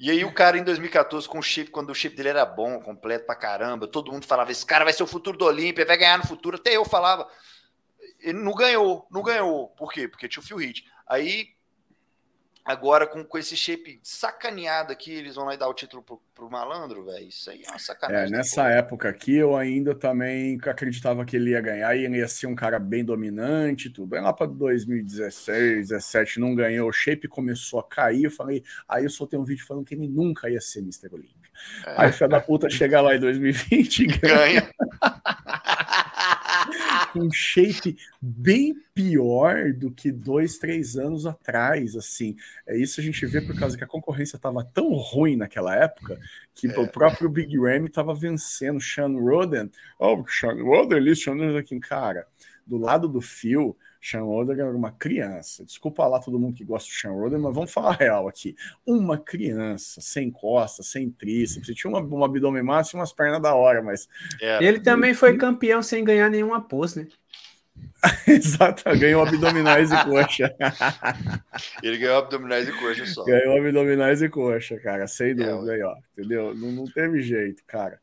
E aí o cara em 2014 com o chip, quando o chip dele era bom, completo pra caramba, todo mundo falava, esse cara vai ser o futuro do Olímpia, vai ganhar no futuro, até eu falava. Ele não ganhou, não ganhou. Por quê? Porque tinha o Phil Heath. Aí Agora, com, com esse shape sacaneado aqui, eles vão lá e dar o título pro, pro malandro, velho. Isso aí é uma sacanagem. É, nessa época aqui, eu ainda também acreditava que ele ia ganhar e ele ia ser um cara bem dominante tudo. Aí lá para 2016, 17, não ganhou, o shape começou a cair. Eu falei, aí eu soltei um vídeo falando que ele nunca ia ser Mr. Olympia. É. Aí, filho da puta, chega lá em 2020 e ganha. ganha. Um shape bem pior do que dois, três anos atrás, assim. É isso a gente vê por causa que a concorrência estava tão ruim naquela época que é. o próprio Big Ram estava vencendo Sean Roden. Oh, Sean Roden, Sean Roden aqui, cara. Do lado do Phil, Sean Roden era uma criança. Desculpa lá todo mundo que gosta do Sean Roden, mas vamos falar real aqui. Uma criança, sem costas, sem tríceps, tinha uma, um abdômen massa e umas pernas da hora, mas... É. Ele também foi campeão sem ganhar nenhuma pose, né? Exato, ganhou abdominais e coxa. Ele ganhou abdominais e coxa só. Ganhou abdominais e coxa, cara, sem é, dúvida é, aí, ó. Entendeu? Não, não teve jeito, cara.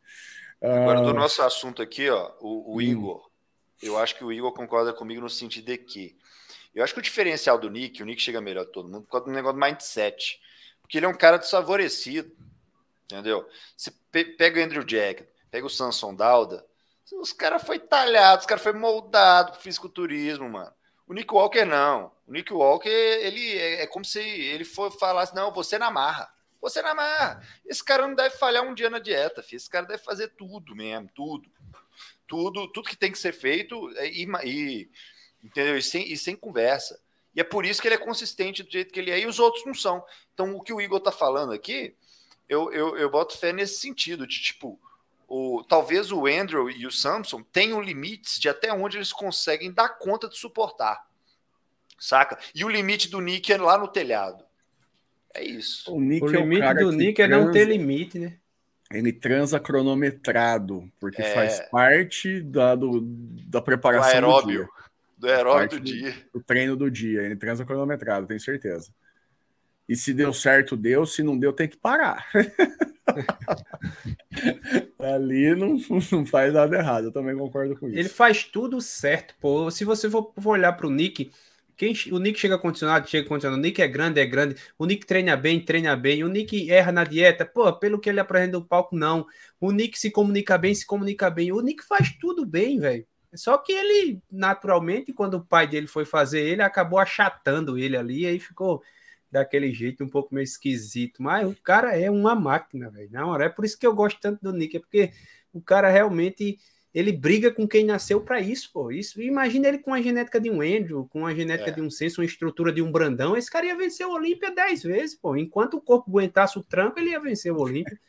Agora, do ah, nosso assunto aqui, ó, o, o hum. Igor, eu acho que o Igor concorda comigo no sentido de que eu acho que o diferencial do Nick, o Nick chega melhor que todo mundo, por causa do negócio do mindset. Porque ele é um cara desfavorecido. Entendeu? Você pega o Andrew Jack, pega o Samson Dauda, os caras foi talhado, os caras foi moldado pro fisiculturismo, mano. O Nick Walker não. O Nick Walker, ele é, é como se ele for falasse, não, você na marra. Você na marra. Esse cara não deve falhar um dia na dieta, filho. Esse cara deve fazer tudo mesmo, tudo tudo, tudo que tem que ser feito é, e, e entendeu? E sem, e sem conversa. E é por isso que ele é consistente do jeito que ele é, e os outros não são. Então, o que o Igor tá falando aqui, eu, eu, eu boto fé nesse sentido, de tipo, o, talvez o Andrew e o Samson tenham limites de até onde eles conseguem dar conta de suportar. Saca? E o limite do Nick é lá no telhado. É isso. O, o é limite do Nick é não ter limite, né? Ele transa cronometrado, porque é... faz parte da, do, da preparação do, aeróbio, do dia. Do aeróbio do dia. Do, do, treino do dia. Ele transa cronometrado, tenho certeza. E se deu certo, deu. Se não deu, tem que parar. Ali não, não faz nada errado. Eu também concordo com isso. Ele faz tudo certo, pô. Se você for, for olhar para o Nick, quem, o Nick chega condicionado, chega condicionado. O Nick é grande, é grande. O Nick treina bem, treina bem. O Nick erra na dieta. Pô, pelo que ele apresenta no palco, não. O Nick se comunica bem, se comunica bem. O Nick faz tudo bem, velho. Só que ele, naturalmente, quando o pai dele foi fazer ele, acabou achatando ele ali, aí ficou daquele jeito um pouco meio esquisito. Mas o cara é uma máquina, velho. Na hora, é por isso que eu gosto tanto do Nick, é porque o cara realmente ele briga com quem nasceu para isso, pô. Isso, imagina ele com a genética de um Andrew, com a genética é. de um Senso, uma estrutura de um Brandão, esse cara ia vencer o Olímpia 10 vezes, pô. Enquanto o corpo aguentasse o tranco, ele ia vencer o Olímpia.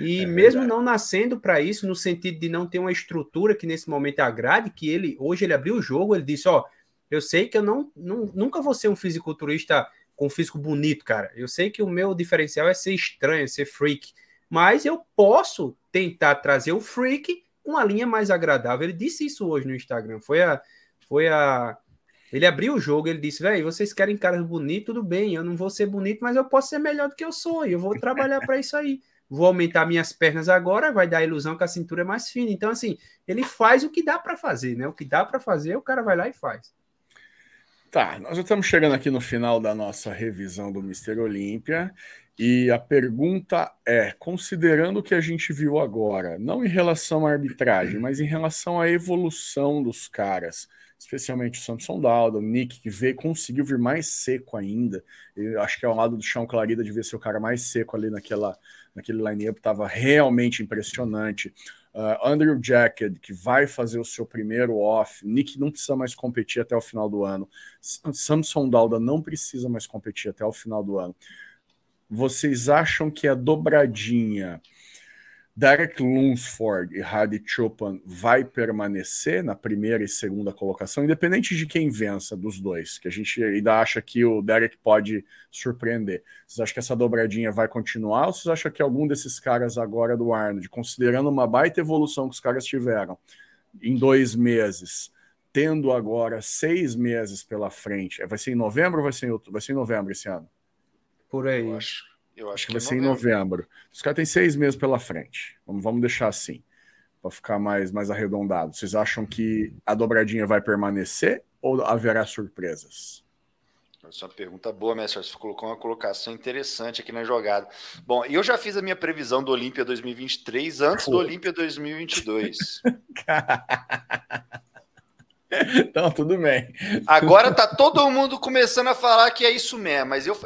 E é mesmo não nascendo para isso, no sentido de não ter uma estrutura que nesse momento agrade, que ele hoje ele abriu o jogo, ele disse, ó, eu sei que eu não, não nunca vou ser um fisiculturista com um físico bonito, cara. Eu sei que o meu diferencial é ser estranho, ser freak, mas eu posso tentar trazer o freak uma linha mais agradável. Ele disse isso hoje no Instagram. Foi a. Foi a ele abriu o jogo, ele disse, velho, vocês querem caras bonitos, tudo bem, eu não vou ser bonito, mas eu posso ser melhor do que eu sou, e eu vou trabalhar para isso aí. Vou aumentar minhas pernas agora, vai dar a ilusão que a cintura é mais fina. Então, assim, ele faz o que dá para fazer, né? O que dá para fazer, o cara vai lá e faz. Tá, nós já estamos chegando aqui no final da nossa revisão do Mister Olímpia. E a pergunta é: considerando o que a gente viu agora, não em relação à arbitragem, mas em relação à evolução dos caras, especialmente o Samson Dalda, o Nick, que veio, conseguiu vir mais seco ainda. Eu acho que ao lado do Chão Clarida devia ser o cara mais seco ali naquela, naquele line-up, estava realmente impressionante. Uh, Andrew Jacket, que vai fazer o seu primeiro off. Nick não precisa mais competir até o final do ano. Samson Dalda não precisa mais competir até o final do ano vocês acham que a dobradinha Derek Lunsford e Hadi Chopin vai permanecer na primeira e segunda colocação, independente de quem vença dos dois, que a gente ainda acha que o Derek pode surpreender. Vocês acham que essa dobradinha vai continuar ou vocês acham que algum desses caras agora do Arnold, considerando uma baita evolução que os caras tiveram em dois meses, tendo agora seis meses pela frente, vai ser em novembro ou vai ser em, outro, vai ser em novembro esse ano? Por aí. Eu acho, eu acho que vai ser em novembro. Os caras têm seis meses pela frente. Vamos, vamos deixar assim, para ficar mais, mais arredondado. Vocês acham que a dobradinha vai permanecer ou haverá surpresas? Essa é uma pergunta boa, mestre. Você colocou uma colocação interessante aqui na jogada. Bom, eu já fiz a minha previsão do Olímpia 2023 antes do Olímpia 2022. Então, tudo bem. Agora tá todo mundo começando a falar que é isso mesmo, mas eu,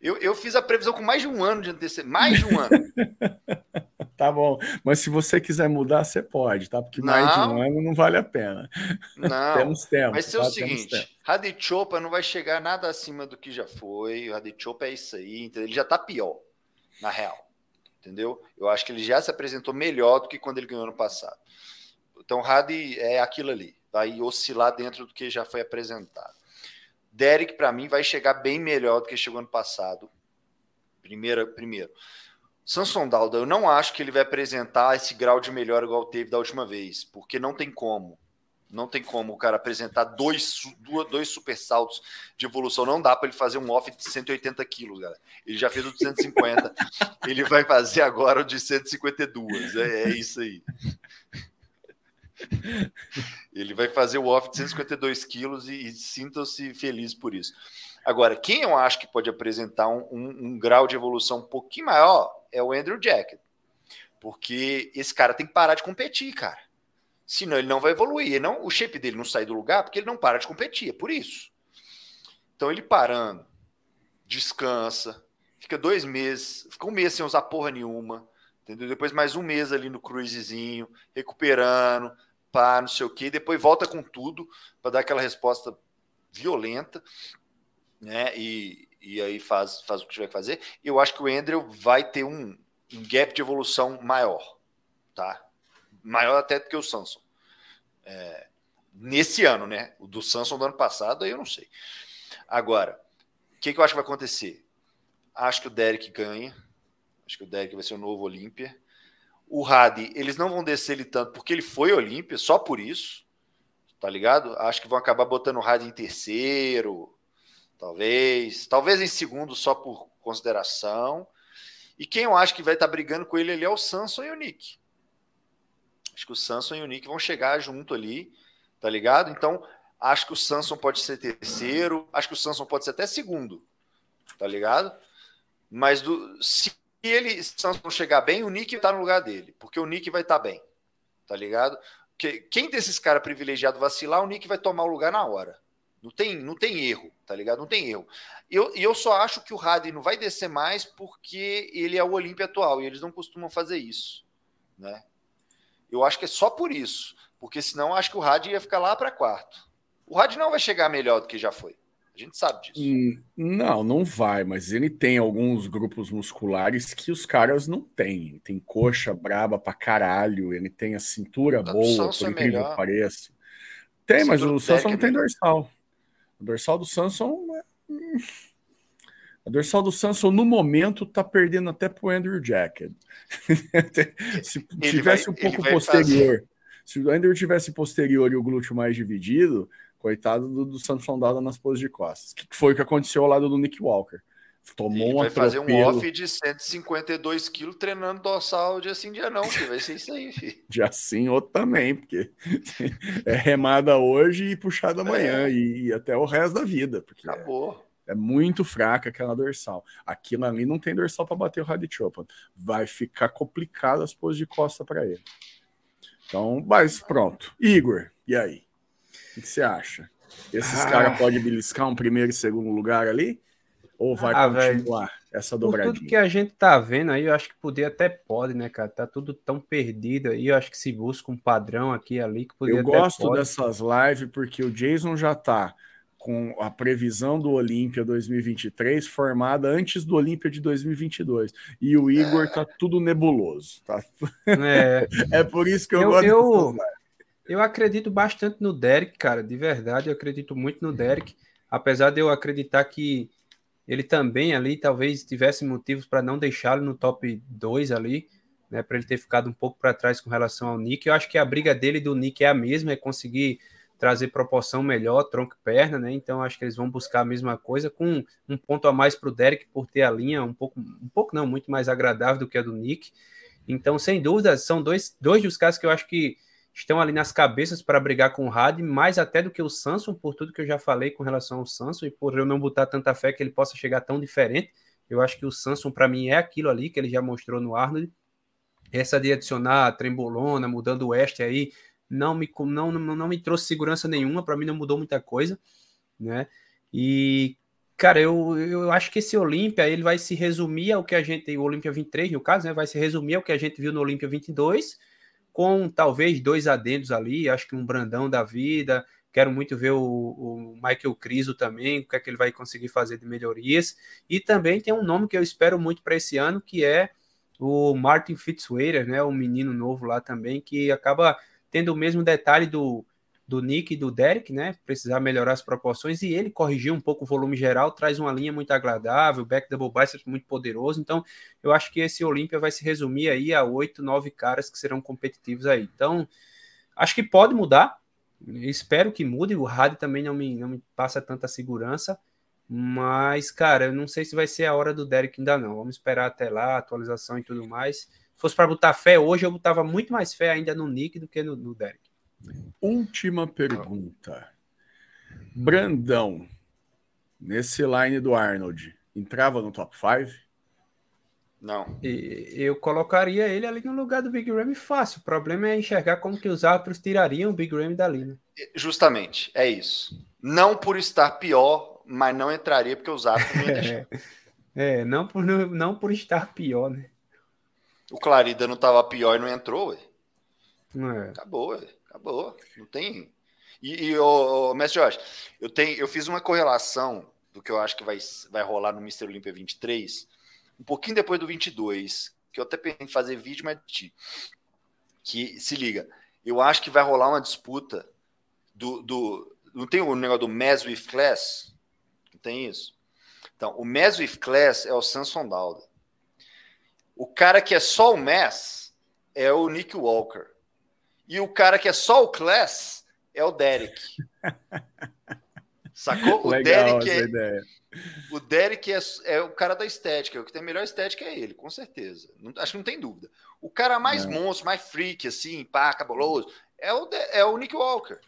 eu, eu fiz a previsão com mais de um ano de antecedência. Mais de um ano. tá bom. Mas se você quiser mudar, você pode, tá? Porque mais não, de um ano não vale a pena. Não. Temos tempo. Mas tá? é o seguinte: Radichopa não vai chegar nada acima do que já foi. O Radichopa é isso aí. Entendeu? Ele já tá pior, na real. Entendeu? Eu acho que ele já se apresentou melhor do que quando ele ganhou no passado. Então, Radi é aquilo ali vai oscilar dentro do que já foi apresentado. Derek, para mim, vai chegar bem melhor do que chegou ano passado. Primeiro, primeiro. Samson Dalda, eu não acho que ele vai apresentar esse grau de melhor igual teve da última vez, porque não tem como. Não tem como o cara apresentar dois, dois super saltos de evolução. Não dá para ele fazer um off de 180 quilos, galera. Ele já fez o de 150. ele vai fazer agora o de 152. É, é isso aí. Ele vai fazer o off de 152 quilos e, e sintam-se felizes por isso. Agora, quem eu acho que pode apresentar um, um, um, grau de evolução um pouquinho maior é o Andrew Jacket. Porque esse cara tem que parar de competir, cara. Senão ele não vai evoluir. Não, o shape dele não sai do lugar porque ele não para de competir. É por isso. Então ele parando, descansa, fica dois meses, fica um mês sem usar porra nenhuma. Entendeu? Depois mais um mês ali no cruisezinho, recuperando, pá, não sei o quê, depois volta com tudo para dar aquela resposta violenta, né? E, e aí faz, faz o que tiver que fazer. Eu acho que o Andrew vai ter um, um gap de evolução maior, tá? Maior até do que o Samson. É, nesse ano, né? O do Samson do ano passado, aí eu não sei. Agora, o que, que eu acho que vai acontecer? Acho que o Derek ganha. Acho que o Derek vai ser o novo Olímpia. O Hadi, eles não vão descer ele tanto porque ele foi Olímpia, só por isso, tá ligado? Acho que vão acabar botando o Hadi em terceiro, talvez, talvez em segundo só por consideração. E quem eu acho que vai estar tá brigando com ele ali é o Samson e o Nick. Acho que o Samson e o Nick vão chegar junto ali, tá ligado? Então, acho que o Samson pode ser terceiro, acho que o Samson pode ser até segundo, tá ligado? Mas do, se se ele não chegar bem, o Nick tá no lugar dele, porque o Nick vai estar tá bem, tá ligado? Porque quem desses caras privilegiados vacilar, o Nick vai tomar o lugar na hora. Não tem, não tem erro, tá ligado? Não tem erro. E eu, eu só acho que o Harden não vai descer mais porque ele é o Olímpia atual e eles não costumam fazer isso, né? Eu acho que é só por isso. Porque senão acho que o Rad ia ficar lá para quarto. O Rad não vai chegar melhor do que já foi. A gente sabe disso. Hum, não, não vai, mas ele tem alguns grupos musculares que os caras não têm. Tem coxa braba pra caralho, ele tem a cintura boa, por é incrível que pareça. Tem, mas o Samson não tem dorsal. O dorsal do Samson é... A dorsal do Samson, no momento, tá perdendo até pro Andrew Jacket. Se tivesse vai, um pouco posterior, fazer... se o Andrew tivesse posterior e o glúteo mais dividido, coitado do, do Samson Dada nas poses de costas. Que foi o que aconteceu ao lado do Nick Walker. Tomou ele um vai atropelo. fazer um off de 152 quilos treinando dorsal dia sim, dia não, que vai ser isso aí, filho. Dia sim, outro também, porque é remada hoje e puxada amanhã é. e, e, até o resto da vida. Porque Acabou. É, é muito fraca aquela dorsal. Aquilo ali não tem dorsal para bater o Radi Chopin. Vai ficar complicado as poses de costa para ele. Então, mas pronto. Igor, e aí? O que você acha? Esses ah. caras podem beliscar um primeiro e segundo lugar ali? Ou vai ah, continuar véio. essa dobradinha? Por tudo que a gente tá vendo aí, eu acho que poder até pode, né, cara? Tá tudo tão perdido aí, eu acho que se busca um padrão aqui ali que poderia Eu gosto pode. dessas lives porque o Jason já tá com a previsão do Olímpia 2023 formada antes do Olímpia de 2022. E o Igor tá tudo nebuloso, tá? É, é por isso que eu, eu gosto eu, eu acredito bastante no Derek, cara, de verdade, eu acredito muito no Derek, apesar de eu acreditar que ele também ali talvez tivesse motivos para não deixá-lo no top 2 ali, né, para ele ter ficado um pouco para trás com relação ao Nick. Eu acho que a briga dele e do Nick é a mesma, é conseguir trazer proporção melhor, tronco e perna, né? Então acho que eles vão buscar a mesma coisa com um ponto a mais para o Derek por ter a linha um pouco, um pouco não, muito mais agradável do que a do Nick. Então, sem dúvida, são dois, dois dos casos que eu acho que estão ali nas cabeças para brigar com o Harden, mais até do que o Samson, por tudo que eu já falei com relação ao Samson e por eu não botar tanta fé que ele possa chegar tão diferente. Eu acho que o Samson, para mim, é aquilo ali que ele já mostrou no Arnold. Essa de adicionar a trembolona, mudando o oeste aí, não me, não, não, não me trouxe segurança nenhuma, para mim não mudou muita coisa, né? E, cara, eu, eu acho que esse Olímpia, ele vai se resumir ao que a gente, o Olímpia 23, no caso, né, vai se resumir ao que a gente viu no Olímpia 22, com talvez dois adendos ali, acho que um Brandão da vida. Quero muito ver o, o Michael Criso também, o que é que ele vai conseguir fazer de melhorias. E também tem um nome que eu espero muito para esse ano, que é o Martin Fitzwater, né, o menino novo lá também, que acaba tendo o mesmo detalhe do, do Nick e do Derek, né? Precisar melhorar as proporções e ele corrigir um pouco o volume geral, traz uma linha muito agradável, back double bicep muito poderoso. Então, eu acho que esse Olímpia vai se resumir aí a oito, nove caras que serão competitivos aí. Então, acho que pode mudar. Espero que mude. O Had também não me, não me passa tanta segurança. Mas, cara, eu não sei se vai ser a hora do Derek ainda não. Vamos esperar até lá, atualização e tudo mais. Se fosse para botar fé hoje, eu botava muito mais fé ainda no Nick do que no, no Derek. Última pergunta. Brandão, nesse line do Arnold, entrava no top 5? Não. E eu colocaria ele ali no lugar do Big Ram fácil. O problema é enxergar como que os árbitros tirariam o Big Ram dali, né? Justamente, é isso. Não por estar pior, mas não entraria porque os árbitros não iam deixar. é, não por, não por estar pior, né? O Clarida não estava pior e não entrou, ué. É. Acabou, ué. Acabou. Não tem. E, e o, Mestre Jorge, eu, tenho, eu fiz uma correlação do que eu acho que vai, vai rolar no Mr. Olympia 23, um pouquinho depois do 22, que eu até pensei em fazer vídeo, mas que se liga, eu acho que vai rolar uma disputa do, do não tem o negócio do Mass with Class? Não tem isso? Então, o Mass with Class é o Samson Dauda. O cara que é só o Mass é o Nick Walker. E o cara que é só o Class é o Derek. Sacou? O Legal Derek é, ideia. O Derek é, é, o cara da estética. O que tem a melhor estética é ele, com certeza. Não, acho que não tem dúvida. O cara mais não. monstro, mais freak, assim, pá, cabuloso, é o, é o Nick Walker.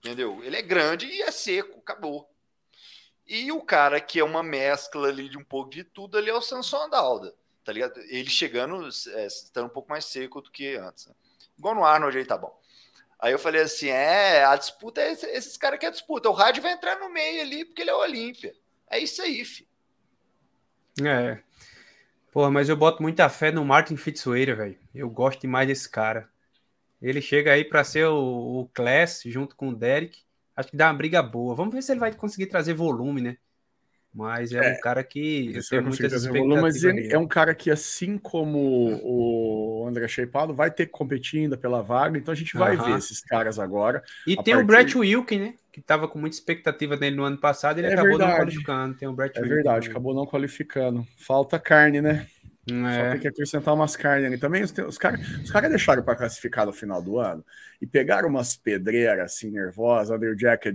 Entendeu? Ele é grande e é seco, acabou. E o cara que é uma mescla ali de um pouco de tudo ali é o Samson Adalda. Tá ligado? Ele chegando, é, estando um pouco mais seco do que antes. Né? Igual no Arnold aí tá bom. Aí eu falei assim: é, a disputa é esses, esses caras que é disputa. O Rádio vai entrar no meio ali porque ele é o Olímpia. É isso aí, fi. É. Porra, mas eu boto muita fé no Martin Fitzwater, velho. Eu gosto demais desse cara. Ele chega aí para ser o, o Class junto com o Derek. Acho que dá uma briga boa. Vamos ver se ele vai conseguir trazer volume, né? Mas é, é um cara que eu tenho muitas expectativas. Mas ele é um cara que, assim como o André Sheipado, vai ter que competir ainda pela vaga. Então a gente vai ver esses caras agora. E tem partir... o Brett Wilkin, né? Que estava com muita expectativa dele no ano passado. Ele é acabou verdade. não qualificando. Tem o Brett é Wilkin verdade, acabou não qualificando. Falta carne, né? É. Só tem que acrescentar umas carnes ali. Também os, os caras os cara deixaram para classificar no final do ano e pegaram umas pedreiras assim nervosas, Andrew Jack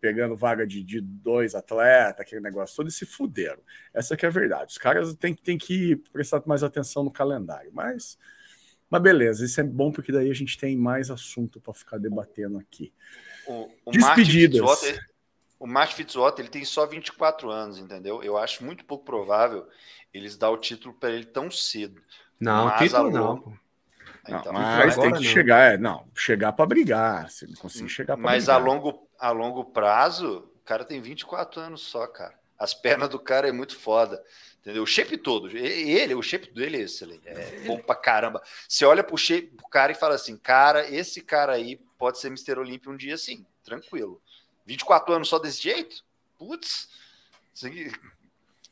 pegando vaga de, de dois atletas, aquele negócio todo, e se fuderam. Essa que é a verdade. Os caras têm, têm que prestar mais atenção no calendário. Mas, mas beleza, isso é bom porque daí a gente tem mais assunto para ficar debatendo aqui. O, o Despedidas. o Mark Fitzwater ele tem só 24 anos, entendeu? Eu acho muito pouco provável eles dão o título para ele tão cedo. Não, mas título não. Pô. Então, não, mas tem que não. chegar, é, não, chegar para brigar, se ele conseguir chegar para Mas brigar. a longo, a longo prazo, o cara tem 24 anos só, cara. As pernas do cara é muito foda. Entendeu? O shape todo. Ele, o shape dele é excelente. É bom pra caramba. Você olha pro shape pro cara e fala assim: cara, esse cara aí pode ser Mr. Olímpio um dia sim, tranquilo. 24 anos só desse jeito? Putz.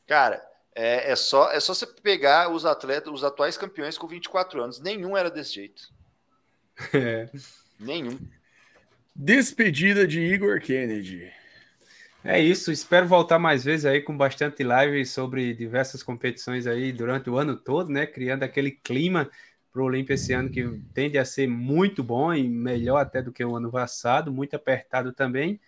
Cara, é, é, só, é só você pegar os atletas, os atuais campeões com 24 anos. Nenhum era desse jeito. É. Nenhum. Despedida de Igor Kennedy. É isso, espero voltar mais vezes aí com bastante live sobre diversas competições aí durante o ano todo, né? Criando aquele clima para o Olímpia esse ano que tende a ser muito bom e melhor até do que o ano passado, muito apertado também.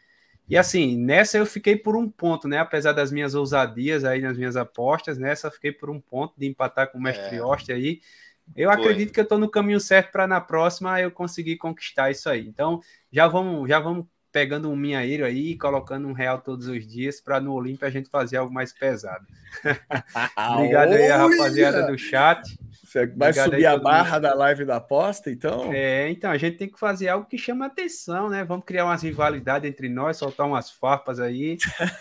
E assim, nessa eu fiquei por um ponto, né? Apesar das minhas ousadias aí nas minhas apostas, nessa eu fiquei por um ponto de empatar com o Mestre é. Oste aí. Eu Foi. acredito que eu estou no caminho certo para na próxima eu conseguir conquistar isso aí. Então, já vamos, já vamos pegando um minhaeiro aí, colocando um real todos os dias para no Olímpia a gente fazer algo mais pesado. Obrigado aí, rapaziada do chat. Você vai Obrigado subir a barra mundo. da live da aposta, então? É, então, a gente tem que fazer algo que chama atenção, né? Vamos criar umas rivalidades entre nós, soltar umas farpas aí.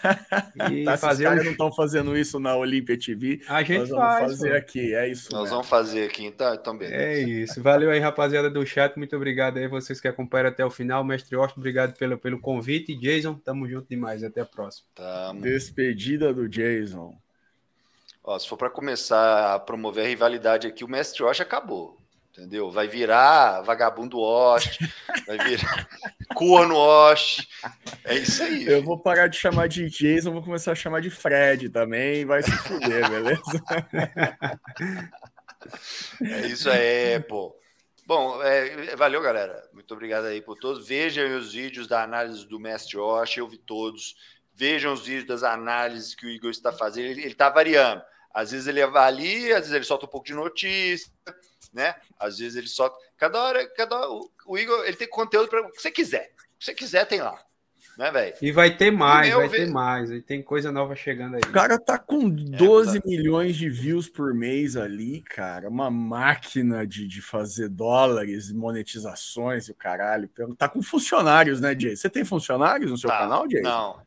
e tá, fazer os caras um... não estão fazendo isso na Olímpia TV. A gente nós vamos faz, fazer pô. aqui, é isso. Nós mesmo. vamos fazer aqui, então, então beleza. É isso. Valeu aí, rapaziada do chat. Muito obrigado aí, vocês que acompanharam até o final. Mestre Austin, obrigado pelo, pelo convite. Jason, tamo junto demais. Até a próxima. Tamo. Despedida do Jason. Ó, se for para começar a promover a rivalidade aqui, o Mestre Osh acabou. Entendeu? Vai virar vagabundo Osh, vai virar corno Osh. É isso aí. Eu vou parar de chamar de Jason, vou começar a chamar de Fred também, vai se fuder, beleza? É isso aí, pô. Bom, é, valeu, galera. Muito obrigado aí por todos. Vejam os vídeos da análise do Mestre Osh, eu vi todos. Vejam os vídeos das análises que o Igor está fazendo. Ele está variando. Às vezes ele avalia, às vezes ele solta um pouco de notícia, né? Às vezes ele solta. Cada hora, cada hora, o Igor ele tem conteúdo para o que você quiser. O que você quiser tem lá. Né, velho? E vai ter mais, vai ter mais. E tem coisa nova chegando aí. O cara tá com 12 é, milhões de views por mês ali, cara. Uma máquina de, de fazer dólares, monetizações e o caralho. Tá com funcionários, né, Jay? Você tem funcionários no seu tá. canal, Jay? Não,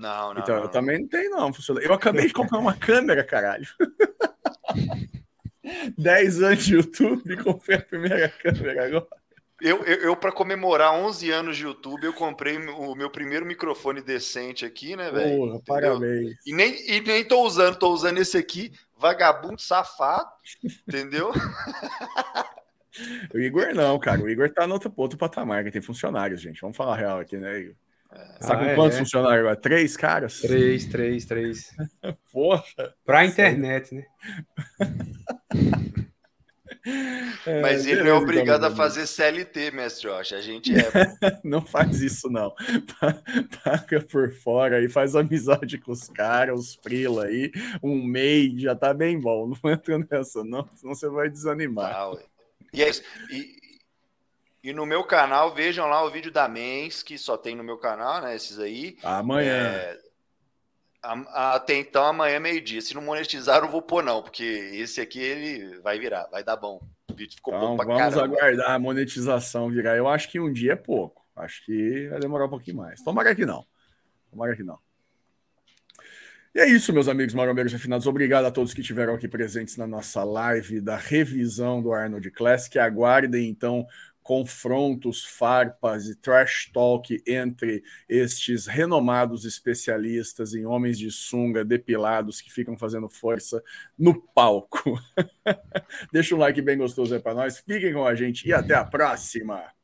não, não. Então, não, eu também não tenho, não. Funciona. Eu acabei de comprar uma câmera, caralho. 10 anos de YouTube, comprei a primeira câmera agora. Eu, eu, eu para comemorar 11 anos de YouTube, eu comprei o meu primeiro microfone decente aqui, né, velho? Parabéns. E nem, e nem tô usando, tô usando esse aqui, vagabundo safado, entendeu? o Igor não, cara. O Igor tá no outro, outro patamar, que tem funcionários, gente. Vamos falar real aqui, né, Igor? Tá com ah, quantos é. funcionários agora? Três caras? Três, três, três. Porra! Pra internet, né? É, Mas ele não é obrigado a fazer CLT, mestre Josh. A gente é. não faz isso, não. Paga por fora e faz amizade com os caras, os frila aí. Um mês já tá bem bom. Não entra nessa, não, senão você vai desanimar. Ah, e é isso. E, e no meu canal, vejam lá o vídeo da Mens, que só tem no meu canal, né? Esses aí. Amanhã. É, até então, amanhã, meio-dia. Se não monetizar, eu vou pôr, não, porque esse aqui ele vai virar, vai dar bom. O vídeo ficou então, bom pra vamos caramba. aguardar a monetização virar. Eu acho que um dia é pouco. Acho que vai demorar um pouquinho mais. Tomara que não. Tomara que não. E é isso, meus amigos marombeiros refinados. Obrigado a todos que estiveram aqui presentes na nossa live da revisão do Arnold Classic. Aguardem, então, confrontos, farpas e trash talk entre estes renomados especialistas em homens de sunga depilados que ficam fazendo força no palco. Deixa um like bem gostoso aí para nós, fiquem com a gente e até a próxima!